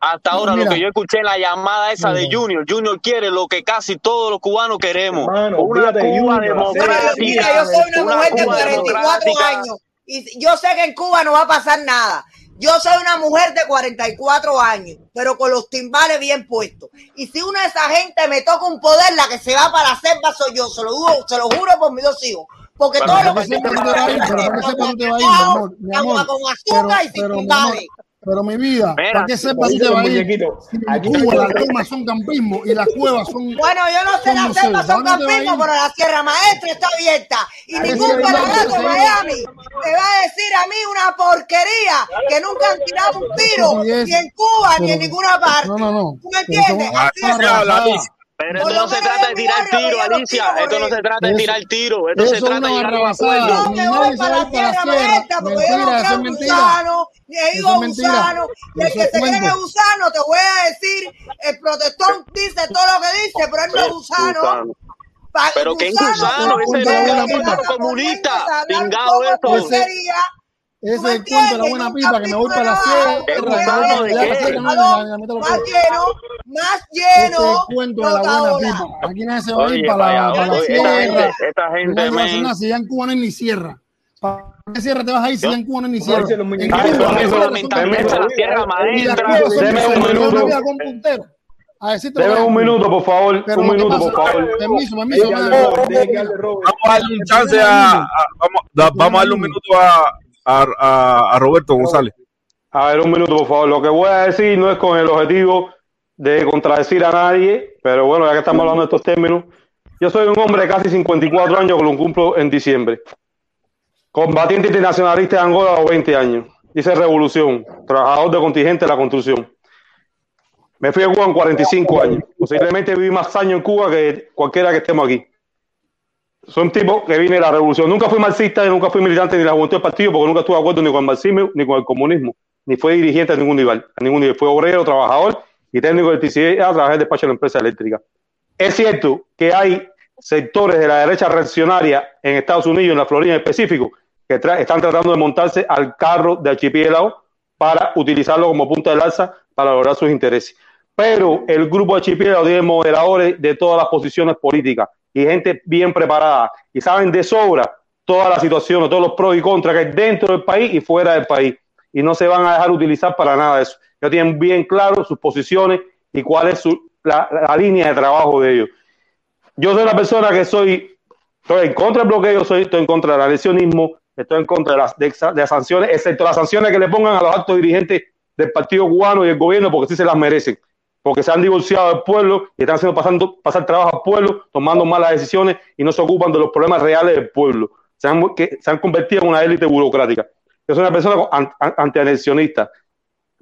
Hasta ahora Mira. lo que yo escuché en la llamada esa de Junior, Junior quiere lo que casi todos los cubanos queremos, Hermano, una de Cuba Junior, Pero democrática, mira, yo soy una una mujer de Cuba 44 democrática. años y yo sé que en Cuba no va a pasar nada. Yo soy una mujer de 44 años, pero con los timbales bien puestos. Y si una de esa gente me toca un poder, la que se va para la selva soy yo. Se lo, juro, se lo juro por mis dos hijos. Porque Pero todo lo que pero dónde va a ir, mi amor, mi agua amor. con Pero, y sin timbales. Pero mi vida, Mira, ¿para qué sepa dónde dicen va a ir? Si aquí Cuba las lomas son campismo y las cuevas son. Bueno, yo no sé son la museos. selva, ¿Para son te campismo, pero la Sierra Maestra está abierta. Y ningún pelagato de que Miami te va a decir a mí una porquería que nunca han tirado un tiro, ni en Cuba, ni en ninguna parte. No, no, no. ¿Tú me entiendes? Así es. Pero esto no se trata de tirar tiro, Alicia. Esto no se trata de tirar tiro. Esto se es trata de llegar a un acuerdo. Yo me voy para la. Maestra porque yo no creo es en ni he ido es a mentira. gusano. Y el que es se cree en gusano, te voy a decir, el protestón dice todo lo que dice, pero él no es gusano. Pero qué gusano gusano, ese que van a comunista, pingado porquería. Ese ¿Tú me es el cuento de la buena pipa, que me voy para la sierra. Más lleno, más Ese es lleno, el cuento de la buena pipa. Aquí nadie se va a ir para la, para sierra. gente, esta gente, nada. Si ya en Cuba no ni sierra. ¿Para qué sierra te vas a ir si ya en Cuba no ni sierra? En Cuba eso la mentalidad la las Maestra. Deme un me minuto. Deme un minuto, por favor. Pero Un minuto, pasa- por favor. Permiso, permiso. Vamos a darle un chance a, vamos a darle un minuto a, a, Roberto González. A ver, un minuto, por favor. Lo que voy a decir no es con el objetivo de contradecir a nadie, pero bueno, ya que estamos hablando de estos términos, yo soy un hombre de casi 54 años que lo cumplo en diciembre. Combatiente internacionalista de Angola a los 20 años. Hice revolución, trabajador de contingente de la construcción. Me fui a Cuba en 45 años. Posiblemente viví más años en Cuba que cualquiera que estemos aquí. Soy un tipo que viene de la revolución. Nunca fui marxista, nunca fui militante ni la juventud del partido, porque nunca estuve de acuerdo ni con el marxismo ni con el comunismo, ni fui dirigente a ningún nivel. A ningún nivel. Fui obrero, trabajador y técnico de electricidad, trabajé en el despacho de la empresa eléctrica. Es cierto que hay sectores de la derecha reaccionaria en Estados Unidos, en la Florida en específico, que tra- están tratando de montarse al carro de archipiélago para utilizarlo como punta de lanza para lograr sus intereses. Pero el grupo archipiélago tiene moderadores de todas las posiciones políticas y gente bien preparada y saben de sobra todas las situaciones, todos los pros y contras que hay dentro del país y fuera del país. Y no se van a dejar utilizar para nada de eso. Ya tienen bien claro sus posiciones y cuál es su- la, la línea de trabajo de ellos. Yo soy una persona que soy, estoy en contra del bloqueo, soy, estoy en contra del adhesionismo, estoy en contra de las, de, las sanciones, excepto las sanciones que le pongan a los altos dirigentes del Partido Cubano y del gobierno, porque sí se las merecen, porque se han divorciado del pueblo y están haciendo pasando, pasar trabajo al pueblo, tomando malas decisiones y no se ocupan de los problemas reales del pueblo. Se han, convertido en una élite burocrática. Soy una persona an- an- antianexionista,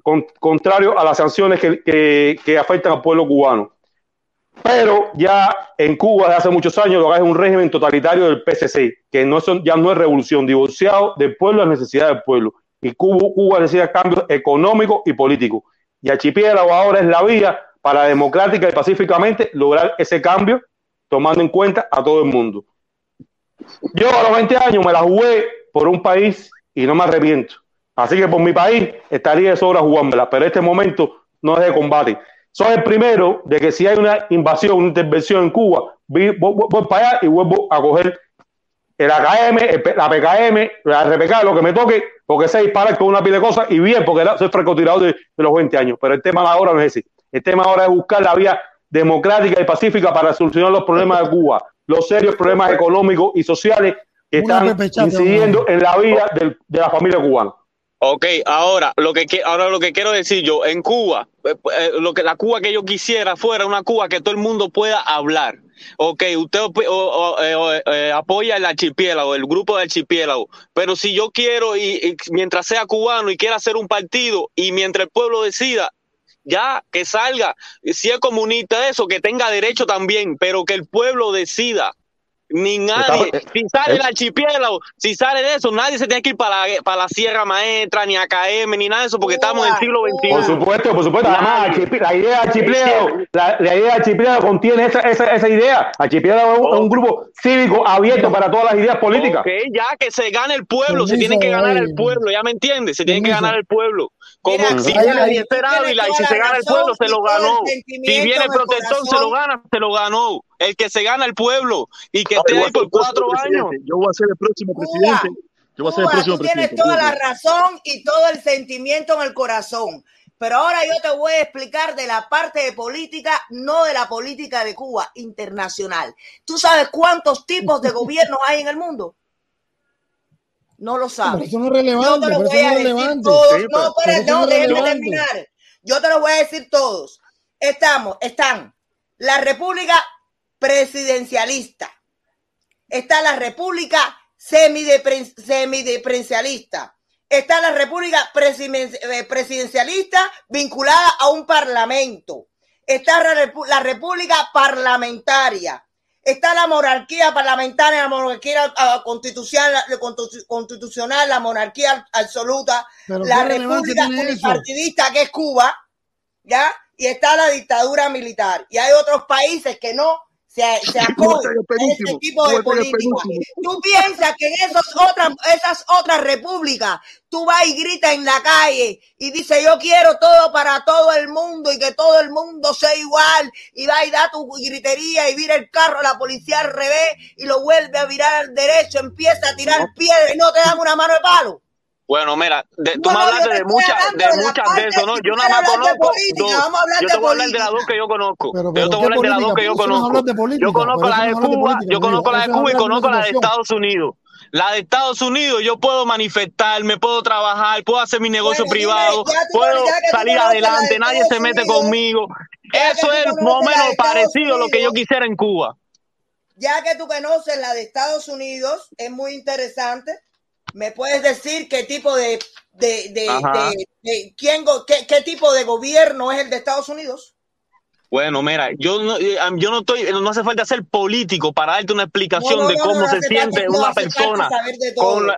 con- contrario a las sanciones que, afectan al pueblo cubano. Pero ya en Cuba, desde hace muchos años, lo que es un régimen totalitario del PCC, que ya no es revolución, divorciado del pueblo a las necesidades del pueblo. Y Cuba necesita cambios económicos y políticos. Y Archipiélago ahora es la vía para democrática y pacíficamente lograr ese cambio, tomando en cuenta a todo el mundo. Yo a los 20 años me la jugué por un país y no me arrepiento. Así que por mi país estaría de sobra jugándola, pero este momento no es de combate. Soy el primero de que si hay una invasión, una intervención en Cuba, voy para allá y vuelvo a coger el AKM, el P- la PKM, la RPK, lo que me toque, porque sé disparar con una pila de cosas y bien, porque era- soy francotirador de, de los 20 años. Pero el tema ahora no es ese. El tema ahora es buscar la vía democrática y pacífica para solucionar los problemas de Cuba, los serios problemas económicos y sociales que Una están incidiendo en la vida del- de la familia cubana. Ok, ahora lo que ahora lo que quiero decir yo en Cuba, eh, eh, lo que la Cuba que yo quisiera fuera una Cuba que todo el mundo pueda hablar. Ok, usted eh, eh, apoya el archipiélago, el grupo de archipiélago, pero si yo quiero y, y mientras sea cubano y quiera hacer un partido y mientras el pueblo decida, ya que salga, si es comunista eso, que tenga derecho también, pero que el pueblo decida. Ni nadie, Está- si sale el archipiélago, si sale de eso, nadie se tiene que ir para la, para la Sierra Maestra, ni a KM, ni nada de eso, porque estamos en el siglo XXI. Por supuesto, por supuesto. Además, la idea de archipiélago, la, la idea de archipiélago contiene esa, esa, esa idea. Archipiélago es un, grupo cívico abierto para todas las ideas políticas. Ok, ya que se gane el pueblo, se tiene que ganar el pueblo, ya me entiendes, se tiene que ganar el pueblo. Como Mira, si ahí- Eliezer Ávila y si se gana el pueblo, se lo ganó. Si viene el protector, se lo gana, se lo ganó. El que se gana el pueblo y que esté ahí por cuatro años. presidente. Yo voy a ser el próximo Cuba, presidente. Yo voy a ser el Cuba, próximo tú tienes presidente. toda la razón y todo el sentimiento en el corazón. Pero ahora yo te voy a explicar de la parte de política, no de la política de Cuba, internacional. ¿Tú sabes cuántos tipos de gobiernos hay en el mundo? No lo Pero sabes. eso no es Yo relevante, te lo pero voy eso a no es decir relevante. todos. Sí, No, pero- no, no terminar. Yo te lo voy a decir todos. Estamos, están la República presidencialista. Está la República semideprencialista. Está la República eh, presidencialista vinculada a un parlamento. Está la República parlamentaria. Está la monarquía parlamentaria, la monarquía constitucional, la constitu- constitucional, la monarquía absoluta, la ¿qué relevancia república unipartidista que es Cuba, ¿ya? Y está la dictadura militar. Y hay otros países que no se, se a penúltimo, este tipo de penúltimo. Tú piensas que en esos otras, esas otras repúblicas tú vas y gritas en la calle y dices yo quiero todo para todo el mundo y que todo el mundo sea igual y va y da tu gritería y vira el carro la policía al revés y lo vuelve a virar al derecho, empieza a tirar piedra y no te dan una mano de palo. Bueno, mira, de- tú me hablaste de muchas de muchas de eso, ¿no? Yo nada más conozco política, dos. vamos a hablar Yo te voy a hablar de las dos que yo conozco. Pero, Yo te voy a ¿qué hablar de las dos que yo conozco. política, Yo conozco la de Cuba, política, yo conozco la de Cuba y conozco la de. Estados Unidos. La de Estados Unidos yo puedo manifestarme, puedo trabajar, puedo hacer mi negocio Bueno, privado, ya puedo salir adelante, nadie se mete conmigo. Eso es más o menos parecido a lo que yo quisiera en Cuba. ya que tú conoces la de Estados Unidos, es muy interesante. ¿Me puedes decir qué tipo de, de, de, de- de- quién, qué, qué tipo de gobierno es el de Estados Unidos? Bueno, mira, yo no, eh, yo no estoy, no hace falta ser político para darte una explicación no, de no, cómo no se siente falta, una persona saber de todo. con la,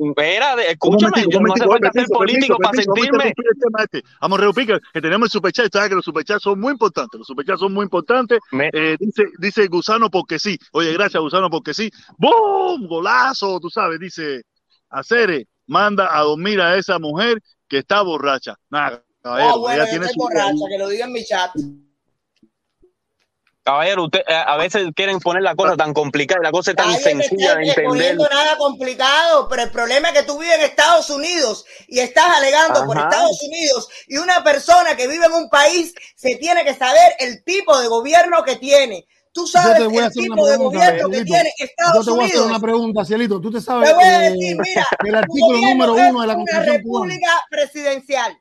Espera, de- Un escúchame, yo no hace falta ser político permiso, para permiso, vamos a sentirme. este. Vamos a interrumpir que tenemos el superchat, sabes que los superchats son muy importantes, los superchats son muy importantes. Me- Eh, dice, dice Gusano porque sí. Oye, gracias Gusano porque sí. ¡Boom! Golazo, tú sabes, dice Acere, manda a dormir a esa mujer que está borracha. Nada, caballero, Oh, bueno, ella tiene su borracha, que lo diga en mi chat. Caballero, usted, eh, a veces quieren poner la cosa tan complicada la cosa es tan Nadie sencilla de entender. poniendo nada complicado, pero el problema es que tú vives en Estados Unidos y estás alegando por. Estados Unidos y una persona que vive en un país se tiene que saber el tipo de gobierno que tiene. Tú Yo sabes te voy a el hacer una tipo de pregunta, gobierno que Cielito. tiene Yo Estados te voy a hacer Unidos. una pregunta, Cielito. Tú te sabes Te voy a eh, decir, mira, el artículo número uno de la una Constitución cubana. república presidencial.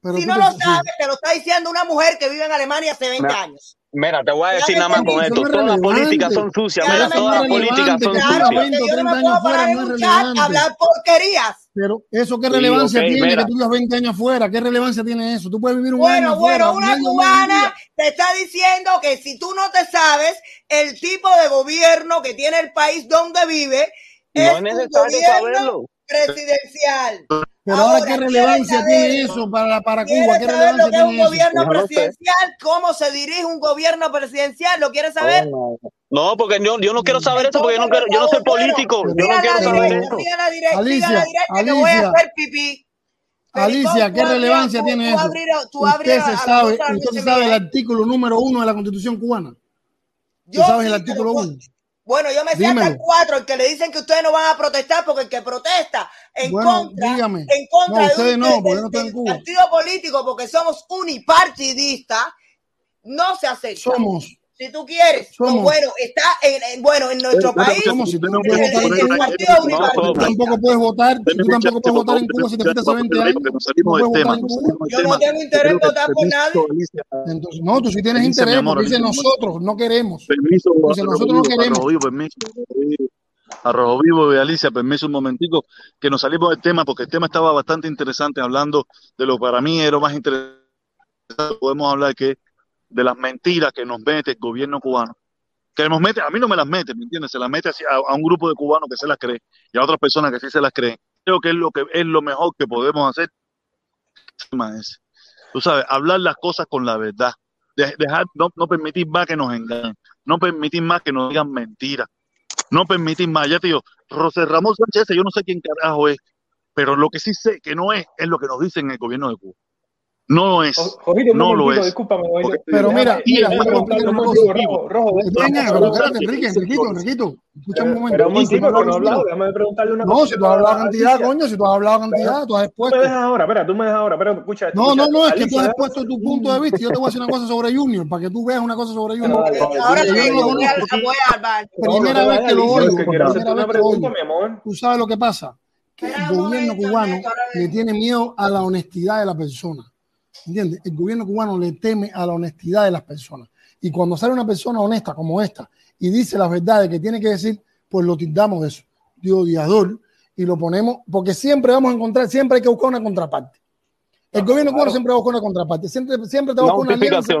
Pero Si no te- lo sí. sabes, te lo está diciendo una mujer que vive en Alemania hace 20 Mira, años. Mira, te voy a decir nada más con esto. Todas las políticas son sucias, mira, todas las políticas son Claro, sucias. porque 20 o yo no 30 me puedo parar en un chat a hablar porquerías. Pero eso qué Sí, relevancia ok, tiene mira. que tú vivas 20 años fuera, qué relevancia tiene eso. Tú puedes vivir un Bueno, año fuera, bueno, una cubana te está diciendo que si tú no te sabes el tipo de gobierno que tiene el país donde vive, No es es un necesario gobierno saberlo. presidencial. Pero ahora, Ahora, ¿qué ¿quieres relevancia tiene saberlo? eso para, para Cuba? ¿Quieres ¿Qué saber lo relevancia que es un tiene eso? gobierno no presidencial? ¿Cómo se dirige un gobierno presidencial? ¿Lo quieres saber? Oh, no. No, porque yo, yo no quiero saber eso, porque yo no, quiero, yo no soy político. Yo no quiero saber eso. Alicia, Alicia. Alicia, ¿qué relevancia tiene eso? Usted se sabe, usted se sabe el artículo número uno de la Constitución cubana. Yo ¿Tú sabes el artículo uno? Bueno, yo me sé hasta el Dímelo. 4, el que le dicen que ustedes no van a protestar porque el que protesta en Bueno, contra, dígame. en contra No, de ustedes un no, de- porque del- yo no estoy en Cuba. partido político, porque somos unipartidistas, no se acepta. Somos, Si tú quieres, Somos. bueno, está en, en- bueno en nuestro Pero, país. Somos, si tú no puedes votar en Cuba, partido tú tampoco puedes votar, tú tampoco puedes votar en Cuba si te fuiste hace 20 años, no Yo no tengo interés en votar por nadie. Entonces, no, tú sí tienes interés, porque dice nosotros no queremos. permiso, Dice nosotros no queremos. Permiso. A Rojo Vivo y Alicia, permiso un momentico, que nos salimos del tema, porque el tema estaba bastante interesante, hablando de lo que para mí era lo más interesante, podemos hablar que de las mentiras que nos mete el gobierno cubano. Que nos mete, a mí no me las mete, ¿me entiendes? Se las mete a, a un grupo de cubanos que se las cree y a otras personas que sí se las creen. Creo que es lo que es lo mejor que podemos hacer. Tú sabes, hablar las cosas con la verdad. De- dejar, no, no permitir más que nos engañen. No permitir más que nos digan mentiras. No permitir más. Ya te digo, José Ramón Sánchez, yo no sé quién carajo es, pero lo que sí sé que no es, es lo que nos dicen en el gobierno de Cuba. No lo es. No lo es. discúlpame, Pero mira, mira. Rojo, Rojo, espérate, Enrique, Enriquito, Enriquito, escucha un momento. Espera un momentito no he hablado, déjame preguntarle una No, cosa si tú has hablado cantidad, coño, si tú has hablado cantidad, tú has Tú me expuesto. dejas ahora, espera, tú me dejas ahora, pero escucha. No, no, no, es que tú has expuesto tu punto de vista. y Yo te voy a decir una cosa sobre Junior, para que tú veas una cosa sobre Junior. Ahora te voy al baño. No Primera vez que lo oigo, primera vez que lo oigo. mi amor. Tú sabes lo que pasa, que el gobierno cubano le tiene miedo a la honestidad de la persona. ¿Entiendes? El gobierno cubano le teme a la honestidad de las personas. Y cuando sale una persona honesta como esta y dice las verdades que tiene que decir, pues lo tildamos de eso, de odiador, y lo ponemos, porque siempre vamos a encontrar, siempre hay que buscar una contraparte. El gobierno cubano siempre va a buscar una contraparte, siempre, siempre te va a Una buscar una alianza.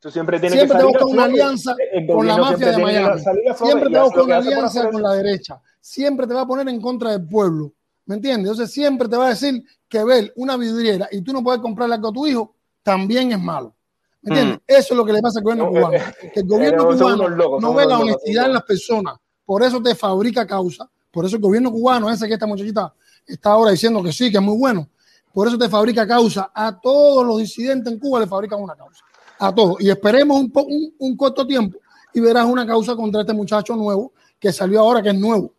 Tú siempre tienes siempre que te una alianza con la mafia siempre de Miami, siempre te va a hace buscar lo que una alianza con la derecha, siempre te va a poner en contra del pueblo, ¿me entiendes? Entonces siempre te va a decir que ver una vidriera y tú no puedes comprarle algo a tu hijo, también es malo. ¿Me entiendes? Eso es lo que le pasa al gobierno No, cubano. eh, Que el gobierno eh, cubano locos, no ve la locos, honestidad en las personas. Por eso te fabrica causa. Por eso el gobierno cubano, ese que esta muchachita está ahora diciendo que sí, que es muy bueno. Por eso te fabrica causa. A todos los disidentes en Cuba le fabrican una causa. A todos. Y esperemos un, un, un corto tiempo y verás una causa contra este muchacho nuevo que salió ahora, que es nuevo.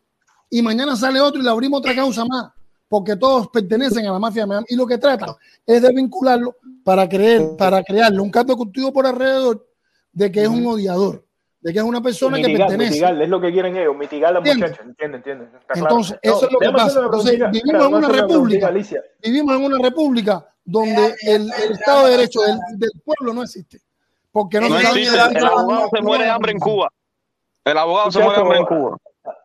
Y mañana sale otro y le abrimos otra causa más. Porque todos pertenecen a la mafia de Miami. Y lo que tratan es de vincularlo para, creer, para crearle un de cultivo por alrededor de que es un odiador, de que es una persona que mitigar, pertenece. mitigar, es lo que quieren ellos, mitigar a los ¿Entiendes? muchachos, entiende, entiende. Claro. Entonces, No, eso es lo que pasa. Entonces, vivimos en una república, vivimos en una república donde el, el Estado de Derecho del, del pueblo no existe. Porque no, No existe. El abogado se muere de hambre en Cuba. El abogado se muere de hambre en Cuba.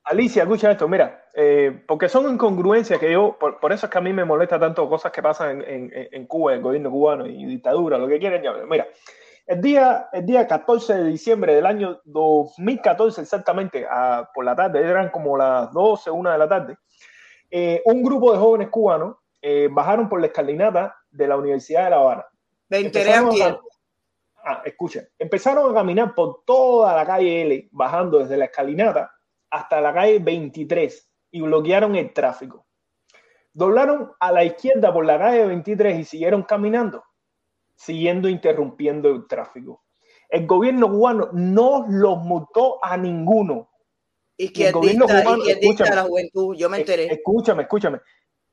Alicia, escucha esto, mira, eh, porque son incongruencias que yo, por, por eso es que a mí me molesta tanto cosas que pasan en, en, en Cuba, el gobierno cubano y dictadura, lo que quieren llamar. Mira, el día, el día 14 de diciembre del año 2014, exactamente, a- por la tarde, eran como las 12, 1 de la tarde, eh, un grupo de jóvenes cubanos eh, bajaron por la escalinata de la Universidad de La Habana. Enteré Empezaron a Ah, escucha, empezaron a caminar por toda la calle L, bajando desde la escalinata hasta la calle 23 y bloquearon el tráfico. Doblaron a la izquierda por la calle 23 y siguieron caminando, siguiendo interrumpiendo el tráfico. El gobierno cubano no los multó a ninguno. Y el gobierno cubano, la escúchame, juventud, yo me enteré. Escúchame, escúchame.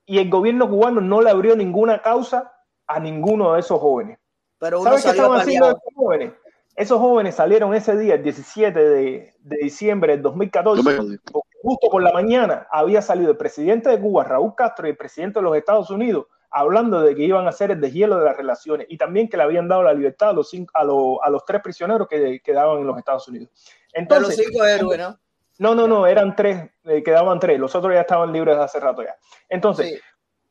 Y el gobierno cubano no le abrió ninguna causa a ninguno de esos jóvenes. Pero uno ¿Sabes qué salió estaban haciendo apaleado. esos jóvenes? Esos jóvenes salieron ese día, el 17 de, de diciembre del 2014, porque justo por la mañana había salido el presidente de Cuba, Raúl Castro, y el presidente de los Estados Unidos, hablando de que iban a hacer el deshielo de las relaciones y también que le habían dado la libertad a los, cinco- a los, a los tres prisioneros que quedaban en los Estados Unidos. Entonces, los cinco héroes, ¿no? no, no, no, eran tres, eh, quedaban tres, los otros ya estaban libres hace rato ya. Entonces,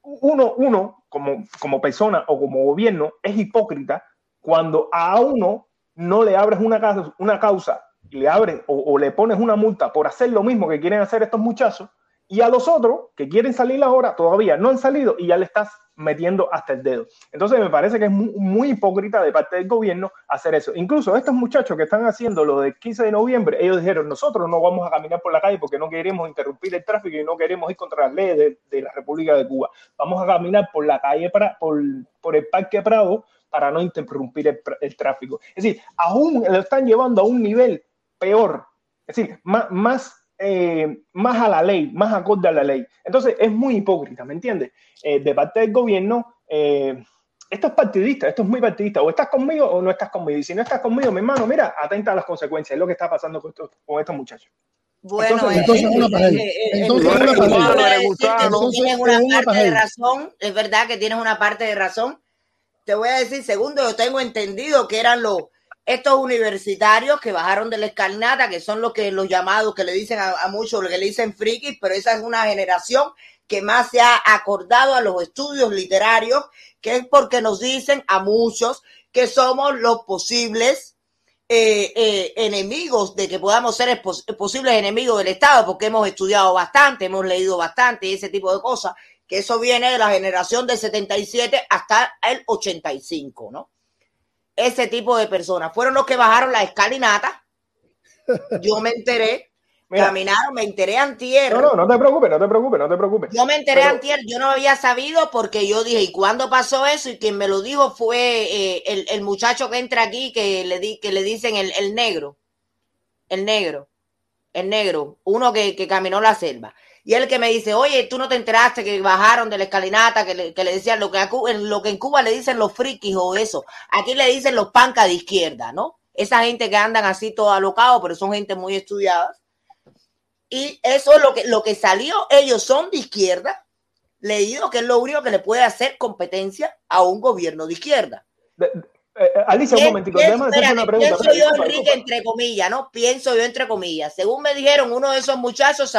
uno, uno como, como persona o como gobierno es hipócrita cuando a uno no le abres una causa, una causa y le abres o, le pones una multa por hacer lo mismo que quieren hacer estos muchachos y a los otros que quieren salir ahora todavía no han salido y ya le estás metiendo hasta el dedo. Entonces me parece que es muy, hipócrita de parte del gobierno hacer eso. Incluso estos muchachos que están haciendo lo del 15 de noviembre, ellos dijeron, nosotros no vamos a caminar por la calle porque no queremos interrumpir el tráfico y no queremos ir contra las leyes de, de la República de Cuba. Vamos a caminar por la calle, Pra- por, por el Parque Prado para no interrumpir el, el tráfico. Es decir, aún lo están llevando a un nivel peor, es decir, más, más, eh, más a la ley, más acorde a la ley. Entonces es muy hipócrita, ¿me entiendes? Eh, de parte del gobierno, eh, esto es partidista, esto es muy partidista. O estás conmigo o no estás conmigo. Y si no estás conmigo, mi hermano, mira, atenta a las consecuencias. Es lo que está pasando con estos, con estos muchachos. Bueno, Entonces, entonces una para él. Entonces una para él. Entonces una parte de razón, es verdad que tienes una parte de razón. Te voy a decir, segundo, yo tengo entendido que eran los estos universitarios que bajaron de la escalinata, que son los que los llamados que le dicen a, muchos, que le dicen frikis, pero esa es una generación que más se ha acordado a los estudios literarios, que es porque nos dicen a muchos que somos los posibles eh, eh, enemigos de que podamos ser pos- posibles enemigos del Estado, porque hemos estudiado bastante, hemos leído bastante y ese tipo de cosas, que eso viene de la generación del 77 hasta el 85, ¿no? Ese tipo de personas fueron los que bajaron la escalinata. Yo me enteré, caminaron, me enteré antier. No, no, no te preocupes, no te preocupes, no te preocupes. Yo me enteré Pero- antier, yo no había sabido porque yo dije, ¿y cuándo pasó eso? Y quien me lo dijo fue eh, el, el muchacho que entra aquí que le, di, que le dicen el, el negro, el negro, el negro, uno que, que caminó la selva. Y él que me dice, oye, tú no te enteraste que bajaron de la escalinata, que le, que le decían lo que, lo que en Cuba le dicen los frikis o eso. Aquí le dicen los pancas de izquierda, ¿no? Esa gente que andan así todo alocado, pero son gente muy estudiada. Y eso es lo que, lo que salió. Ellos son de izquierda, leído que es lo único que le puede hacer competencia a un gobierno de izquierda. Eh, eh, Alicia, un momentico, déjame espérate, una pregunta. Pienso yo, Enrique, entre comillas, ¿no? Pienso yo, entre comillas. Según me dijeron, uno de esos muchachos salió